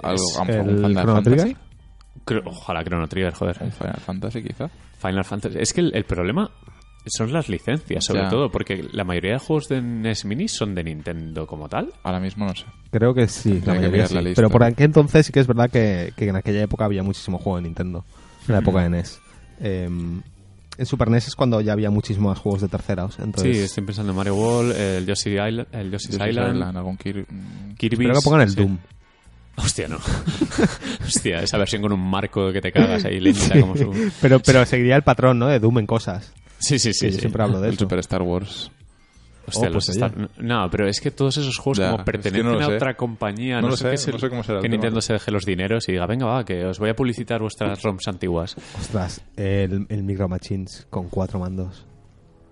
Algo, el Final Chrono. Trigger. Creo- ojalá Chrono Trigger, joder. Final Fantasy, quizá. Final Fantasy. Es que el, el problema son las licencias, sobre Ya. todo, porque la mayoría de juegos de NES Mini son de Nintendo como tal. Ahora mismo no sé. Creo que sí, la que mayoría mirar sí. la lista. Pero por aquel entonces sí que es verdad que, que en aquella época había muchísimo juego de Nintendo. En la época de NES. Eh, en Super NES es cuando ya había muchísimos más juegos de terceros. Entonces, sí, estoy pensando en Mario World, el Yoshi Island, el Yoshi's Yoshi's Island, Island, algún Kir- mm, Kirby. espero que pongan el Doom. Hostia, no. Hostia, esa versión con un marco que te cagas ahí, lenta como su... Pero, pero seguiría el patrón, ¿no? De Doom en cosas. Sí, sí, sí. Sí, yo sí. siempre hablo de el eso. Super Star Wars. Hostia, Oh, los pues, Star-. No, pero es que todos esos juegos Ya, como es que pertenecen no a sé. otra compañía, No no, lo sé, sé, qué es el- no sé cómo será que tema. Nintendo se deje los dineros y diga, venga, va, que os voy a publicitar vuestras ROMs antiguas. Ostras, el, el Micro Machines con cuatro mandos.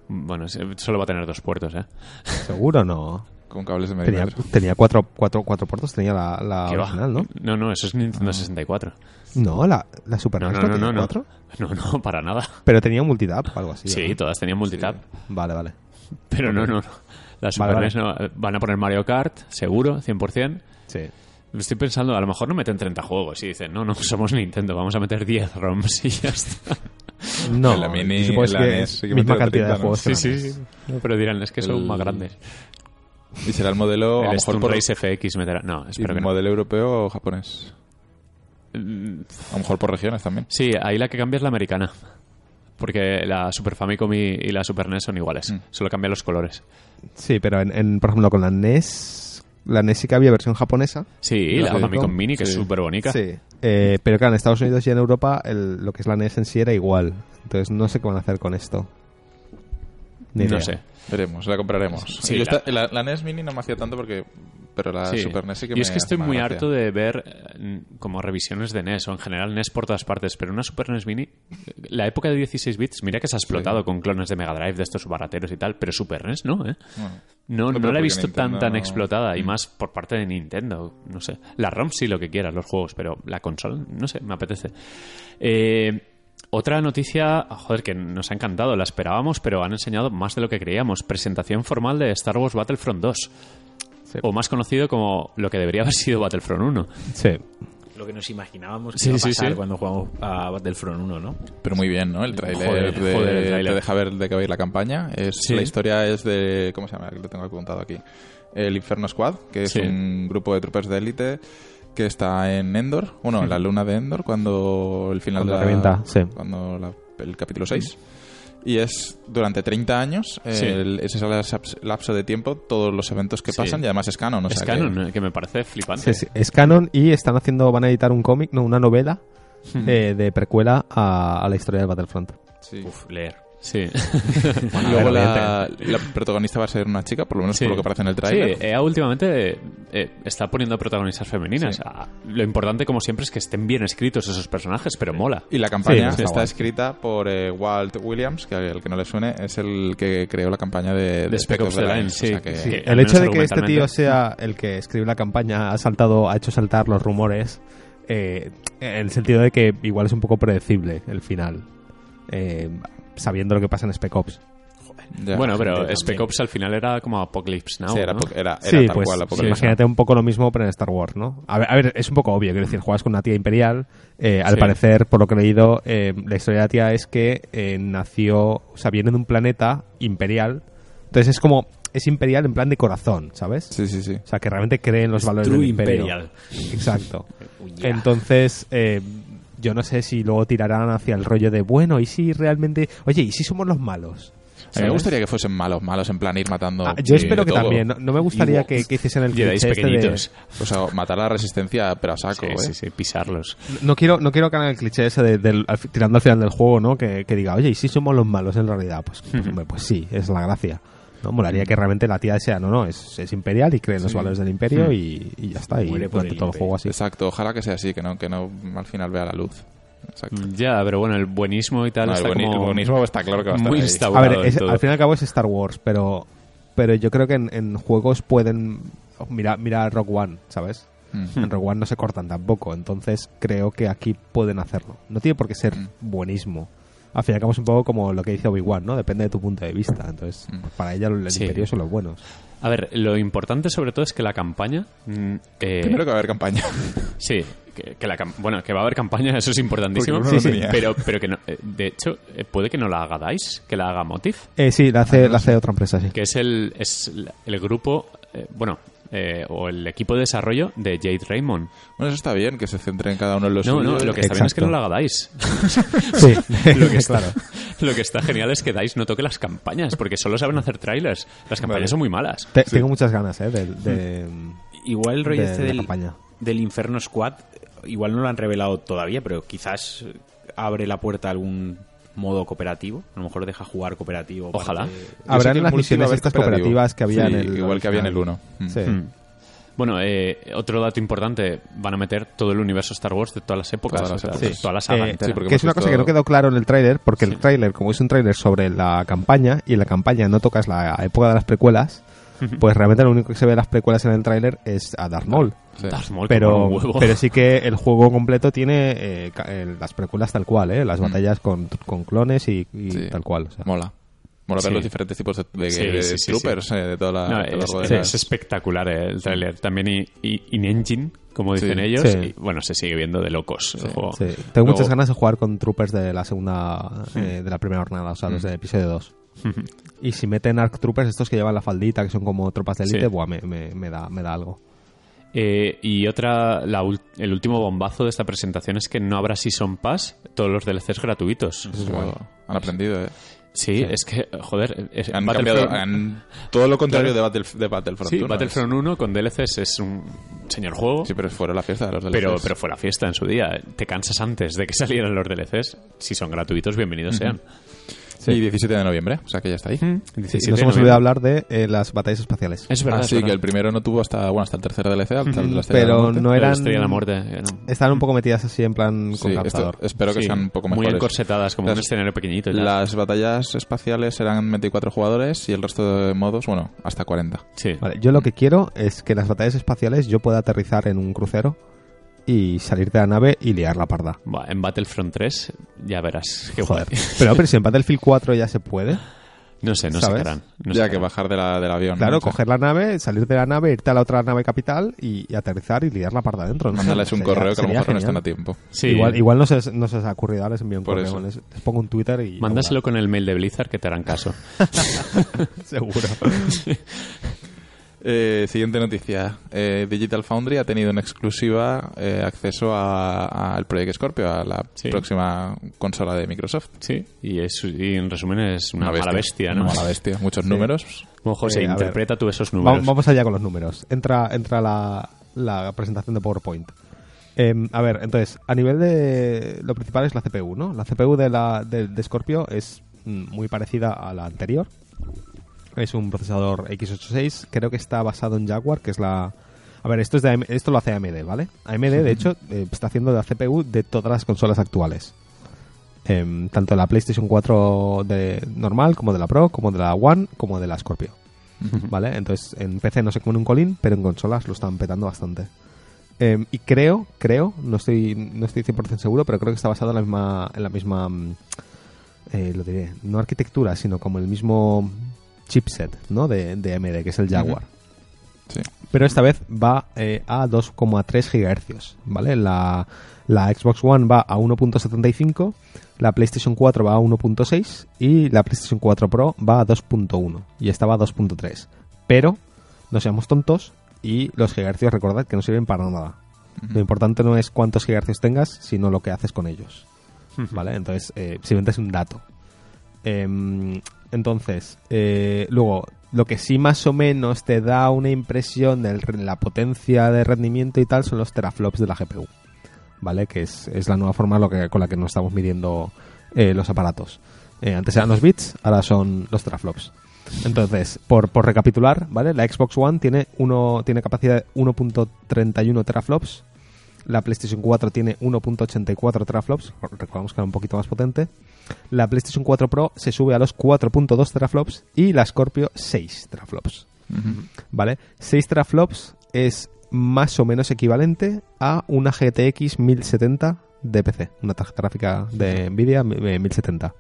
Bueno, solo va a tener dos puertos, ¿eh? Seguro no. Con cables de medio Tenía, metro. tenía cuatro, cuatro, cuatro puertos, tenía la, la original, ¿no? No, no, eso es Nintendo 64. No, la, la Super No, NES no, no no, tenía no, no. cuatro. No, no, para nada. Pero tenía un multitap o algo así. Sí, ¿no? todas tenían multitap. Vale, vale. Pero no, no, no. La Super Vale, NES no. Van a poner Mario Kart, seguro, 100%. Sí. Estoy pensando, a lo mejor no meten 30 juegos y dicen, no, no, somos Nintendo, vamos a meter 10 ROMs y ya está. No, En la mini- supongo la que es sí que misma cantidad de 30, ¿no? juegos. Sí, sí, sí. No, pero dirán, es que son El- más grandes. Y será el modelo, a lo El mejor por Race FX meterá... No, ¿y espero que no. modelo europeo o japonés. Mm, A lo mejor por regiones también. Sí, ahí la que cambia es la americana. Porque la Super Famicom y, y la Super NES son iguales. Mm. Solo cambian los colores. Sí, pero en, en, por ejemplo, con la NES, la NES sí que había versión japonesa. Sí, La la Famicom, Famicom Mini, que es súper bonita. Sí. Eh, pero claro, en Estados Unidos y en Europa el- lo que es la NES en sí era igual. Entonces no sé qué van a hacer con esto. Ni No idea. sé. Veremos, la compraremos. Sí, la- esta- la, la NES Mini no me hacía tanto porque... Pero la Sí. Super NES sí que Yo es que estoy muy gracia. harto de ver eh, como revisiones de NES o en general NES por todas partes, pero una Super NES Mini, la época de 16 bits, mira que se ha explotado con clones de Mega Drive de estos barateros y tal, pero Super NES no, ¿eh? Bueno, No, No, la he visto tan Nintendo tan no- explotada y Mm. más por parte de Nintendo, no sé. La ROM sí lo que quieras, los juegos, pero la consola, no sé, me apetece. Eh, otra noticia, joder, que nos ha encantado, la esperábamos, pero han enseñado más de lo que creíamos. Presentación formal de Star Wars Battlefront 2. Sí. O más conocido como lo que debería haber sido Battlefront 1. Sí. Lo que nos imaginábamos que Sí, iba a sí, pasar sí. cuando jugamos a Battlefront 1, ¿no? Pero muy bien, ¿no? El tráiler Joder, de- joder, el tráiler. te deja ver de qué va a ir la campaña. Es, Sí. La historia es de... ¿Cómo se llama? Lo tengo apuntado aquí. El Inferno Squad, que es Sí. un grupo de tropas de élite que está en Endor, bueno, en la luna de Endor, cuando el final Cuando de la- revienta, sí. cuando la- el capítulo 6. Y es durante 30 años, Sí. el- ese es el laps- lapso de tiempo, todos los eventos que Sí. pasan y además es canon. o es sea canon, eh, que me parece flipante. Sí, sí, Es canon y están haciendo, van a editar un cómic, no, una novela eh, de precuela a, a la historia del Battlefront. sí. Uf, leer. Sí. Y luego la, la protagonista va a ser una chica, por lo menos Sí. por lo que aparece en el Sí, tráiler. EA últimamente eh, está poniendo protagonistas femeninas. Sí. Ah, Lo importante, como siempre, es que estén bien escritos esos personajes, pero mola. Y la campaña Sí, está, está escrita por eh, Walt Williams, que al que no le suene es el que creó la campaña de, De Spec Ops The Line, sí. o sea que- Sí. Sí, el hecho de que este tío sea el que escribe la campaña ha saltado, ha hecho saltar los rumores eh, en el sentido de que igual es un poco predecible el final, eh, sabiendo lo que pasa en Spec Ops. ya. bueno, pero. Spec Ops al final era como Apocalypse Now. Sí, era, ¿no? po- era, era sí, tal pues cual sí, Pokémon. imagínate un poco lo mismo pero en Star Wars, ¿no? A ver, a ver, es un poco obvio, quiero decir, juegas con una tía imperial, eh, al Sí. parecer, por lo que he leído, eh, la historia de la tía es que eh, nació, o sea, viene de un planeta imperial, entonces es como, es imperial en plan de corazón, ¿sabes? Sí, sí, sí. O sea, que realmente cree en los valores True del imperio. Imperial. Exacto. Entonces, eh, yo no sé si luego tirarán hacia el rollo de, bueno, ¿y si realmente... Oye, ¿y si somos los malos? A mí me gustaría que fuesen malos, malos, en plan ir matando. Ah, yo espero de que todo. también. No, no me gustaría que, que hiciesen el cliché este de- pequeñitos. O sea, matar a la resistencia, pero a saco, Sí, ¿eh? sí, sí, pisarlos. No quiero, no quiero que hagan el cliché ese de, del- al fi- tirando al final del juego, ¿no? Que, que diga, oye, ¿y si somos los malos en realidad? Pues, pues, hombre, pues sí, es la gracia. ¿No? Molaría que realmente la tía sea, no, no, es, es imperial y cree en los Sí. valores del imperio y, y ya está. Y Muere por durante el todo el imperio. juego así. Exacto, ojalá que sea así, que no, que no al final vea la luz. Exacto. Ya, pero bueno, el buenismo y tal No, el, está bueni- como el buenismo está claro que va a estar muy ahí. A instaurado ver, es- al fin y al cabo es Star Wars, pero, pero yo creo que en, en juegos pueden... Mira, mira Rock One, ¿sabes? Mm. En Rogue One no se cortan tampoco, entonces creo que aquí pueden hacerlo. No tiene por qué ser Mm. buenismo. Al fin y al cabo es un poco como lo que dice Obi-Wan, ¿no? Depende de tu punto de vista. Entonces, Mm. para ella el Sí. imperio son los buenos. A ver, lo importante sobre todo es que la campaña... mm, eh, Primero que va a haber campaña. Sí, que, que la bueno, que va a haber campaña, eso es importantísimo. Sí, no sí, pero, pero que no, eh, de hecho, eh, puede que no la haga DICE, que la haga Motif, Eh, sí, la hace, la hace otra empresa, sí. que es el, es el- el grupo, eh, bueno, eh, o el equipo de desarrollo de Jade Raymond. Bueno, eso está bien, que se centre en cada uno de los No, no, lo que está bien es que no lo haga DICE. Sí, lo, que está, claro. lo que está genial es que DICE no toque las campañas, porque solo saben hacer trailers. Las campañas Vale. son muy malas. Te- Tengo muchas ganas, ¿eh? De, de- Igual el rollo de- este de del, campaña. del Inferno Squad, igual no lo han revelado todavía, pero quizás abre la puerta a algún modo cooperativo. A lo mejor deja jugar cooperativo. Ojalá. parte- Habrán las misiones estas cooperativas que había Sí, en el... Igual que había en el original. 1. Sí. Mm. Bueno, eh, otro dato importante, van a meter todo el universo Star Wars de todas las épocas, Todas las épocas. toda la saga Eh, sí, que es una cosa que no quedó claro en el tráiler, porque el tráiler, como es un tráiler sobre la campaña, y en la campaña no tocas la época de las precuelas, pues realmente lo único que se ve de las precuelas en el tráiler es a Darth Maul. Sí. Darth Maul, Pero, mola un huevo. pero sí que el juego completo tiene eh, ca- eh, las precuelas tal cual, ¿eh? las Mm. batallas con, con clones y, y Sí. tal cual. o sea. Mola. Mola ver Sí. los diferentes tipos de, de- Sí, de sí, sí, troopers eh, de toda la, No, a lo es, es- espectacular eh, el tráiler. También i- i- in-engine, como dicen Sí. ellos. Sí. Y, bueno, se sigue viendo de locos el juego. Sí, tengo Luego- muchas ganas de jugar con troopers de la segunda, eh, de la primera jornada, o sea, los de episodio 2. Y si meten ARC Troopers, estos que llevan la faldita, que son como tropas de élite, Sí. buah, me, me- me da, me da algo. Eh, y otra, la ul- el último bombazo de esta presentación es que no habrá Season Pass, todos los DLCs gratuitos. Eso Han aprendido, ¿eh? Sí, es que, joder, es- Han cambiado han- todo lo contrario Claro. de, Battle- de Battlefront. Sí, 1, Battlefront 1 con DLCs es un señor juego. Sí, pero fuera la fiesta de los DLCs. Pero, pero fue la fiesta en su día. Te cansas antes de que salieran los DLCs. Si son gratuitos, bienvenidos sean. Y 17 de noviembre, o sea que ya está ahí. Sí, 17 nos hemos olvidado hablar de eh, las batallas espaciales. Es verdad, ah, es sí, verdad. que el primero no tuvo hasta, bueno, hasta el tercer DLC, hasta el de la Estrella de la Pero Muerte. no La eran... Estrella de la muerte. eh, no. Están un poco metidas así en plan con Sí, esto- espero que Sí, sean un poco Muy mejores. encorsetadas, como un Las- escenario pequeñito. y tal. Las batallas espaciales serán 24 jugadores y el resto de modos, bueno, hasta 40. Sí. Vale, yo lo que quiero es que en las batallas espaciales yo pueda aterrizar en un crucero y salir de la nave y liar la parda. Buah, en Battlefront 3 ya verás. Qué Joder. guay. Pero, pero si en Battlefield 4 ya se puede. No sé, no ¿Sabes? qué harán. No ya sé que bajar de la, del avión. Claro, coger la nave, salir de la nave, irte a la otra nave capital y, y aterrizar y liar la parda adentro. ¿no? Mándales un Sería- correo que a lo mejor no están a tiempo. Sí, Igual, igual no, se, no se os ha ocurrido, ahora les envío un Por correo, les, les pongo un Twitter y... Mándaselo con el mail de Blizzard que te harán caso. Seguro. Eh, siguiente noticia. Eh, Digital Foundry ha tenido en exclusiva eh, acceso a- al Project Scorpio, a la Sí. próxima consola de Microsoft. Sí, y, es, y en resumen es una, mala bestia, ¿no? Una mala bestia. Muchos números. Bueno, José, Eh, ver. interpreta tú esos Va- números. Vamos allá con los números. Entra, entra la, la presentación de PowerPoint. Em, a ver, entonces, a nivel de... Lo principal es la CPU, ¿no? La CPU de, la, de, de Scorpio es mm, muy parecida a la anterior. Es un procesador x86. Creo que está basado en Jaguar, que es la... A ver, esto, es de AM esto lo hace AMD, ¿vale? AMD, de hecho, eh, está haciendo la CPU de todas las consolas actuales. Em, tanto de la PlayStation 4 de normal, como de la Pro, como de la One, como de la Scorpio. ¿Vale? Entonces, en PC no se come un colín, pero en consolas lo están petando bastante. Em, y creo, creo, no estoy, no estoy 100% seguro, pero creo que está basado en la misma, en la misma mm, eh, lo diré, no arquitectura, sino como el mismo chipset, ¿no? De, de AMD, que es el Jaguar. Sí. Pero esta vez va eh, a 2,3 GHz, ¿vale? La, la Xbox One va a 1.75, la PlayStation 4 va a 1.6 y la PlayStation 4 Pro va a 2.1 y esta va a 2.3. Pero no seamos tontos y los gigahercios recordad que no sirven para nada. Lo importante no es cuántos gigahercios tengas, sino lo que haces con ellos. ¿Vale? Entonces, eh, simplemente es un dato. Em, entonces, eh, luego, lo que sí más o menos te da una impresión de la potencia de rendimiento y tal son los teraflops de la GPU. ¿Vale? Que es, es la nueva forma lo que, con la que nos estamos midiendo eh, los aparatos. Eh, antes eran los bits, ahora son los teraflops. Entonces, por, por recapitular, ¿vale? La Xbox One tiene, uno, tiene capacidad de 1.31 teraflops. La PlayStation 4 tiene 1.84 teraflops. Recordamos que era un poquito más potente. La PlayStation 4 Pro se sube a los 4.2 teraflops y la Scorpio 6 teraflops. ¿Vale? 6 teraflops es más o menos equivalente a una GTX 1070 de PC, una tarjeta gráfica de Nvidia eh, 1070.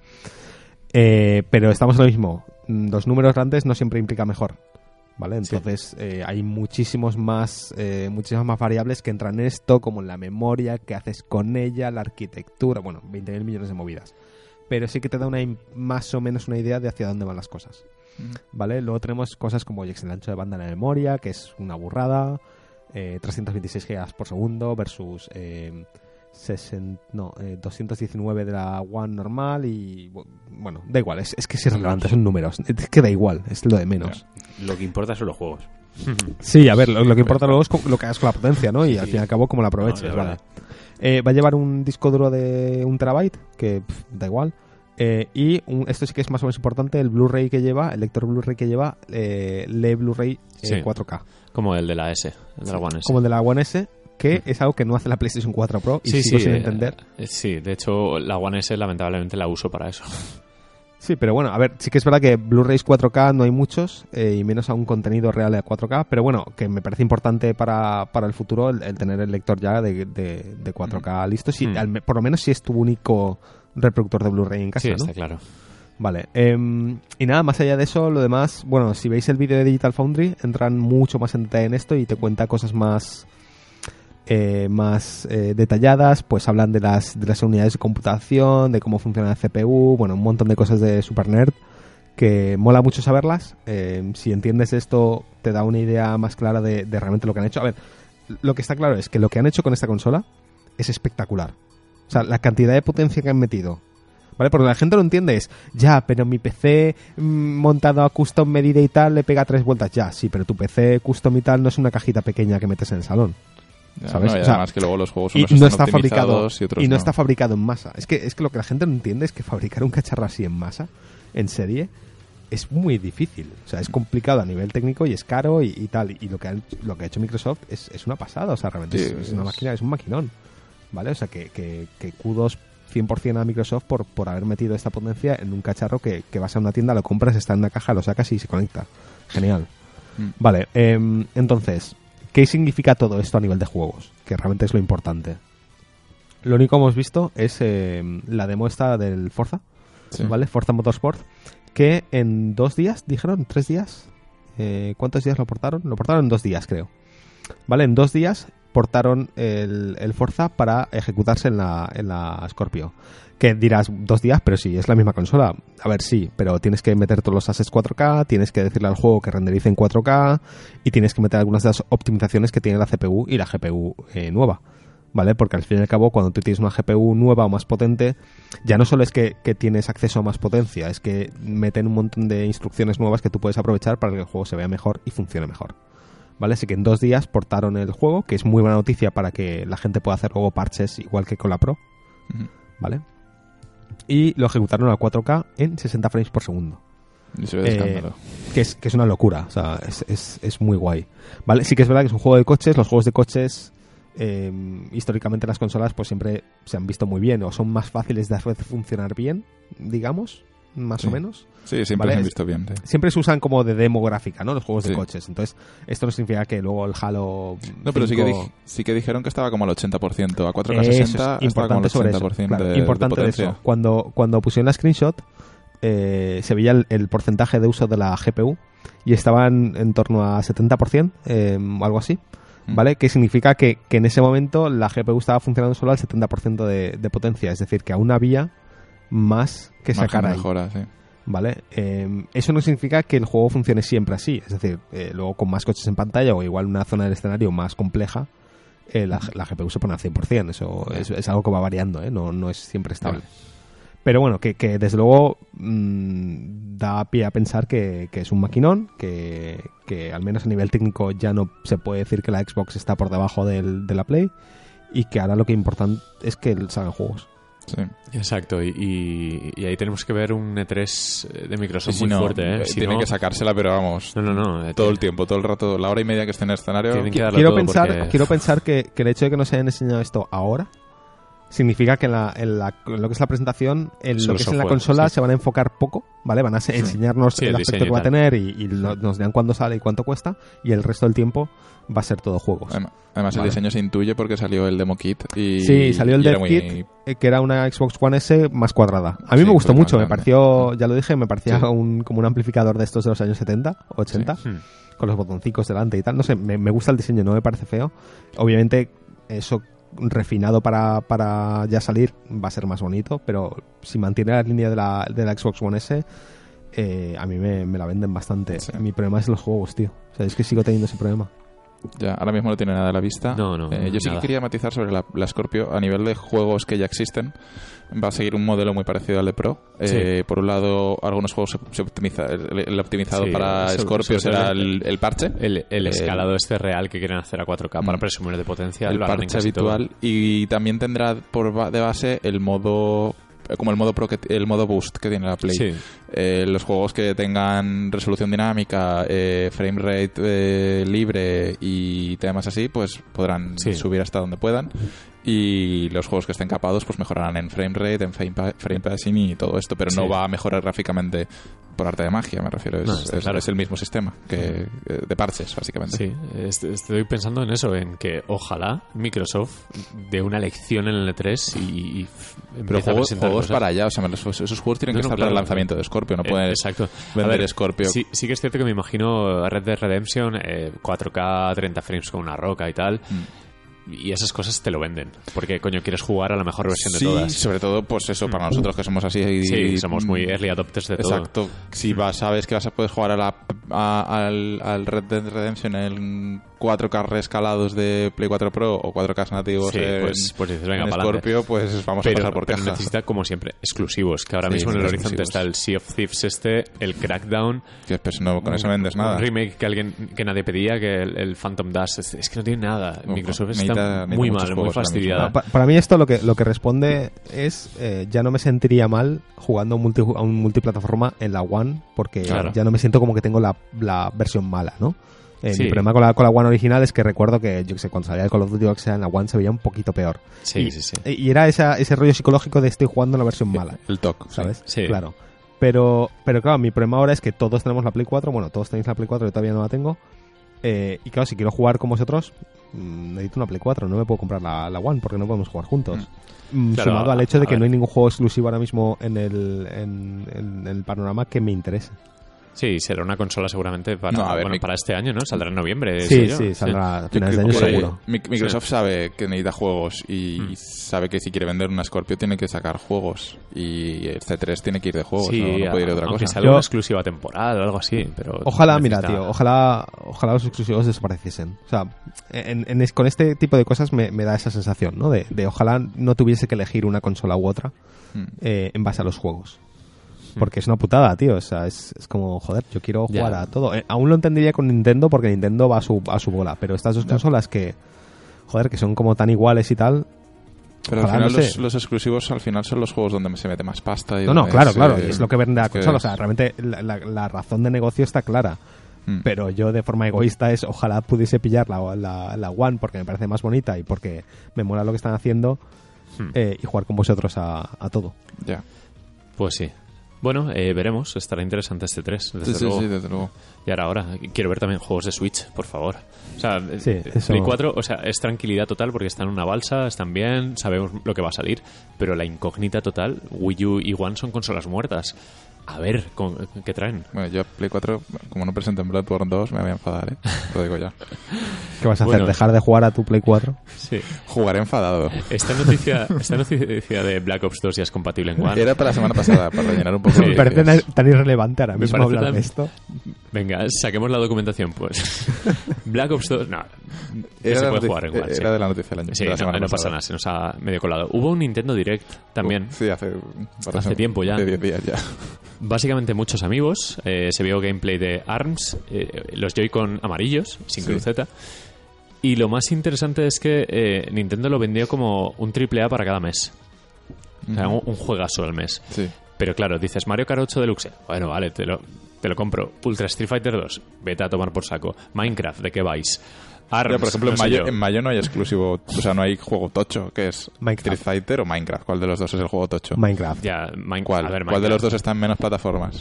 Eh, pero estamos en lo mismo. Mm, Los números grandes no siempre implica mejor. ¿Vale? Entonces eh, hay muchísimos más, eh, muchísimas más variables que entran en esto, como la memoria, qué haces con ella, la arquitectura, bueno, 20.000 millones de movidas. Pero sí que te da una más o menos una idea de hacia dónde van las cosas. ¿Vale? Luego tenemos cosas como el ancho de banda en la memoria, que es una burrada, eh, 326 GB por segundo versus eh, 60 no, eh, 219 de la One normal y bu- bueno, da igual, es, es que es irrelevante, son números, es que da igual, es lo de menos. Lo que importa son los juegos. Sí, a ver, lo, lo que importa luego es lo que hagas con la potencia, ¿no? Y al fin y al cabo, cómo la aproveches, No, ¿vale? Eh, va a llevar un disco duro de un terabyte, que pff, da igual. Eh, y un- esto sí que es más o menos importante, el Blu-ray que lleva, el lector Blu-ray que lleva, eh, lee Blu-ray Sí. 4K. Como el de la S, el de la One S. como el de la One S, que es algo que no hace la PlayStation 4 Pro y sigo sin eh, entender. eh, sí, de hecho, la One S lamentablemente la uso para eso. Sí, pero bueno, a ver, sí que es verdad que Blu-rays 4K no hay muchos, eh, y menos a un contenido real de 4K, pero bueno, que me parece importante para, para el futuro el, el tener el lector ya de, de, de 4K listo, si, Mm. al por lo menos si es tu único reproductor de Blu-ray en casa, Sí, ¿no? está claro. Vale, em, y nada, más allá de eso, lo demás, bueno, si veis el vídeo de Digital Foundry, entran mucho más en detalle en esto y te cuenta cosas más eh, más eh, detalladas, pues hablan de las, de las unidades de computación, de cómo funciona la CPU, bueno, un montón de cosas de Super Nerd que mola mucho saberlas. Eh, si entiendes esto, te da una idea más clara de, de realmente lo que han hecho. A ver, lo que está claro es que lo que han hecho con esta consola es espectacular. O sea, la cantidad de potencia que han metido. ¿Vale? Porque la gente lo entiende es, ya, pero mi PC mm, montado a custom medida y tal le pega tres vueltas. Ya, sí, pero tu PC custom y tal no es una cajita pequeña que metes en el salón. ¿Sabes? no, y O sea, además que luego los juegos Y no están está fabricado y otros y no, no. está fabricado en masa. Es que, es que lo que la gente no entiende es que fabricar un cacharro así en masa, en serie, es muy difícil. O sea, es complicado a nivel técnico y es caro y, y tal. Y lo que, ha, lo que ha hecho Microsoft es, es una pasada. O sea, realmente Sí, es, es una máquina, es un maquinón. ¿Vale? O sea, que, que, que kudos 100% a Microsoft por, por haber metido esta potencia en un cacharro que, que vas a una tienda, lo compras, está en una caja, lo sacas y se conecta. Genial. Mm. Vale, em, entonces, ¿qué significa todo esto a nivel de juegos? Que realmente es lo importante. Lo único que hemos visto es em, la demo esta del Forza, Sí. ¿vale? Forza Motorsport, que en dos días, dijeron, tres días. Eh, ¿Cuántos días lo portaron? Lo portaron en dos días, creo. ¿Vale? En dos días portaron el, el Forza para ejecutarse en la, en la Scorpio. Que dirás, dos días, pero sí, es la misma consola. A ver, sí, pero tienes que meter todos los assets 4K, tienes que decirle al juego que renderice en 4K y tienes que meter algunas de las optimizaciones que tiene la CPU y la GPU eh, nueva. ¿Vale? Porque al fin y al cabo, cuando tú tienes una GPU nueva o más potente, ya no solo es que, que tienes acceso a más potencia, es que meten un montón de instrucciones nuevas que tú puedes aprovechar para que el juego se vea mejor y funcione mejor. ¿Vale? Así que en dos días portaron el juego, que es muy buena noticia para que la gente pueda hacer luego parches igual que con la Pro. ¿Vale? Y lo ejecutaron a 4K en 60 frames por segundo. Y se ve de Eh. Que es, que es una locura, o sea, es, es, es muy guay. ¿Vale? Sí que es verdad que es un juego de coches, los juegos de coches, eh, históricamente las consolas pues siempre se han visto muy bien o son más fáciles de hacer funcionar bien, digamos, más Sí. o menos. Sí, siempre vale, se han visto bien. sí. Siempre se usan como de demo gráfica, ¿no? Los juegos de coches. Entonces, esto no significa que luego el Halo. No, pero sí que, 5 dij- sí que dijeron que estaba como al 80%. A Eso 4K60 es estaba como al importante sobre eso. 80% claro, de, importante de eso. Cuando, cuando pusieron la screenshot, eh, se veía el, el porcentaje de uso de la GPU y estaban en torno a 70%, eh, o algo así. Mm. ¿Vale? Que significa que, que en ese momento la GPU estaba funcionando solo al 70% de, de potencia. Es decir, que aún había más que Margen sacar ahí. mejora, sí. ¿Vale? Eh, eso no significa que el juego funcione siempre así. Es decir, eh, luego con más coches en pantalla o igual una zona del escenario más compleja, eh, la, la GPU se pone al 100%. Eso es, es algo que va variando, ¿eh? no, no es siempre estable. Pero bueno, que, que desde luego mm, da pie a pensar que, que es un maquinón, que, que al menos a nivel técnico ya no se puede decir que la Xbox está por debajo del- de la Play y que ahora lo que importa es que salgan juegos. Sí. Exacto, y, y- y ahí tenemos que ver un E3 de Microsoft Sí, sí, muy no, fuerte, ¿eh? eh, Si tienen no- que sacársela, pero vamos, No, no, no. eh, todo el tiempo, todo el rato, la hora y media que esté en el escenario. Quiero pensar, porque- quiero pensar que, que el hecho de que nos hayan enseñado esto ahora significa que en, la, en, la- en lo que es la presentación, en Solo lo que es en la consola sí. se van a enfocar poco, ¿vale? Van a se- enseñarnos Sí, el el aspecto que va a tener y, y lo- nos dirán cuándo sale y cuánto cuesta y el resto del tiempo va a ser todo juegos. Además, además Vale. el diseño se intuye porque salió el demo kit y Sí, salió el muy- Kit, eh, que era una Xbox One S más cuadrada. A mí Sí, me gustó pues mucho, me pareció, ya lo dije, me parecía Sí. un, como un amplificador de estos de los años 70, 80, Hmm. con los botoncicos delante y tal. No sé, me, me gusta el diseño, no me parece feo. Obviamente, eso refinado para, para ya salir va a ser más bonito, pero si mantiene la línea de la, de la Xbox One S, eh, a mí me, me la venden bastante. Sí. Mi problema es los juegos, tío. O sea, es que sigo teniendo ese problema. Ya, ahora mismo no tiene nada a la vista. No, no, Eh, yo sí que quería matizar sobre la, la Scorpio. A nivel de juegos que ya existen, va a seguir un modelo muy parecido al de Pro. Eh, Por un lado, algunos juegos se, se optimiza, el, el optimizado Sí, para Scorpio será el, el parche. El, el Eh, escalado este real que quieren hacer a 4K para Mm. presumir de potencia. el parche todo. habitual y también tendrá por de base el modo como el modo Pro que- el modo Boost que tiene la Play. Sí. Eh, los juegos que tengan resolución dinámica, eh, frame rate eh, libre y temas así, pues podrán Sí. subir hasta donde puedan. Y los juegos que estén capados, pues mejorarán en frame rate, en frame, pa- frame passing y todo esto. Pero no Sí. va a mejorar gráficamente por arte de magia, me refiero. Es, No, es- claro. es el mismo sistema que eh, de parches, básicamente. Sí, est- estoy pensando en eso, en que ojalá Microsoft dé una lección en el E3 y, y Pero juegos, presentar juegos para allá, o sea, los- esos juegos tienen No, que no, estar claro. para el lanzamiento de Scorpio, no Eh, pueden exacto. Vender ver, Scorpio. Sí, sí que es cierto que me imagino Red Dead Redemption, eh, 4K, 30 frames con una roca y tal. Y esas cosas te lo venden. Porque, coño, quieres jugar a la mejor versión Sí, de todas. sobre todo, pues eso, para nosotros que somos así. y- Sí, somos muy early adopters de todo. Exacto. Si vas, sabes que vas a poder jugar a la, a- al, al Red Dead Redemption en 4K rescalados de Play 4 Pro o 4K nativos Sí, en, pues- pues dices, venga, en. Scorpio, pues vamos a Pero, pasar por pero caja. necesita, como siempre, exclusivos. Que ahora Sí, mismo en el horizonte está el Sea of Thieves este, el Crackdown. Que, pues, no, con eso no vendes nada. Un remake que alguien que nadie pedía, que el, el Phantom Dash. Es, es que no tiene nada. Microsoft necesita- está necesita muy mal, muy fastidiada. Pa- para mí esto lo que, lo que responde es eh, ya no me sentiría mal jugando a un, multi- a un multiplataforma en la One porque Claro. ya no me siento como que tengo la, la versión mala, ¿no? Eh, Sí. Mi problema con la, con la One original es que recuerdo que, yo que sé, cuando salía el Call of Duty o sea, en la One se veía un poquito peor. Sí, y, sí, sí. Y era esa, ese rollo psicológico de estoy jugando en la versión mala, El TOC. ¿sabes? Sí. Claro. Pero, pero claro, mi problema ahora es que todos tenemos la Play 4, bueno, todos tenéis la Play 4, yo todavía no la tengo. Eh, y claro, si quiero jugar con vosotros, mm, necesito una Play 4, no me puedo comprar la, la One porque no podemos jugar juntos. Mm, Claro, sumado al hecho de que ver. no hay ningún juego exclusivo ahora mismo en el, en, en el panorama que me interese. Sí, será una consola seguramente para, No, a ver, bueno, mi- para este año, ¿no? Saldrá en noviembre. Sí, sí, saldrá a finales de año seguro. Microsoft sabe que necesita juegos y Mm. sabe que si quiere vender una Scorpio tiene que sacar juegos y el C3 tiene que ir de juegos, Sí, no, no puede ir de otra cosa. sea Yo- una exclusiva temporal o algo así, pero... Ojalá, mira, tío, ojalá, ojalá los exclusivos desapareciesen. O sea, en- en es- con este tipo de cosas me, me da esa sensación, ¿no? De, de ojalá no tuviese que elegir una consola u otra Mm. eh, en base a los juegos. Porque es una putada, tío. O sea, es, es como, joder, yo quiero jugar a todo. Eh, aún lo entendería con Nintendo porque Nintendo va a su, a su bola. Pero estas dos consolas que, joder, que son como tan iguales y tal. Pero al final no los, sé. los exclusivos al final son los juegos donde se mete más pasta. Y No, no, claro, claro. Es lo que vende la consola. O sea, realmente la, la- la razón de negocio está clara. Mm. Pero yo de forma egoísta es ojalá pudiese pillar la, la, la One porque me parece más bonita y porque me mola lo que están haciendo Hmm. eh, y jugar con vosotros a, a todo. Ya. Pues sí. Bueno, eh, veremos. Estará interesante este 3, desde Sí, sí, luego. sí, desde luego. Y ahora, ahora, quiero ver también juegos de Switch, por favor. O sea, Sí, eh, eso- Play 4, o sea, es tranquilidad total porque están en una balsa, están bien, sabemos lo que va a salir, pero la incógnita total, Wii U y One son consolas muertas. A ver, con- ¿qué traen? Bueno, yo Play 4, como no presenten Bloodborne 2, me voy a enfadar, ¿eh? Lo digo ya. ¿Qué vas a Bueno. hacer? ¿Dejar de jugar a tu Play 4? Sí. Jugaré enfadado. Esta noticia, esta noticia de Black Ops 2 ya es compatible en One. Era para la semana pasada, para rellenar un poco. Sí, de me parece tan- irrelevante ahora mismo hablar tan- de esto. Venga, saquemos la documentación, pues. Black Ops 2, no, Era se puede noti- jugar en One. Era sí. de la noticia del año. Sí, de la no, semana no pasa pasada. nada, se nos ha medio colado. Hubo un Nintendo Direct también. Sí, hace, Hace tiempo ya. Hace 10 días ya. Básicamente muchos amigos. eh, se vio gameplay de ARMS, eh, los Joy-Con amarillos, sin Sí. cruceta. Y lo más interesante es que eh, Nintendo lo vendió como un triple A para cada mes. O sea, un, un juegazo al mes. Sí. Pero claro, dices Mario Kart 8 Deluxe. Bueno, vale, te lo, te lo compro. Ultra Street Fighter 2. Vete a tomar por saco. Minecraft, ¿de qué vais? ARMS, Ya, por ejemplo, no en, mayo, yo. en mayo no hay exclusivo, o sea, no hay juego tocho, que es Minecraft. Street Fighter o Minecraft. ¿Cuál de los dos es el juego tocho? Minecraft. Ya, Min- ¿Cuál? a ver, ¿Cuál de Minecraft. los dos está en menos plataformas?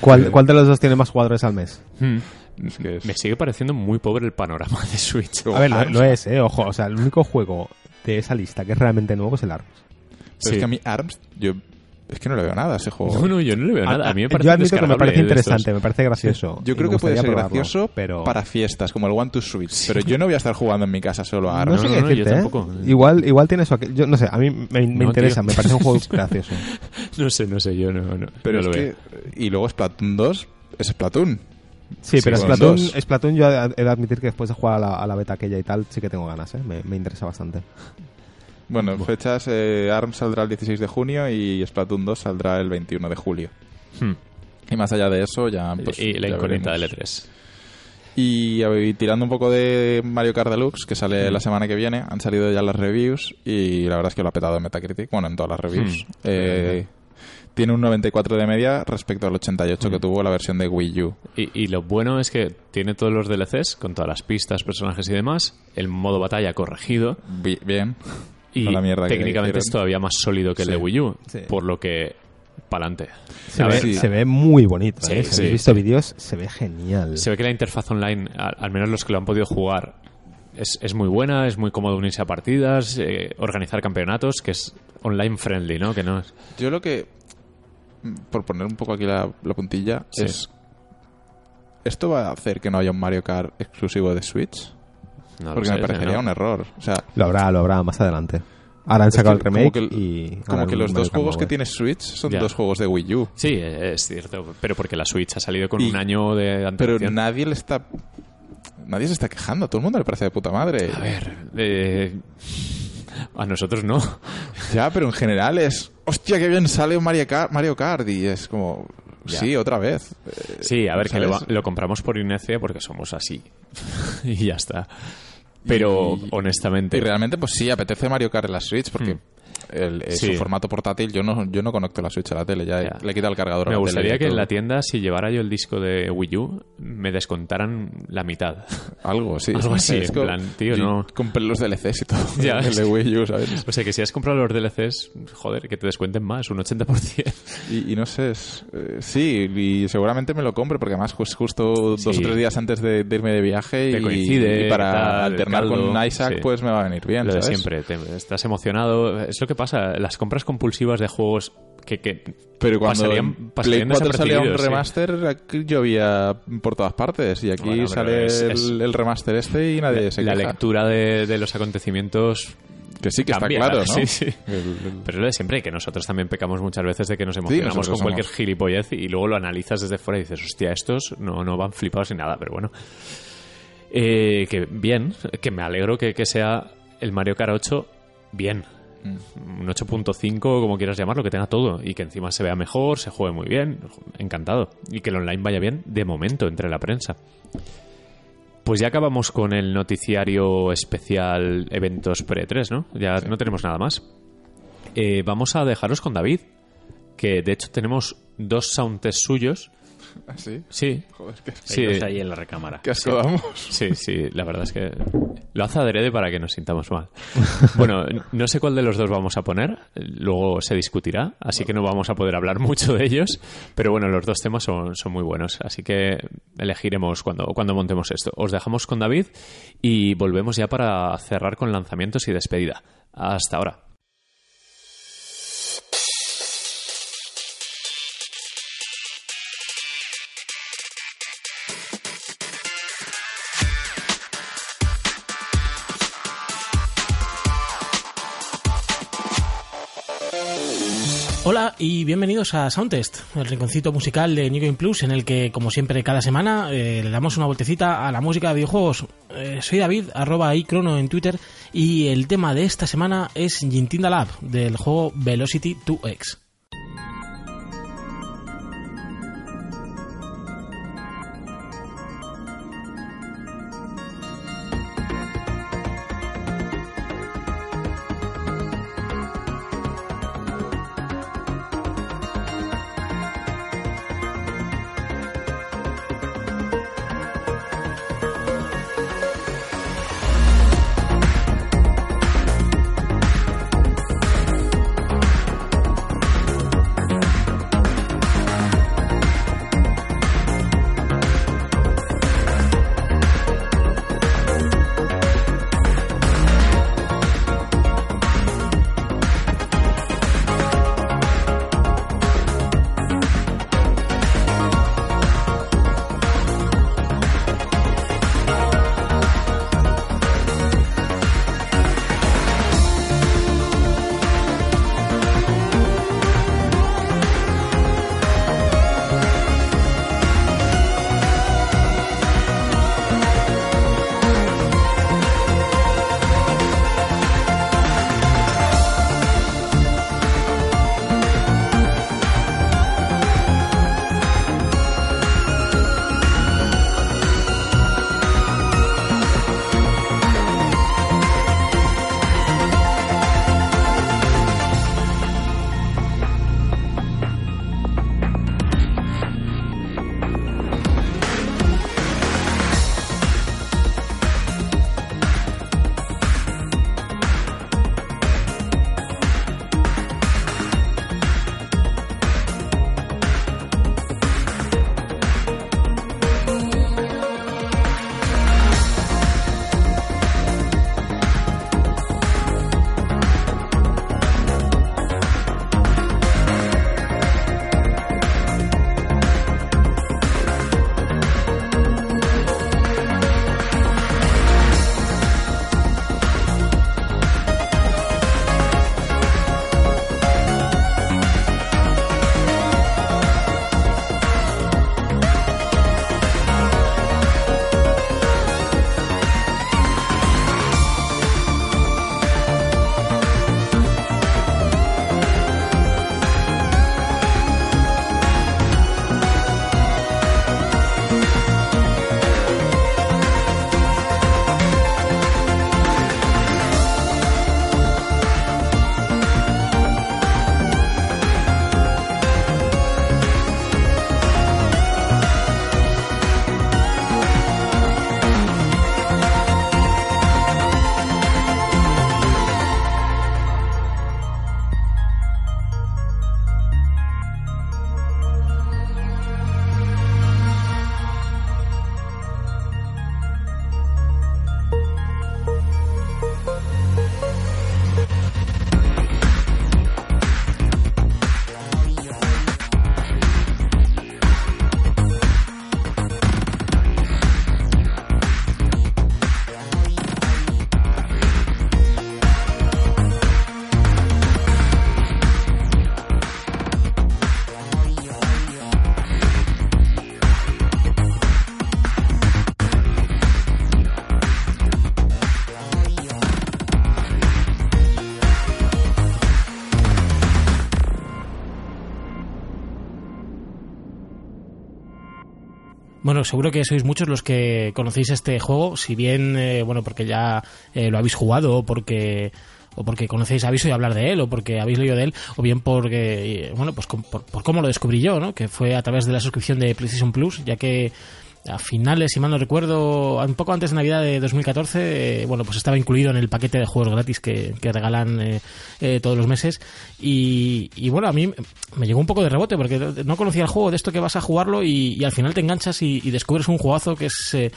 ¿Cuál, ¿Cuál de los dos tiene más jugadores al mes? Hmm. Es que es- Me sigue pareciendo muy pobre el panorama de Switch. A ver, lo, lo es, ¿eh? Ojo, o sea, el único juego de esa lista que es realmente nuevo es el ARMS. Pero Sí. es que a mí ARMS, yo es que no le veo nada a ese juego. No, no, yo no le veo nada. A mí me parece Yo admito que me parece interesante, me parece gracioso. Yo creo que puede ser probarlo, gracioso pero... para fiestas, como el One to Switch. Pero yo no voy a estar jugando en mi casa solo a No ARMS. sé no, qué no, yo decirte, ¿eh? tampoco. Igual, igual tiene eso. Yo no sé, a mí me, me No, interesa, tío. me parece un juego gracioso. No sé, no sé, yo no, no, Pero no es lo que... veo. Y luego Splatoon 2 es Splatoon. Sí, pero Splatoon. Splatoon yo he he de admitir que después de jugar a la, a la beta aquella y tal, sí que tengo ganas, ¿eh? Me, me interesa bastante. Bueno, fechas, eh, ARMS saldrá el 16 de junio y Splatoon 2 saldrá el 21 de julio. Hmm. Y más allá de eso ya... Pues, y la incógnita del E3. Y, eh, tirando un poco de Mario Kart Deluxe, que sale la semana que viene, han salido ya las reviews y la verdad es que lo ha petado en Metacritic, bueno, en todas las reviews. Hmm. Eh, tiene un 94 de media respecto al 88 Hmm. que tuvo la versión de Wii U. Y, y lo bueno es que tiene todos los DLCs, con todas las pistas, personajes y demás, el modo batalla corregido, Bi- Bien. Y No la mierda que técnicamente es todavía más sólido que el Sí. de Wii U, Sí. por lo que pa'lante. Se, ve, sí. se ve muy bonito. Sí, ¿eh? Si habéis visto vídeos, se ve genial. Se ve que la interfaz online, al, al menos los que lo han podido jugar, es, es muy buena, es muy cómodo unirse a partidas, eh, organizar campeonatos, que es online friendly, ¿no? Que no es... Yo lo que, mm, por poner un poco aquí la, la puntilla, Sí. es... ¿Esto va a hacer que no haya un Mario Kart exclusivo de Switch? No Porque sé, me parecería ¿no? un error. O sea, Lo habrá, lo habrá más adelante. Ahora han sacado que el remake como que- y... como que los dos juegos que tiene Switch son Ya. dos juegos de Wii U. Sí, es cierto, pero porque la Switch ha salido con Y- un año de Pero antelación. nadie le está... Nadie se está quejando. A todo el mundo le parece de puta madre. A ver, eh, a nosotros no. Ya, pero en general es... Hostia, qué bien sale un Mario Kart, Mario Kart. Y es como... Ya. Sí, otra vez. Eh, Sí, a ver, que lo, compramos por inercia porque somos así. y ya está. Pero, Y- honestamente... Y realmente, pues sí, apetece Mario Kart en la Switch porque el, eh. Sí. su formato portátil, yo no, yo no conecto la Switch a la tele, ya, Ya. le he quitado el cargador a Me la gustaría tele que en la tienda, si llevara yo el disco de Wii U, me descontaran la mitad. Algo, sí. Algo así, Es en plan, tío, no. Compré los DLCs y todo. Ya. el de Wii U, ¿sabes? O sea, que si has comprado los DLCs, joder, que te descuenten más, un 80%. Y, y no sé, es, eh, sí, y seguramente me lo compre porque además pues, justo dos o tres días antes de, de irme de viaje y, coincide, y para tal, alternar con Isaac sí. pues me va a venir bien, Lo siempre, te- estás emocionado. Es lo que pasa, las compras compulsivas de juegos que, que Pero cuando pasarían, en Play pasarían 4 salía un desapercibidos, sí. remaster, aquí llovía por todas partes. Y aquí Bueno, sale es- el, es- el remaster este y nadie se La queja. lectura de, de los acontecimientos Que sí, que cambia, está claro, ¿no? Sí, sí. El- el- Pero es lo de siempre, que nosotros también pecamos muchas veces de que nos emocionamos con cualquier somos- gilipollez y luego lo analizas desde fuera y dices, hostia, estos no, no van flipados ni nada, pero bueno. Eh, que bien, que me alegro que, que sea el Mario Kart 8 bien. Un 8.5, como quieras llamarlo, que tenga todo y que encima se vea mejor, se juegue muy bien. Encantado. Y que el online vaya bien de momento entre la prensa. Pues ya acabamos con el noticiario especial eventos pre-3, ¿no? Ya no tenemos nada más. Eh, vamos a dejaros con David, que de hecho tenemos dos soundtests suyos. ¿Ah, sí? Sí, Joder, qué, sí, Está ahí en la recámara. qué asco damos. sí, sí, la verdad es que lo hace adrede para que nos sintamos mal. Bueno, no sé cuál de los dos vamos a poner, luego se discutirá, así que no vamos a poder hablar mucho de ellos, pero bueno, los dos temas son, son muy buenos, así que elegiremos cuando, cuando montemos esto. Os dejamos con David y volvemos ya para cerrar con lanzamientos y despedida. Hasta ahora. Y bienvenidos a Soundtest, el rinconcito musical de New Game Plus en el que, como siempre, cada semana eh, le damos una vueltecita a la música de videojuegos. Eh, soy David, arroba iCrono en Twitter y el tema de esta semana es Jintinda Lab del juego Velocity 2X. Bueno, seguro que sois muchos los que conocéis este juego, si bien, eh, bueno, porque ya eh, lo habéis jugado o porque o porque conocéis, habéis oído hablar de él, o porque habéis leído de él, o bien porque, eh, bueno, pues por, por cómo lo descubrí yo, ¿no? Que fue a través de la suscripción de PlayStation Plus, ya que a finales, si mal no recuerdo, un poco antes de Navidad de 2014, eh, bueno, pues estaba incluido en el paquete de juegos gratis que, que regalan eh, eh, todos los meses. Y, y, bueno, a mí me llegó un poco de rebote porque no conocía el juego de esto que vas a jugarlo y, al final te enganchas y, y, descubres un jugazo que es eh,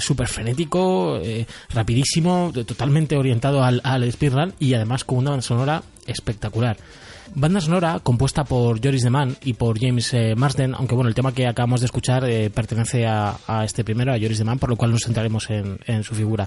súper frenético, rapidísimo, totalmente orientado al, al speedrun y además con una banda sonora espectacular. Banda sonora compuesta por Joris Deman y por James eh, Marsden, aunque bueno, el tema que acabamos de escuchar eh, pertenece a, este primero, a Joris Deman, por lo cual nos centraremos en, su figura.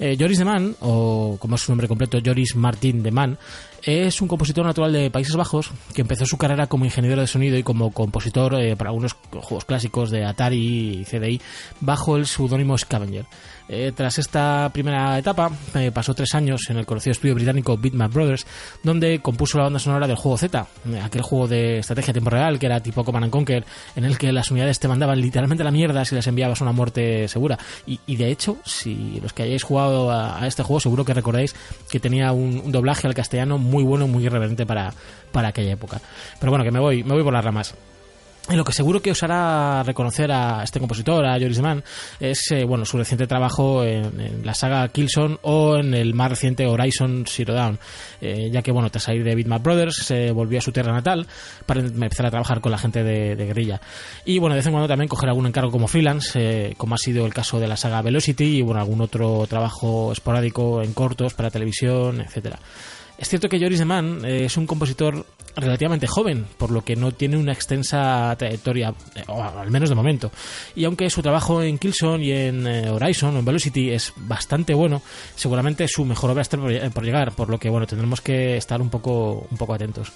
Eh, Joris Deman, o como es su nombre completo, Joris Martin Deman, es un compositor natural de Países Bajos que empezó su carrera como ingeniero de sonido y como compositor eh, para algunos juegos clásicos de Atari y CDI bajo el seudónimo Scavenger. Eh, tras esta primera etapa, eh, pasó tres años en el conocido estudio británico Bitmap Brothers, donde compuso la banda sonora del juego Z, eh, aquel juego de estrategia a tiempo real que era tipo Command and Conquer, en el que las unidades te mandaban literalmente a la mierda si les enviabas una muerte segura. Y, de hecho, si los que hayáis jugado a, a, este juego, seguro que recordáis que tenía un, un doblaje al castellano muy bueno, muy irreverente para, para aquella época. Pero bueno, que me voy, me voy por las ramas. Y lo que seguro que os hará reconocer a este compositor, a Joris Mann, es eh, bueno su reciente trabajo en, la saga Killzone o en el más reciente Horizon Zero Dawn, eh, ya que bueno tras salir de Bitmap Brothers se volvió a su tierra natal para empezar a trabajar con la gente de, de guerrilla. Y bueno, de vez en cuando también coger algún encargo como freelance, eh, como ha sido el caso de la saga Velocity y bueno algún otro trabajo esporádico en cortos para televisión, etcétera. Es cierto que Joris de Man eh, es un compositor relativamente joven, por lo que no tiene una extensa trayectoria, eh, al menos de momento. Y aunque su trabajo en Killzone y en eh, Horizon o en Velocity es bastante bueno, seguramente su mejor obra está por llegar, por lo que bueno, tendremos que estar un poco, un poco atentos.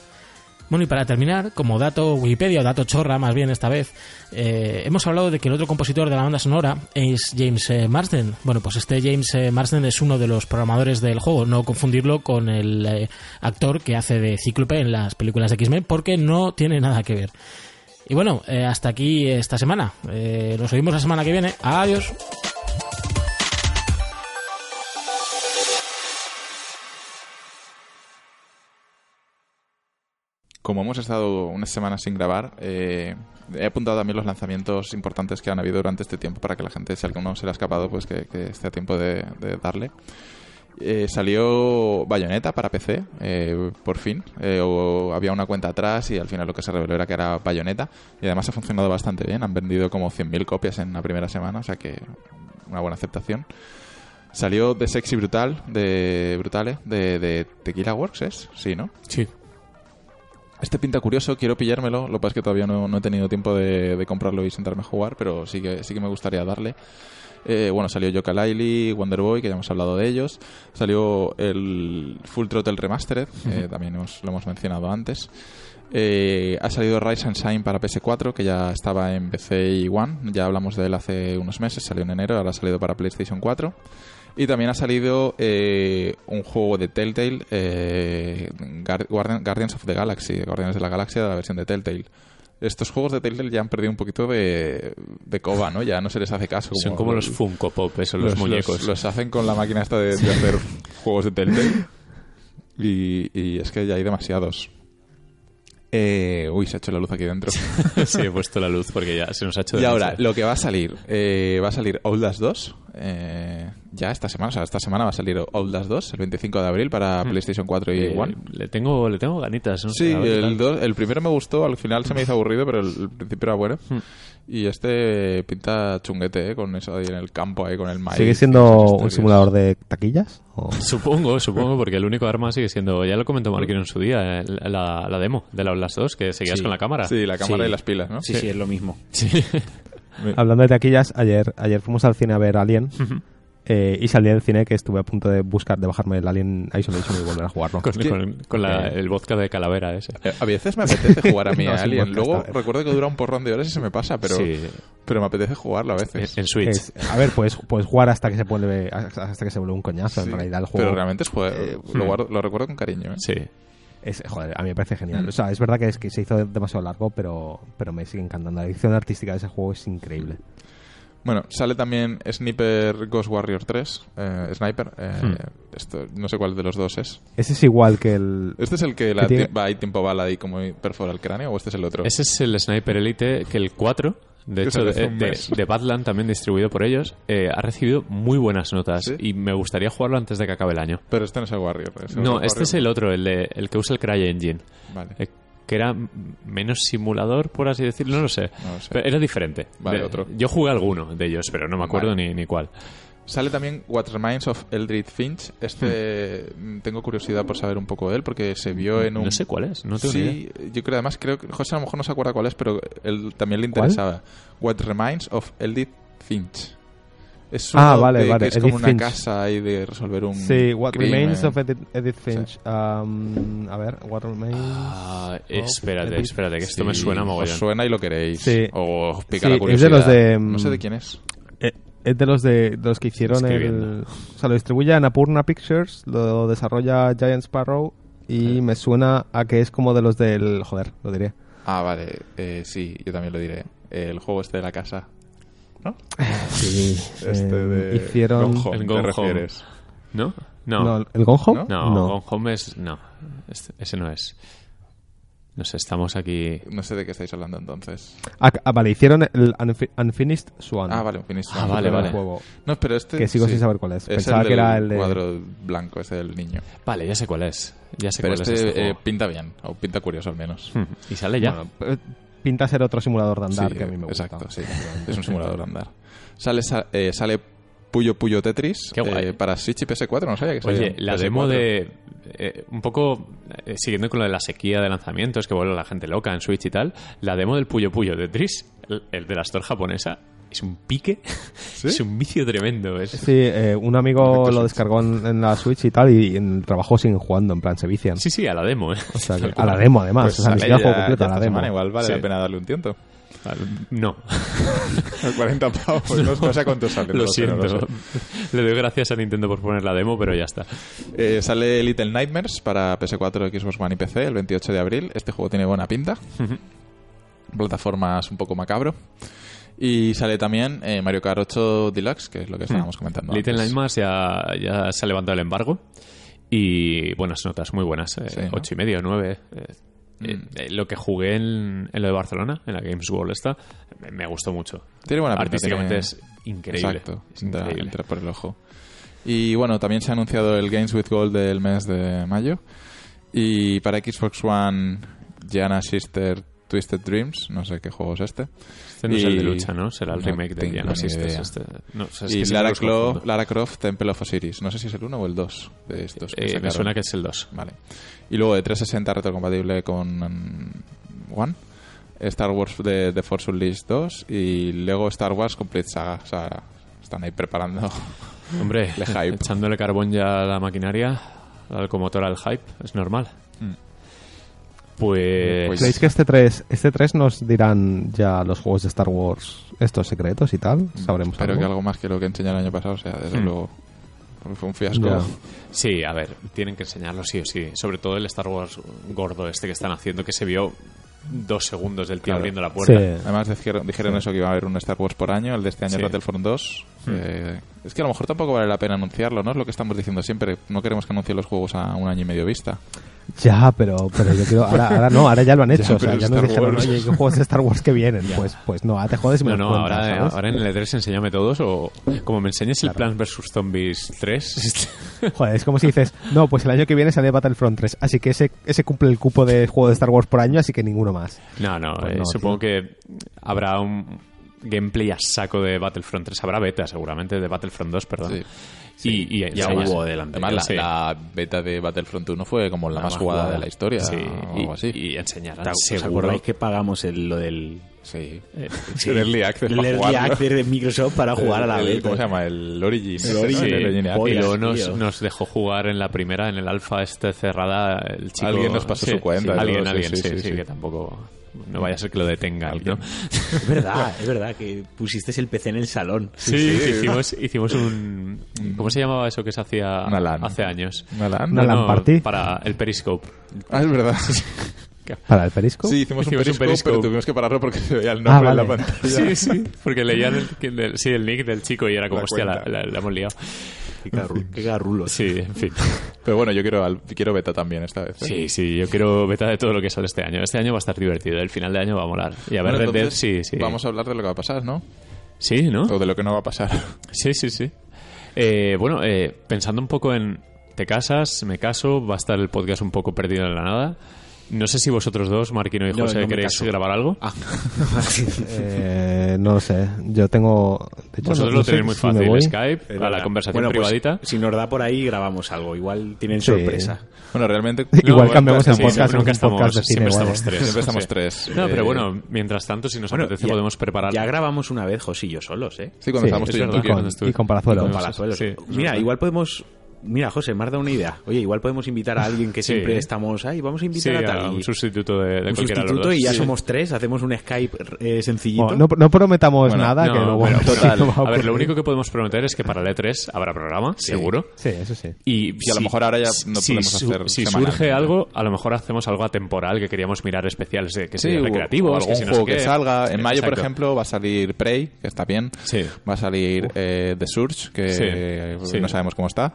Bueno, y para terminar, como dato Wikipedia o dato chorra más bien esta vez, eh, hemos hablado de que el otro compositor de la banda sonora es James eh, Marsden. Bueno, pues este James eh, Marsden es uno de los programadores del juego, no confundirlo con el actor que hace de Cíclope en las películas de X-Men, porque no tiene nada que ver. Y bueno, hasta aquí esta semana. Nos oímos la semana que viene. Adiós. Como hemos estado unas semanas sin grabar, eh, he apuntado también los lanzamientos importantes que han habido durante este tiempo para que la gente, si alguno se le ha escapado, pues que, esté a tiempo de, darle. Eh, salió Bayonetta para PC, eh, por fin. Eh, o había una cuenta atrás y al final lo que se reveló era que era Bayonetta. Y además ha funcionado bastante bien. Han vendido como 100.000 copias en la primera semana, o sea que una buena aceptación. Salió de Sexy Brutal, de Brutale, de, de Tequila Works, ¿es? Sí, ¿no? Sí. Este pinta curioso, quiero pillármelo. Lo que pasa es que todavía no, no he tenido tiempo de, de, comprarlo y sentarme a jugar, pero sí que, sí que me gustaría darle. Eh, bueno, salió Yoka Laili, Wonder Boy, que ya hemos hablado de ellos. Salió el Full Throttle Remastered, uh -huh. eh, también hemos, lo hemos mencionado antes. Eh, ha salido Rise and Shine para PS4, que ya estaba en PC y One. Ya hablamos de él hace unos meses, salió en enero, ahora ha salido para PlayStation 4. Y también ha salido eh, un juego de Telltale, eh, Guardians of the Galaxy, Guardianes de la Galaxia, de la versión de Telltale. Estos juegos de Telltale ya han perdido un poquito de, de coba, ¿no? Ya no se les hace caso. Como Son como los, los Funko Pop, esos, los, los muñecos. Los, los, hacen con la máquina esta de, de hacer juegos de Telltale. Y, y es que ya hay demasiados. Eh, uy, se ha hecho la luz aquí dentro. sí, he puesto la luz porque ya se nos ha hecho Y ahora, lo que va a salir, eh, va a salir Outlast 2. Eh, ya esta semana, o sea, esta semana va a salir Outlast 2, el 25 de abril para mm. PlayStation 4 y eh, One. Le tengo, le tengo ganitas. ¿no? Sí, el, dos, el, primero me gustó, al final se me hizo aburrido, pero el, el principio era bueno. Mm. Y este pinta chunguete, ¿eh? con eso ahí en el campo, ahí con el maíz. ¿Sigue siendo un simulador de taquillas? ¿o? Supongo, supongo, porque el único arma sigue siendo, ya lo comentó Marquino en su día, la, la demo de la Outlast 2, que seguías sí. con la cámara. Sí, la cámara sí. y las pilas, ¿no? Sí, sí, es lo mismo. Sí. Hablando de taquillas, ayer, ayer fuimos al cine a ver Alien. Uh -huh. Eh, y salí del cine que estuve a punto de buscar, de bajarme el Alien Isolation y volver a jugarlo. con, con, con la, el vodka de calavera ese. Eh, a veces me apetece jugar a mí no, a Alien. Luego recuerdo que dura un porrón de horas y se me pasa, pero, sí. pero me apetece jugarlo a veces. En, en Switch. Es, a ver, pues, pues jugar hasta que se vuelve, hasta que se vuelve un coñazo sí, en realidad el juego. Pero realmente es juego, eh, lo, guardo, lo, recuerdo con cariño. ¿eh? Sí. Es, joder, a mí me parece genial. O sea, es verdad que, es que se hizo demasiado largo, pero, pero me sigue encantando. La edición artística de ese juego es increíble. Bueno, sale también Sniper Ghost Warrior 3. eh, Sniper. eh, Hmm. esto, no sé cuál de los dos es. Ese es igual que el... ¿Este es el que, la tiene- va ahí tiempo bala y como perfora el cráneo o este es el otro? Ese es el Sniper Elite que el 4, de hecho, de, de, Badland, también distribuido por ellos, eh, ha recibido muy buenas notas ¿Sí? y me gustaría jugarlo antes de que acabe el año. Pero este no es el Warrior. es el No, Warrior. este es el otro, el, de, el que usa el CryEngine. Vale. Eh, que era menos simulador, por así decirlo, no lo sé. No lo sé. Pero era diferente. Vale, otro. Yo jugué alguno de ellos, pero no me acuerdo Vale. ni, ni cuál. Sale también What Remains of Eldritch Finch. Este mm, tengo curiosidad por saber un poco de él porque se vio en un... No sé cuál es, no tengo ni idea. Sí, yo creo además creo que José a lo mejor no se acuerda cuál es, pero él también le ¿Cuál? interesaba. What Remains of Eldritch Finch. Es Ah, vale, de- vale, que es como Edith una Finch. casa y de resolver un Sí, What crimen. Remains of Edith, Edith Finch. Um, a ver, What Remains... Ah, espérate, Edith. espérate, que esto Sí, me suena os mogollón. suena y lo queréis. Sí. O os pica Sí, la es de curiosidad. los de, mm, No sé de quién es. Eh, es de los de, de los que hicieron el... O sea, lo distribuye Annapurna Pictures, lo desarrolla Giant Sparrow y me suena a que es como de los del... Joder, lo diré. Ah, vale. Eh, sí, yo también lo diré. El juego este de la casa. ¿No? Sí, Este eh, de... hicieron... Gone Home, El ¿te Gone Home. refieres? ¿No? No. No, ¿El Gone Home? ¿No? No, Gone Home es. No, este- ese no es. No sé, estamos aquí. No sé de qué estáis hablando entonces. Ah, ah, vale, hicieron el Unfi- Unfinished Swan. Ah, vale, un Finish Ah, vale, el vale. juego. No, pero este... Que sigo sí. sin saber cuál es. Es Pensaba el que era el de... cuadro blanco, ese del niño. Vale, ya sé cuál es. Ya sé Pero cuál este, es este eh, juego. pinta bien, o pinta curioso al menos. Hmm, Y sale ya. Bueno, eh, pinta ser otro simulador de andar Sí, que a mí me gusta. Exacto, sí. Es un simulador de andar. Sale, sa- eh, sale Puyo Puyo Tetris Qué guay. eh, para Switch y PS4, no sabía que salía Oye, en la PS4. demo de. eh, un poco eh, siguiendo con lo de la sequía de lanzamientos que vuelve la gente loca en Switch y tal. La demo del Puyo Puyo de Tris, el, el de la store japonesa, es un pique. es un vicio tremendo. Es, Sí, eh, un amigo Perfecto, lo Switch. descargó en, en la Switch y tal, y en el trabajo siguen jugando, en plan, se vician. Sí, sí, a la demo, ¿eh? O sea, que- a la demo, además. Pues o sea, ni siquiera juego completo, ya a la demo. semana, igual vale Sí. la pena darle un tiento. No, 40 pavos, no, no sé cuánto sale. lo no siento. sé. Le doy gracias a Nintendo por poner la demo, pero ya está. Eh, sale Little Nightmares para PS4, Xbox One y PC el 28 de abril. Este juego tiene buena pinta. Plataformas un poco macabro. Y sale también eh, Mario Kart 8 Deluxe, que es lo que estábamos comentando. Little antes. Nightmares ya, ya se ha levantado el embargo. Y buenas notas, muy buenas. eh, Sí, ¿no? Ocho y medio, nueve. eh, eh, Mm. eh, lo que jugué en, en lo de Barcelona, en la Games World esta, me, me gustó mucho. Tiene buena pinta, Artísticamente tiene- es increíble. Exacto, es entra, increíble. entra por el ojo. Y bueno, también se ha anunciado el Games with Gold del mes de mayo. Y para Xbox One, Gianna Sister Twisted Dreams, no sé qué juego es este. Este no es el de Y- lucha, ¿no? Será el no remake de Diana Sisters. idea. Este. No, o sea, es y que Lara, Clo-. Lara Croft Temple of Osiris. No sé si es el 1 o el 2 de estos. Eh, me suena que es el 2. Vale. Y luego de 360 retrocompatible con mm, One. Star Wars de, de Force Unleashed 2 y luego Star Wars Complete Saga. O sea, están ahí preparando. Hombre, hype. echándole carbón ya a la maquinaria, la locomotora al hype, es normal. Mm. Pues... Pues- ¿Creéis que este 3, este 3 nos dirán ya los juegos de Star Wars estos secretos y tal? Sabremos Espero algo. que algo más que lo que enseñé el año pasado. O sea, desde Hmm. luego. porque Fue un fiasco. Sí, a ver, tienen que enseñarlo sí o sí. Sobre todo el Star Wars gordo este que están haciendo, que se vio dos segundos del tío Claro. abriendo la puerta. Sí. Además dijeron, dijeron eso que iba a haber un Star Wars por año, el de este año Sí. Battlefront 2. Hmm. Eh, es que a lo mejor tampoco vale la pena anunciarlo, ¿no? Es lo que estamos diciendo siempre. No queremos que anuncien los juegos a un año y medio vista. Ya, pero, pero yo quiero. Ahora, ahora no, ahora ya lo han hecho. Ya, o sea, ya nos Star dijeron, Wars. oye, ¿qué juegos de Star Wars que vienen? Pues, pues no, ahora te jodes y me No, los no, cuentas, ahora, ¿sabes? ahora en el E3 enséñame todos o como me enseñes el Plants vs. Zombies 3. Joder, es como si dices, no, pues el año que viene sale Battlefront 3, así que ese, ese cumple el cupo de juego de Star Wars por año, así que ninguno más. no, no, Pues eh, no, supongo que habrá un gameplay a saco de Battlefront 3. Habrá beta seguramente de Battlefront 2, perdón. Sí. Y, y Ya hubo delante. Además, la, Sí. la beta de Battlefront 1 fue como la, La más más jugada, jugada. de la historia. Sí, o y, algo así. y enseñarán ¿Te- ¿Os que pagamos el, lo del sí. eh, Sí, el Early Access el para Early jugarlo. Access de Microsoft para jugar a la beta? ¿Cómo se llama? El Origin. Sí. El Origin y Access. luego nos, dejó jugar en la primera, en el alfa este cerrada, el chico... Alguien nos pasó sí, su cuenta sí, y alguien, sí, alguien, sí, sí, sí, sí, sí. que tampoco... No vaya a ser que lo detengan, ¿no? Es verdad, es verdad que pusiste el PC en el salón. Sí, hicimos, hicimos un... ¿Cómo se llamaba eso que se hacía Una LAN. hace años? Una LAN. Una LAN party. Para el Periscope. Ah, es verdad. ¿Para el Periscope? Sí, hicimos, Hicimos un, un periscope, periscope. pero tuvimos que pararlo porque se veía el nombre Ah, en la vale. pantalla. Sí, sí, porque leían el, el- sí, el nick del chico y era como, La hostia, la, la- la hemos liado. Qué, garru- qué garrulos. Sí, en fin. Pero bueno, yo quiero, al- quiero beta también esta vez. ¿eh? Sí, sí, yo quiero beta de todo lo que sale este año. Este año va a estar divertido, el final de año va a molar. Y a ver, Bueno, Red Dead, entonces, sí, sí. Vamos a hablar de lo que va a pasar, ¿no? Sí, ¿no? O de lo que no va a pasar. Sí, sí, sí. Eh, bueno, eh, pensando un poco en te casas, me caso, va a estar el podcast un poco perdido en la nada. No sé si vosotros dos, Marquino y José, no queréis grabar algo. Ah, Eh, no lo sé. Yo tengo. De hecho, Vosotros no- no lo sé tenéis muy si fácil, voy. Skype, a la conversación Bueno, pues, privadita. si nos da por ahí, grabamos algo. Igual tienen Sí. sorpresa. Bueno, realmente... Igual bueno, cambiamos el sí, podcast siempre en un nunca podcast de estamos- cine siempre estamos tres. Siempre estamos Sí. tres. No, pero Eh, bueno, mientras tanto, si nos Bueno, apetece, ya- podemos preparar. Ya grabamos una vez José y yo solos, ¿eh? Sí, cuando Sí, estábamos es tú y en con- y con Palazuelos. con Palazuelos. Sí, Mira, igual podemos... Mira, José, me has dado una idea. Oye, igual podemos invitar a alguien que Sí. siempre estamos ahí. Vamos a invitar a a tal. un y- sustituto de, de un cualquiera de los sustituto y ya Sí. somos tres. Hacemos un Skype eh, sencillito. Bueno, no, no prometamos Bueno, nada, No, que luego pero, total. no va a ver, lo único que podemos prometer es que para el E3 habrá programa, seguro. Sí, eso sí. Y, Y a lo mejor ahora ya no si podemos hacer Si semanal. surge algo, a lo mejor hacemos algo atemporal que queríamos mirar especiales de que Sí, sea o- recreativos, o algún que si no juego que salga. En mayo, por ejemplo, va a salir Prey, que está bien. Sí. Va a salir eh, The Surge, que no sabemos cómo está.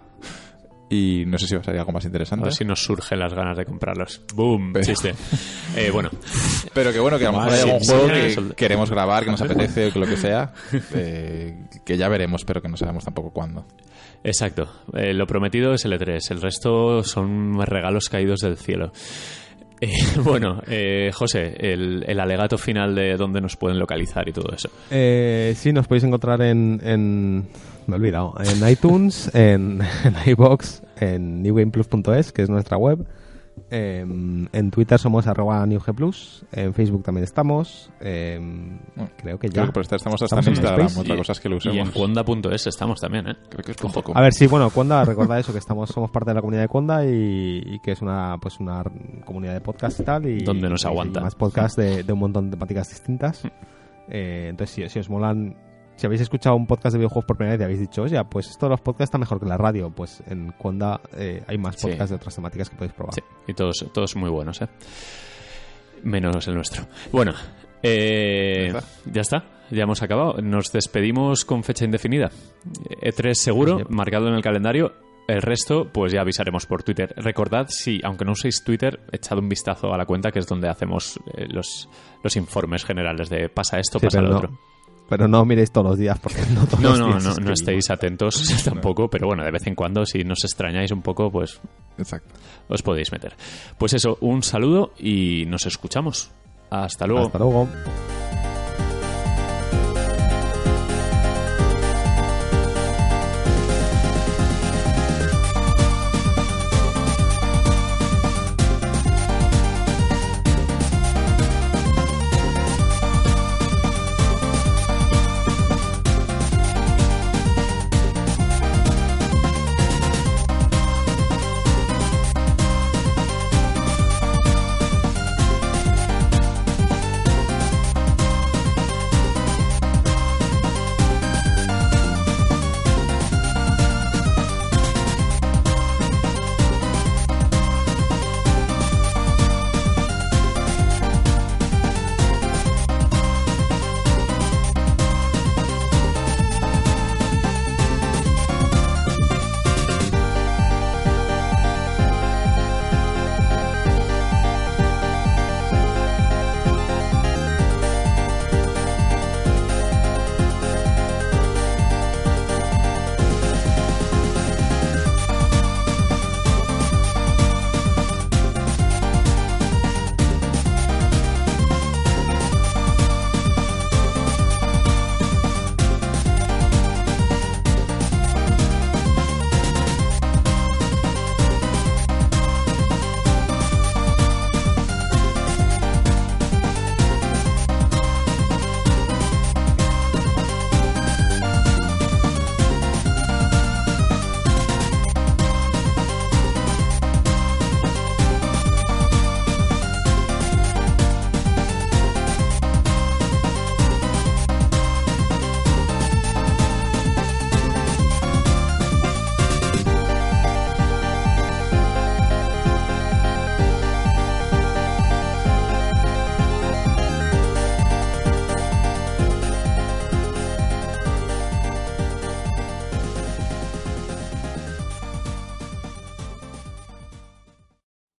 Y no sé si va a salir algo más A interesante. ver si nos surgen las ganas de comprarlos. ¡Boom! Pero- Chiste. Eh, bueno, Pero que bueno, que a lo mejor hay algún sí, juego sí, que sí. queremos grabar, que nos apetece o que lo que sea. eh, que ya veremos, pero que no sabemos tampoco cuándo. exacto. Eh, lo prometido es el E3. El resto son regalos caídos del cielo. Eh, bueno, eh, José, el, el alegato final de dónde nos pueden localizar y todo eso. Eh, sí, nos podéis encontrar en, en- me he olvidado, en iTunes, en, en iBox, en newgameplus.es, que es nuestra web. em, en Twitter somos arroba newgplus, en Facebook también estamos. em, creo que ya. Creo que por estar estamos hasta Estamos en en Instagram. MySpace. Otra cosa es que lo Y en usemos. cuonda.es estamos también, ¿eh? Creo que es un poco. A ver, sí, bueno, Conda, recuerda eso, que estamos, somos parte de la comunidad de Conda y, y que es una, pues una comunidad de podcast y tal. Y, Donde nos y- y aguanta. más podcasts de, de un montón de temáticas distintas. Eh, entonces, si, si os molan, si habéis escuchado un podcast de videojuegos por primera vez y habéis dicho, oye, pues esto de los podcasts está mejor que la radio, pues en Conda eh, hay más Sí. podcasts de otras temáticas que podéis probar. Sí, y todos, todos muy buenos, ¿eh? Menos el nuestro. Bueno, eh, Ya está. ya está, ya hemos acabado. Nos despedimos con fecha indefinida. E3 seguro, marcado en el calendario. El resto, pues ya avisaremos por Twitter. Recordad, si, aunque no uséis Twitter, echad un vistazo a la cuenta, que es donde hacemos eh, los, los informes generales de pasa esto, Sí, pasa lo no- otro. Pero no miréis todos los días, porque no todos No, los no, días no, no estéis atentos tampoco, pero bueno, de vez en cuando, si nos extrañáis un poco, pues Exacto. os podéis meter. Pues eso, un saludo y nos escuchamos. Hasta luego. Hasta luego.